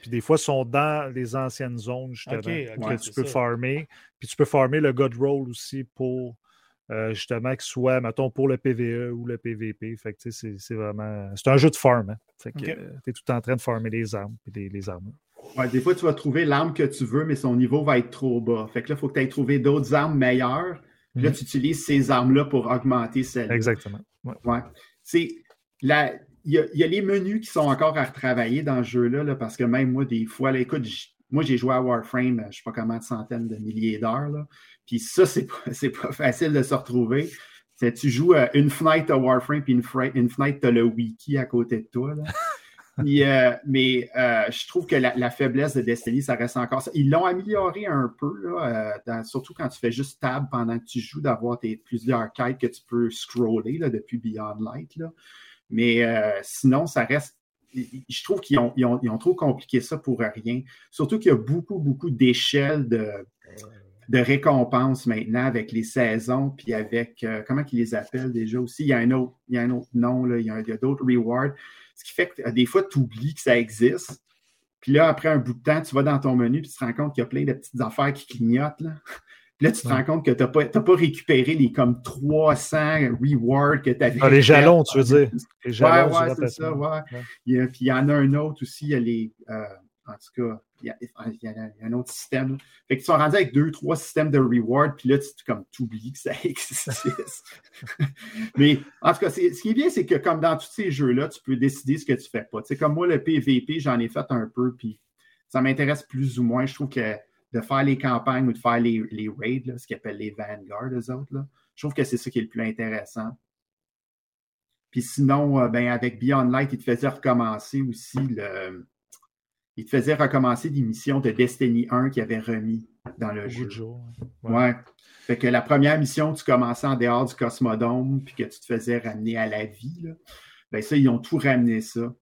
Puis des fois, sont dans les anciennes zones, justement, que tu peux farmer. Puis tu peux farmer le God Roll aussi pour euh, justement qu'il soit, mettons, pour le PVE ou le PVP. Fait que c'est vraiment. C'est un jeu de farm. Hein. Fait que tu es tout en train de farmer les armes et les, armes. Ouais, des fois, tu vas trouver l'arme que tu veux, mais son niveau va être trop bas. Fait que là, il faut que tu ailles trouver d'autres armes meilleures. Puis là, mhm. tu utilises ces armes-là pour augmenter celles -là. Exactement. Ouais. C'est la, il y, a, les menus qui sont encore à retravailler dans ce jeu-là, parce que même moi, des fois, écoute, moi, j'ai joué à Warframe, je ne sais pas comment de centaines de milliers d'heures. Puis ça, c'est pas, pas facile de se retrouver. Tu joues à une fenêtre à Warframe, puis une, une fenêtre, tu as le wiki à côté de toi. Euh, mais euh, je trouve que la, faiblesse de Destiny, ça reste encore ça. Ils l'ont amélioré un peu, là, euh, surtout quand tu fais juste tab pendant que tu joues, d'avoir plusieurs quêtes que tu peux scroller là, depuis Beyond Light. Là. Mais euh, sinon, ça reste. Je trouve qu'ils ont, trop compliqué ça pour rien. Surtout qu'il y a beaucoup, beaucoup d'échelles de, récompenses maintenant avec les saisons, puis avec. Euh, comment ils les appellent déjà aussi? Il y a un autre, il y a un autre nom, là, il y a, d'autres rewards. Ce qui fait que des fois, tu oublies que ça existe. Puis là, après un bout de temps, tu vas dans ton menu, puis tu te rends compte qu'il y a plein de petites affaires qui clignotent. Là. Puis là, tu te rends compte que tu n'as pas, pas, récupéré les comme 300 rewards que tu avais. Ah, les jalons, tu veux dire. Les jalons, ouais, ouais, c'est ça, ouais. puis il y en a un autre aussi, il y a les. Euh, en tout cas, il y, a, un autre système. Fait qu'ils sont rendus avec deux, trois systèmes de reward, puis là, tu comme oublies que ça existe. Mais en tout cas, ce qui est bien, c'est que comme dans tous ces jeux-là, tu peux décider ce que tu fais pas. Tu sais, comme moi, le PVP, j'en ai fait un peu, puis ça m'intéresse plus ou moins. Je trouve que de faire les campagnes ou de faire les, les raids, ce qu'ils appellent les Vanguard, eux autres, là, je trouve que c'est ça qui est le plus intéressant. Puis sinon, euh, ben, avec Beyond Light, il te faisait recommencer aussi le, il te faisait recommencer des missions de Destiny 1 qu'il avait remis dans le jeu. ouais. Fait que la première mission, tu commençais en dehors du Cosmodome, puis que tu te faisais ramener à la vie. Là. Ben ça, ils ont tout ramené ça.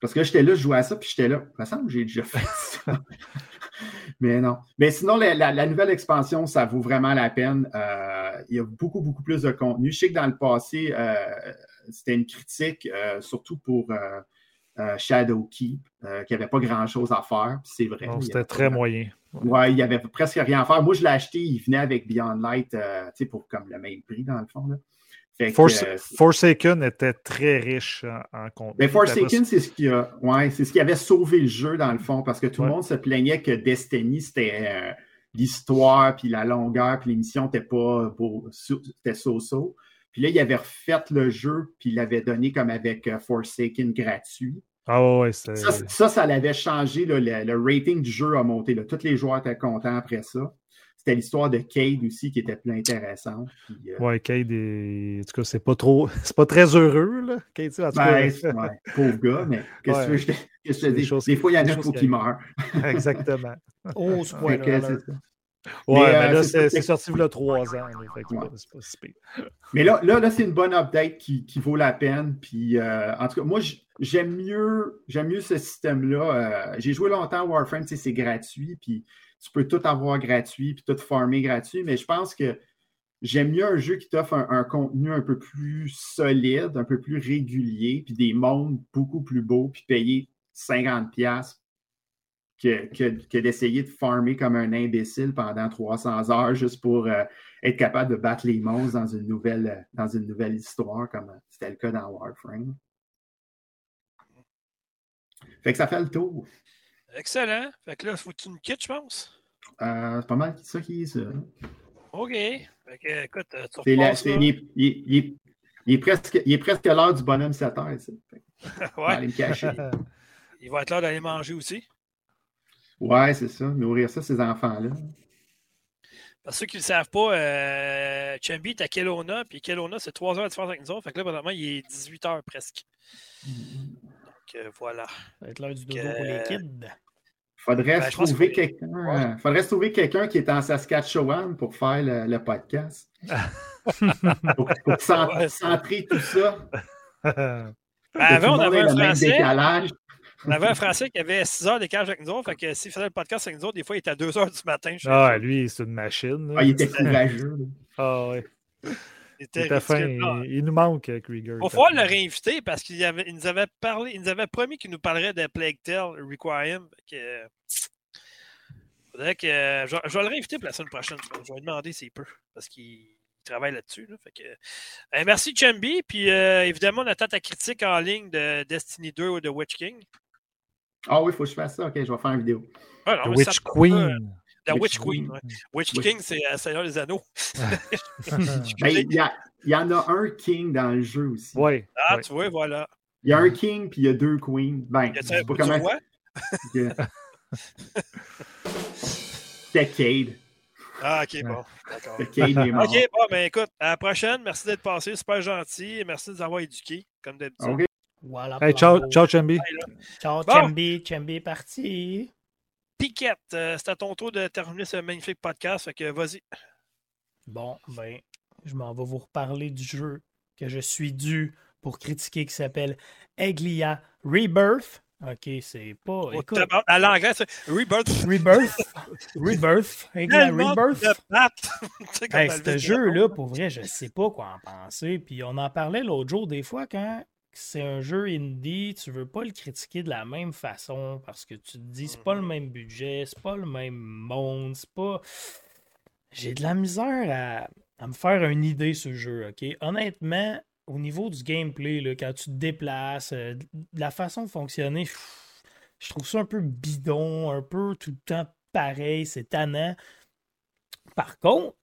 Parce que j'étais là, je jouais à ça, puis j'étais là. Ça me semble que j'ai déjà fait ça. Mais non. Mais sinon, la, nouvelle expansion, ça vaut vraiment la peine. Euh, il y a beaucoup, beaucoup plus de contenu. Je sais que dans le passé, euh, c'était une critique, euh, surtout pour Shadow Keep, euh, qui n'avait pas grand-chose à faire. C'est vrai. C'était très moyen. Ouais. il n'y avait presque rien à faire. Moi, je l'ai acheté, il venait avec Beyond Light, euh, pour comme le même prix, dans le fond. Forsaken était très riche en, contenu. Mais Forsaken, c'est ce qui a, ouais, c'est ce qui avait sauvé le jeu dans le fond, parce que tout le monde se plaignait que Destiny, c'était l'histoire, puis la longueur, puis l'émission n'était pas beau, c'était so-so. Puis là, il avait refait le jeu, puis il l'avait donné comme avec Forsaken gratuit. Ah ouais, ça, ça, ça l'avait changé. le, rating du jeu a monté. Là. Tous les joueurs étaient contents après ça. C'était l'histoire de Cade aussi qui était plus intéressante. Oui, euh, Ouais, Cade est. En tout cas, c'est pas trop. C'est pas très heureux, là. Cade, en tout ben, ouais, pauvre gars, mais qu'est-ce que je te dis? Des, fois, il y en a qui meurent. Exactement. oh, ce point-là. Ouais, mais, euh, là, c'est sorti il y a trois ans. Mais là, là, là c'est une bonne update qui, qui vaut la peine. Puis, euh, en tout cas, moi, j'aime mieux, mieux ce système-là. Euh, j'ai joué longtemps à Warframe, c'est gratuit. Puis, tu peux tout avoir gratuit, puis tout farmer gratuit. Mais je pense que j'aime mieux un jeu qui t'offre un, contenu un peu plus solide, un peu plus régulier, puis des mondes beaucoup plus beaux, puis payer 50$ que, d'essayer de farmer comme un imbécile pendant 300 heures juste pour euh, être capable de battre les monstres dans une nouvelle, euh, dans une nouvelle histoire, comme c'était le cas dans Warframe. Fait que ça fait le tour. Excellent. Fait que là, faut que tu nous quittes, je pense. Euh, c'est pas mal ça qui est ça. OK. Fait que, écoute, tu il, est, presque, il est presque l'heure du bonhomme 7 heures. ouais. Aller me cacher. il va être l'heure d'aller manger aussi. Ouais, c'est ça. Nourrir ça, ces enfants-là. Parce ceux qui ne le savent pas, euh, Chambi est à Kelowna, puis Kelowna, c'est 3 heures de différence avec nous autres. Fait que là, présentement, il est 18 heures presque. Donc, euh, voilà. Ça va être l'heure du dodo pour les kids. Faudrait ben, trouver quelqu'un. Faudrait se trouver quelqu'un qui est en Saskatchewan pour faire le, podcast. pour, pour centrer tout ça. Ben, avant, on avait un français. Décalage. On avait un Français qui avait 6 heures d'écart avec nous autres. Fait que s'il faisait le podcast avec nous autres, des fois, il était à 2 heures du matin. Ah, lui, c'est une machine. Ah, il était courageux. ah, ouais. Il, était fin, il, nous manque, euh, Krieger. Il faut le réinviter parce qu'il nous avait parlé, il nous avait promis qu'il nous parlerait de Plague Tale Requiem. Que, faudrait que, je, vais le réinviter pour la semaine prochaine. Je vais lui demander s'il peut parce qu'il travaille là-dessus. Que, euh, merci, Chambi. Puis euh, évidemment, on attend ta critique en ligne de Destiny 2 ou de Witch King. Ah oui, il faut que je fasse ça. OK, je vais faire une vidéo. Ah, The Witch Queen. La Witch, Queen. Witch, King, c'est euh, Seigneur des Anneaux. Il, y en a un King dans le jeu aussi. Oui. Ah, tu vois, voilà. Il y a un King puis il y a deux Queens. Ben, je sais pas comment. C'est Cade. Ah, ok, bon. D'accord. Ok, bon, ben écoute, à la prochaine. Merci d'être passé. Super gentil. Merci de nous avoir éduqués, comme d'habitude. Voilà. Hey, ciao, ciao, Chambi. Ciao, bon. Chambi. Chambi est parti. Piquette, euh, c'est à ton tour de terminer ce magnifique podcast. Fait que vas-y. Bon, ben, je m'en vais vous reparler du jeu que je suis dû pour critiquer qui s'appelle Eglia Rebirth. OK, c'est pas. Oh, écoute, à l'anglais, c'est Rebirth. Rebirth. Rebirth. Eglia Rebirth. hey, ce jeu-là, pour vrai, je sais pas quoi en penser. Puis on en parlait l'autre jour, des fois, quand c'est un jeu indie, tu veux pas le critiquer de la même façon parce que tu te dis c'est pas le même budget, c'est pas le même monde, c'est pas. J'ai de la misère à, me faire une idée sur le jeu, ok? Honnêtement, au niveau du gameplay, là, quand tu te déplaces, euh, la façon de fonctionner, je trouve ça un peu bidon, un peu tout le temps pareil, c'est tannant. Par contre,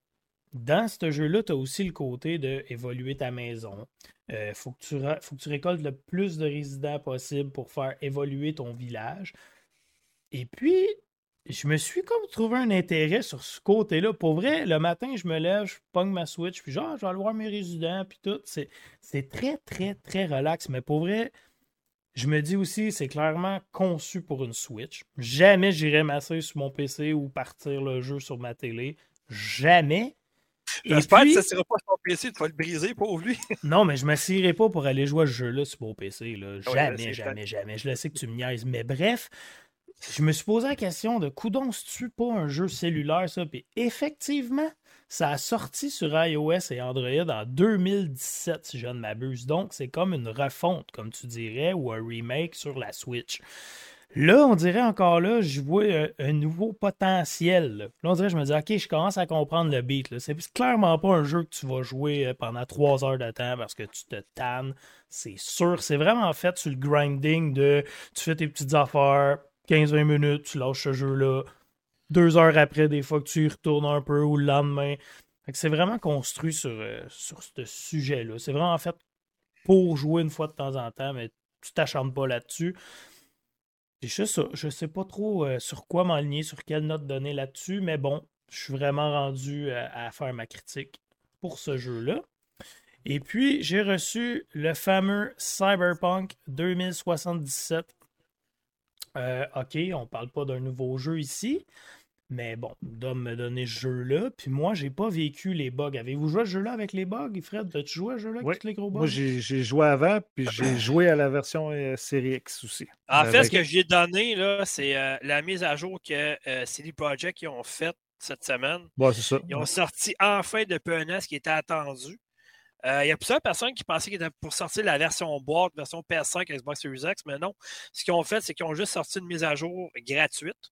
dans ce jeu-là, tu as aussi le côté d'évoluer ta maison. Il euh, faut, que tu faut récoltes le plus de résidents possible pour faire évoluer ton village. Et puis, je me suis comme trouvé un intérêt sur ce côté-là. Pour vrai, le matin, je me lève, je pogne ma Switch, puis genre, je vais aller voir mes résidents, puis tout. C'est très, très, très relax. Mais pour vrai, je me dis aussi, c'est clairement conçu pour une Switch. Jamais j'irai masser sur mon PC ou partir le jeu sur ma télé. Jamais. J'espère que ça ne sera pas sur PC, tu vas le briser, pauvre lui. non, mais je ne m'assierai pas pour aller jouer à ce jeu-là sur mon PC. Là. Jamais, jamais, jamais. Je le sais que tu me niaises. Mais bref, je me suis posé la question de coudon, tu pas un jeu cellulaire, ça? Puis effectivement, ça a sorti sur iOS et Android en 2017, si je ne m'abuse. Donc, c'est comme une refonte, comme tu dirais, ou un remake sur la Switch. Là, on dirait encore là, je vois un, nouveau potentiel. Là. on dirait, je me dis, OK, je commence à comprendre le beat. C'est clairement pas un jeu que tu vas jouer euh, pendant trois heures de temps parce que tu te tannes. C'est sûr. C'est vraiment fait sur le grinding de tu fais tes petites affaires, 15-20 minutes, tu lâches ce jeu-là. Deux heures après, des fois que tu y retournes un peu ou le lendemain. C'est vraiment construit sur, euh, sur ce sujet-là. C'est vraiment fait pour jouer une fois de temps en temps, mais tu t'acharnes pas là-dessus. C'est juste ça. Je sais pas trop euh, sur quoi m'aligner, sur quelle note donner là-dessus, mais bon, je suis vraiment rendu euh, à faire ma critique pour ce jeu-là. Et puis, j'ai reçu le fameux Cyberpunk 2077. Euh, ok, on parle pas d'un nouveau jeu ici, mais bon, Dom me donné ce jeu-là. Puis moi, j'ai pas vécu les bugs. Avez-vous joué à ce jeu-là avec les bugs, Fred? As-tu joué à ce jeu-là avec tous les gros bugs? Moi, j'ai joué avant, puis j'ai joué à la version euh, série X aussi. En fait, ce que j'ai donné, là, c'est euh, la mise à jour que euh, CD Projekt ont faite cette semaine. c'est ça. Ils ont sorti enfin de PNS qui était attendu. Il y a plusieurs personnes qui pensaient qu'ils étaient pour sortir la version boîte, version PS5 Xbox Series X, mais non. Ce qu'ils ont fait, c'est qu'ils ont juste sorti une mise à jour gratuite.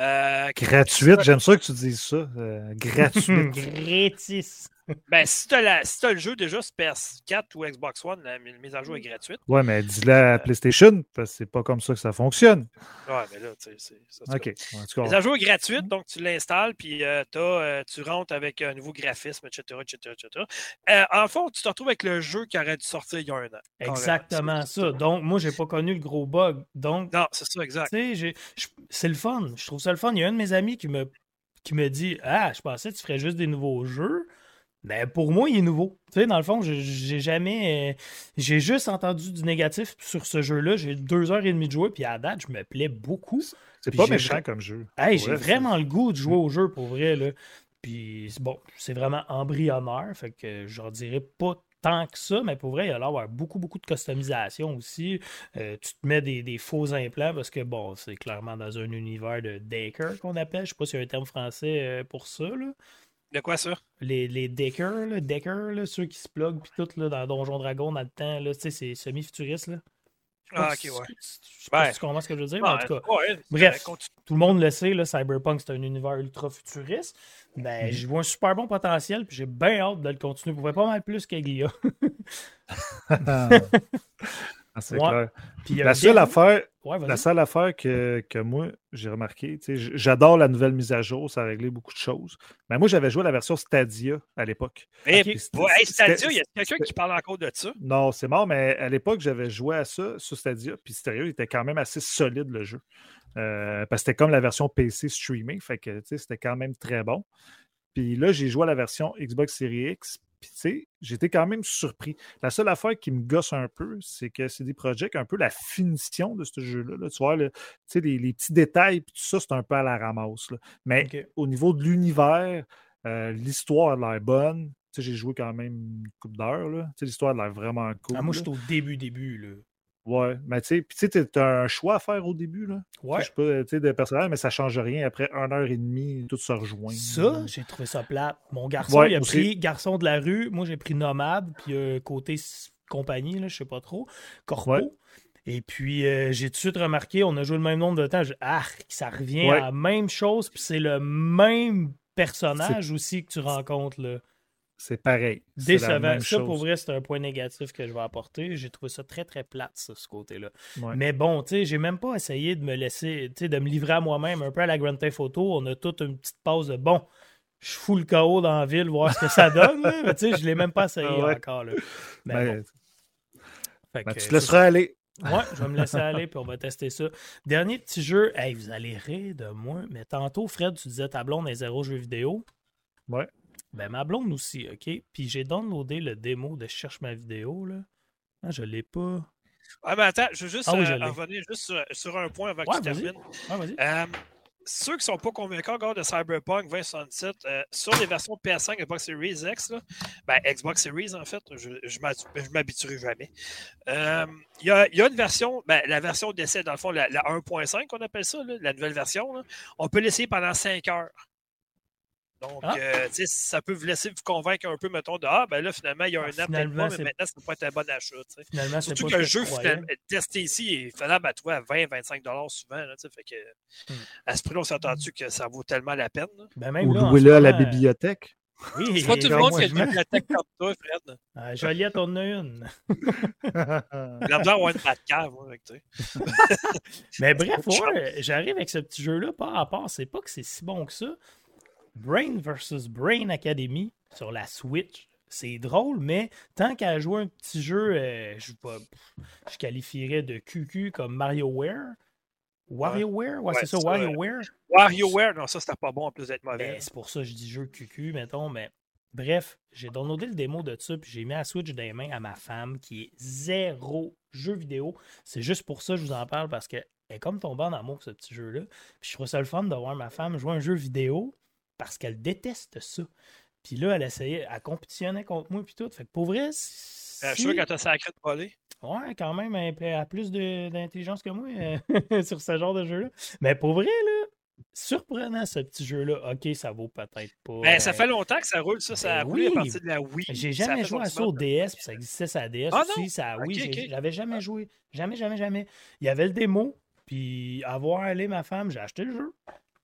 Euh, gratuite, j'aime ça que tu dises ça. Euh, gratuite. Gratis. Ben, si tu as, si le jeu déjà sur PS4 ou Xbox One, la mise à jour est gratuite. Ouais, mais dis-le à euh, PlayStation, parce que c'est pas comme ça que ça fonctionne. Ouais, mais là, tu sais, c'est ça. OK. La mise à jour est gratuite, donc tu l'installes, puis euh, euh, tu rentres avec un nouveau graphisme, etc. etc., etc. en fond, tu te retrouves avec le jeu qui aurait dû sortir il y a un an. Exactement ça. Donc, moi, j'ai pas connu le gros bug. Donc, non, c'est ça, exact. C'est le fun. Je trouve ça le fun. Il y a un de mes amis qui me, qui me dit Ah, je pensais que tu ferais juste des nouveaux jeux. Mais ben, pour moi, il est nouveau. Tu sais, dans le fond, j'ai jamais. Euh, j'ai juste entendu du négatif sur ce jeu-là. J'ai deux heures et demie de jouer, puis à date, je me plais beaucoup. C'est pas méchant comme jeu. j'ai vraiment le goût de jouer au jeu pour vrai. Là. Puis bon, c'est vraiment embryonnaire. Fait que j'en dirais pas tant que ça, mais pour vrai, il y a l'air beaucoup, beaucoup de customisation aussi. Euh, tu te mets des, faux implants parce que, bon, c'est clairement dans un univers de Daker qu'on appelle. Je sais pas s'il y a un terme français euh, pour ça. Là. De quoi ça? Les, les Decker, là, Decker là, ceux qui se pluguent puis tout là, dans Donjon Dragon dans le temps, là, c'est semi-futuriste. Là. Ah, ok, ouais. Je sais pas si tu comprends ce que je veux dire, mais en tout cas. bref, tout le monde le sait, là, Cyberpunk, c'est un univers ultra futuriste. Ben, j'y vois un super bon potentiel, puis j'ai bien hâte de le continuer. Vous pouvez pas mal plus qu'Eglia. Ah, c'est clair. la, seule affaire, la seule affaire que, que moi, j'ai remarqué, j'adore la nouvelle mise à jour, ça a réglé beaucoup de choses. Mais moi, j'avais joué la version Stadia à l'époque. Eh, Stadia, il y a quelqu'un qui parle encore de ça? Non, c'est mort, mais à l'époque, j'avais joué à ça sur Stadia, puis sérieux, il était quand même assez solide le jeu. Euh, parce que c'était comme la version PC streaming, fait que c'était quand même très bon. Puis là, j'ai joué à la version Xbox Series X, puis, tu sais, j'étais quand même surpris. La seule affaire qui me gosse un peu, c'est que c'est des projets un peu la finition de ce jeu-là. Tu vois, les, les, petits détails, puis tout ça, c'est un peu à la ramasse. Mais au niveau de l'univers, euh, l'histoire a l'air bonne. J'ai joué quand même une couple d'heures. L'histoire a l'air vraiment cool. Ah, moi, je suis au début, début. Là. Ouais, mais tu sais, puis tu sais, as un choix à faire au début, là. Ouais. Je sais pas, tu sais, de personnage, mais ça change rien. Après une heure et demie, tout se rejoint. Ça, j'ai trouvé ça plate. Mon garçon, il a pris garçon de la rue. Moi, j'ai pris nomade, puis euh, côté compagnie, là, je sais pas trop, Corpo. Et puis, euh, j'ai tout de suite remarqué, on a joué le même nombre de temps. Je, ah, ça revient à la même chose, puis c'est le même personnage aussi que tu rencontres. Là. C'est pareil. Décevant. Ça, pour vrai, c'est un point négatif que je vais apporter. J'ai trouvé ça très, très plate, ça, ce côté-là. Mais bon, tu sais, j'ai même pas essayé de me laisser, tu sais, de me livrer à moi-même un peu à la Grand Theft Auto. On a toute une petite pause de bon. Je fous le chaos dans la ville, voir ce que ça donne. mais tu sais, je l'ai même pas essayé ah encore. Là. Mais ben, ben, tu te laisseras aller. Ouais, je vais me laisser aller, puis on va tester ça. Dernier petit jeu. Hey, vous allez rire de moi, mais tantôt, Fred, tu disais ta blonde est zéro jeu vidéo. Ouais. Ben, ma blonde aussi, OK? Puis j'ai downloadé le démo de Cherche ma vidéo, là. Ah, je l'ai pas. Ah, mais attends, je veux juste ah euh, revenir juste sur, un point avant que tu termines. Euh, ceux qui ne sont pas convaincus encore de Cyberpunk 2077, euh, sur les versions PS5 Xbox Series X, ben, Xbox Series en fait, je ne m'habituerai jamais. Il y, a, une version, ben, la version d'essai, dans le fond, la, 1.5 qu'on appelle ça, la nouvelle version, on peut l'essayer pendant 5 heures. Donc, ah. euh, ça peut vous laisser vous convaincre un peu, mettons, de Ah, ben là, finalement, il y a un ah, app, mais maintenant, ça peut pas être un bon achat. Finalement, Surtout que le jeu testé ici est finalement à toi à 20-25$ souvent. Là, fait que, hmm. À ce prix-là, on s'entend-tu que ça vaut tellement la peine? Ben même Ou louer-le à la bibliothèque. Oui, c'est pas tout le monde qui a une bibliothèque comme toi, Fred. Ah, Joliette, on en a une. La besoin d'avoir une cave, avec toi. Mais bref, ouais, j'arrive avec ce petit jeu-là, par rapport, c'est pas que c'est si bon que ça. Brain versus Brain Academy sur la Switch. C'est drôle, mais tant qu'à jouer un petit jeu, euh, je, je qualifierais de QQ comme MarioWare. WarioWare? Ouais, c'est ça, WarioWare? WarioWare, non, ça, c'était pas bon en plus d'être mauvais. Ben, c'est pour ça que je dis jeu QQ, mettons, mais bref, j'ai downloadé le démo de ça, puis j'ai mis la Switch dans les mains à ma femme qui est zéro jeu vidéo. C'est juste pour ça que je vous en parle parce qu'elle est comme tombée en amour, ce petit jeu-là. Puis je trouve ça le fun de voir ma femme jouer un jeu vidéo parce qu'elle déteste ça. Puis là, elle essayait, elle compétitionnait contre moi, puis tout. Fait que pour vrai. Si... Euh, je suis sûr qu'elle t'a sacré de voler. Ouais, quand même, elle a plus d'intelligence que moi euh, sur ce genre de jeu-là. Mais pour vrai, là, surprenant ce petit jeu-là. Ok, ça vaut peut-être pas. Ben, ça fait longtemps que ça roule, ça. Ça a ben roulé à partir de la Wii. J'ai jamais joué à ça au DS, puis ça existait sur la DS ah, aussi. Ça, oui, j'avais jamais joué. Jamais, jamais, jamais. Il y avait le démo, puis avoir allé ma femme, j'ai acheté le jeu.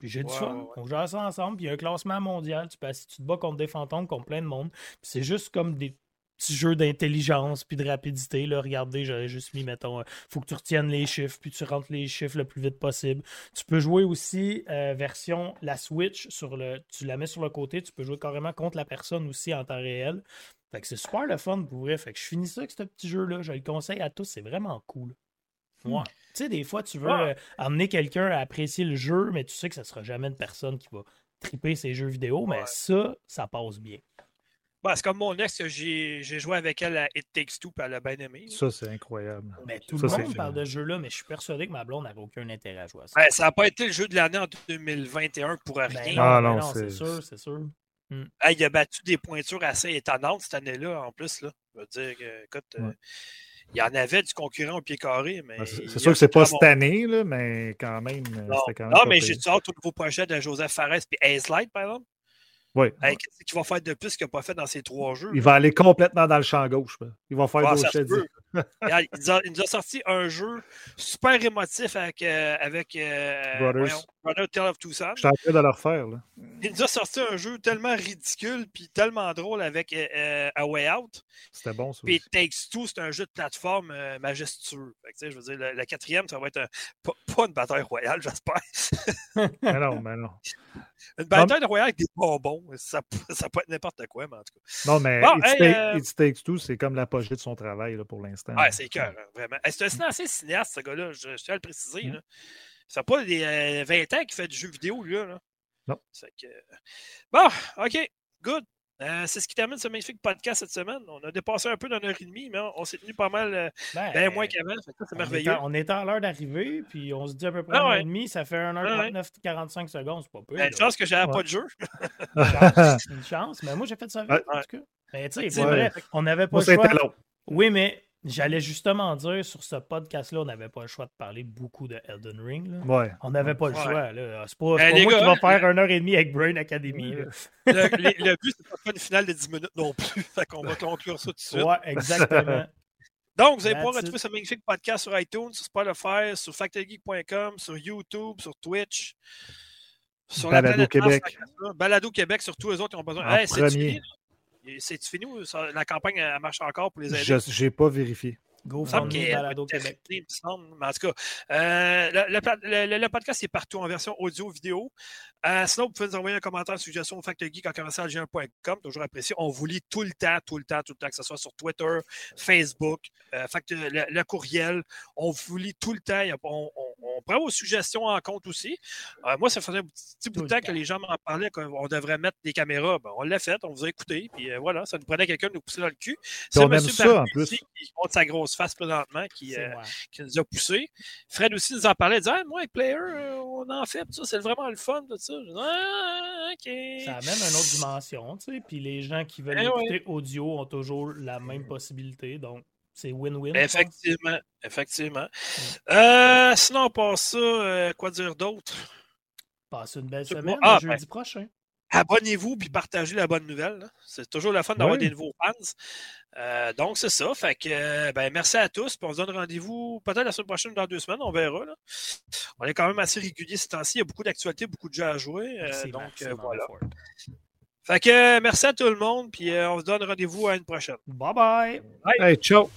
Puis j'ai du fun. On joue ça ensemble. Puis il y a un classement mondial. Tu, peux, tu te bats contre des fantômes, contre plein de monde. Puis c'est juste comme des petits jeux d'intelligence puis de rapidité. Là. Regardez, j'avais juste mis, mettons, il euh, faut que tu retiennes les chiffres, puis tu rentres les chiffres le plus vite possible. Tu peux jouer aussi euh, version la Switch, sur le, tu la mets sur le côté, tu peux jouer carrément contre la personne aussi en temps réel. Fait que c'est super le fun pour vrai. Fait que je finis ça avec ce petit jeu-là. Je le conseille à tous, c'est vraiment cool. Hmm. Tu sais, des fois, tu veux euh, amener quelqu'un à apprécier le jeu, mais tu sais que ce ne sera jamais une personne qui va triper ses jeux vidéo, mais ça, ça passe bien. c'est comme mon ex, j'ai joué avec elle à It Takes Two, puis elle a bien aimé. Ça, c'est incroyable. Mais tout le monde parle de ce jeu-là, mais je suis persuadé que ma blonde n'avait aucun intérêt à jouer à ça. Ben, ça n'a pas été le jeu de l'année en 2021 pour ben rien. ah non, c'est sûr, c'est sûr. Hmm. il a battu des pointures assez étonnantes cette année-là, en plus. Là. Je veux dire, écoute, euh, il y en avait du concurrent au pied carré. Mais c'est sûr que c'est pas cette année, là, mais quand même. Euh, non, quand même non mais j'ai hâte au nouveau projet de Joseph Fares et Ace Light, par exemple. Oui. Qu'est-ce qu'il va faire de plus qu'il n'a pas fait dans ces trois jeux? Il va aller complètement dans le champ gauche. Il va faire ah, d'autres il, nous a sorti un jeu super émotif avec, euh, avec euh, Brothers. Brother Tale of Tucson. Je suis en train de le refaire. Là. Il nous a sorti un jeu tellement ridicule puis tellement drôle avec euh, A Way Out. C'était bon, ça. Puis Takes Two, c'est un jeu de plateforme majestueux. je veux dire, la, quatrième, ça va être pas, une bataille royale, j'espère. mais non, mais non. Une bataille royale avec des bonbons, ça, ça peut être n'importe quoi, mais en tout cas. Non, mais bon, It, Takes Two, c'est comme l'apogée de son travail là, pour l'instant. Ouais, c'est cœur, vraiment. C'est un assez cinéaste, ce gars-là, je, tiens à le préciser. Mm. Ça n'a pas des 20 euh, ans qu'il fait du jeu vidéo, lui. Là. Non. Que... Bon, OK, good. Euh, c'est ce qui termine ce magnifique podcast cette semaine. On a dépassé un peu d'une heure et demie, mais on, s'est tenu pas mal, euh, ben, bien moins qu'avant. C'est merveilleux. on est à l'heure d'arriver, puis on se dit à peu près ah, une heure et demie, ça fait 1h39, 45 secondes, c'est pas peu. Ben, une chance que j'avais pas de jeu. une chance, mais moi j'ai fait ça vite, en tout cas. Ben, c'est vrai, on n'avait pas le choix. Long. Oui, mais j'allais justement dire sur ce podcast-là, on n'avait pas le choix de parler beaucoup de Elden Ring. Ouais. On n'avait pas le choix. C'est pas, pas moi qui va faire une heure et demie avec Brain Academy. Le, le, but, c'est pas une finale de 10 minutes non plus. fait qu'on va conclure ça tout de suite. Ouais, exactement. Donc, vous allez pouvoir retrouver ce magnifique podcast sur iTunes, sur Spotify, sur factorgeek.com, sur YouTube, sur Twitch, sur Balado la planète Québec. Balado Québec, sur tous les autres, ils ont besoin. Hey, c'est? C'est fini ou ça- la campagne elle marche encore pour les aider? Je n'ai pas vérifié. Go Il me semble être Québec. terminée, il me semble. Mais en tout cas, euh, le, le pla- le- le- le podcast est partout en version audio, vidéo. Euh, sinon, vous pouvez nous envoyer un commentaire, suggestion au factgeek en commercialgn.com. Toujours apprécié. On vous lit tout le temps, tout le temps, tout le temps, que ce soit sur Twitter, Facebook, euh, fact- le, le courriel. On vous lit tout le temps. On- on prend vos suggestions en compte aussi. Euh, moi, ça faisait un petit bout de temps que les gens m'en parlaient qu'on devrait mettre des caméras. Ben, on l'a fait, on vous a écouté. Puis euh, voilà, ça nous prenait quelqu'un de nous pousser dans le cul. C'est Monsieur ça, en plus. qui montre sa grosse face présentement, qui, euh, qui nous a poussé. Fred aussi nous en parlait, il disait ah, Moi, avec Player, euh, on en fait, ça, c'est vraiment le fun, tout ça. Dis, ah, OK. Ça amène une autre dimension, tu sais. Puis les gens qui veulent Eh écouter audio ont toujours la même possibilité. Donc, c'est win-win. Ben. Effectivement, effectivement. Euh, sinon, on passe ça, euh, quoi dire d'autre? Passez une belle semaine. Ah, jeudi prochain. Abonnez-vous puis partagez la bonne nouvelle. C'est toujours le fun d'avoir des nouveaux fans. Euh, donc, c'est ça. Fait que, euh, ben, merci à tous. Puis on se donne rendez-vous peut-être la semaine prochaine ou dans deux semaines. On verra. là. On est quand même assez régulier ces temps-ci. Il y a beaucoup d'actualités, beaucoup de jeux à jouer. Euh, donc, euh, c'est voilà. Fait que, euh, merci à tout le monde. Puis euh, on se donne rendez-vous à une prochaine. Bye bye. Hey, ciao!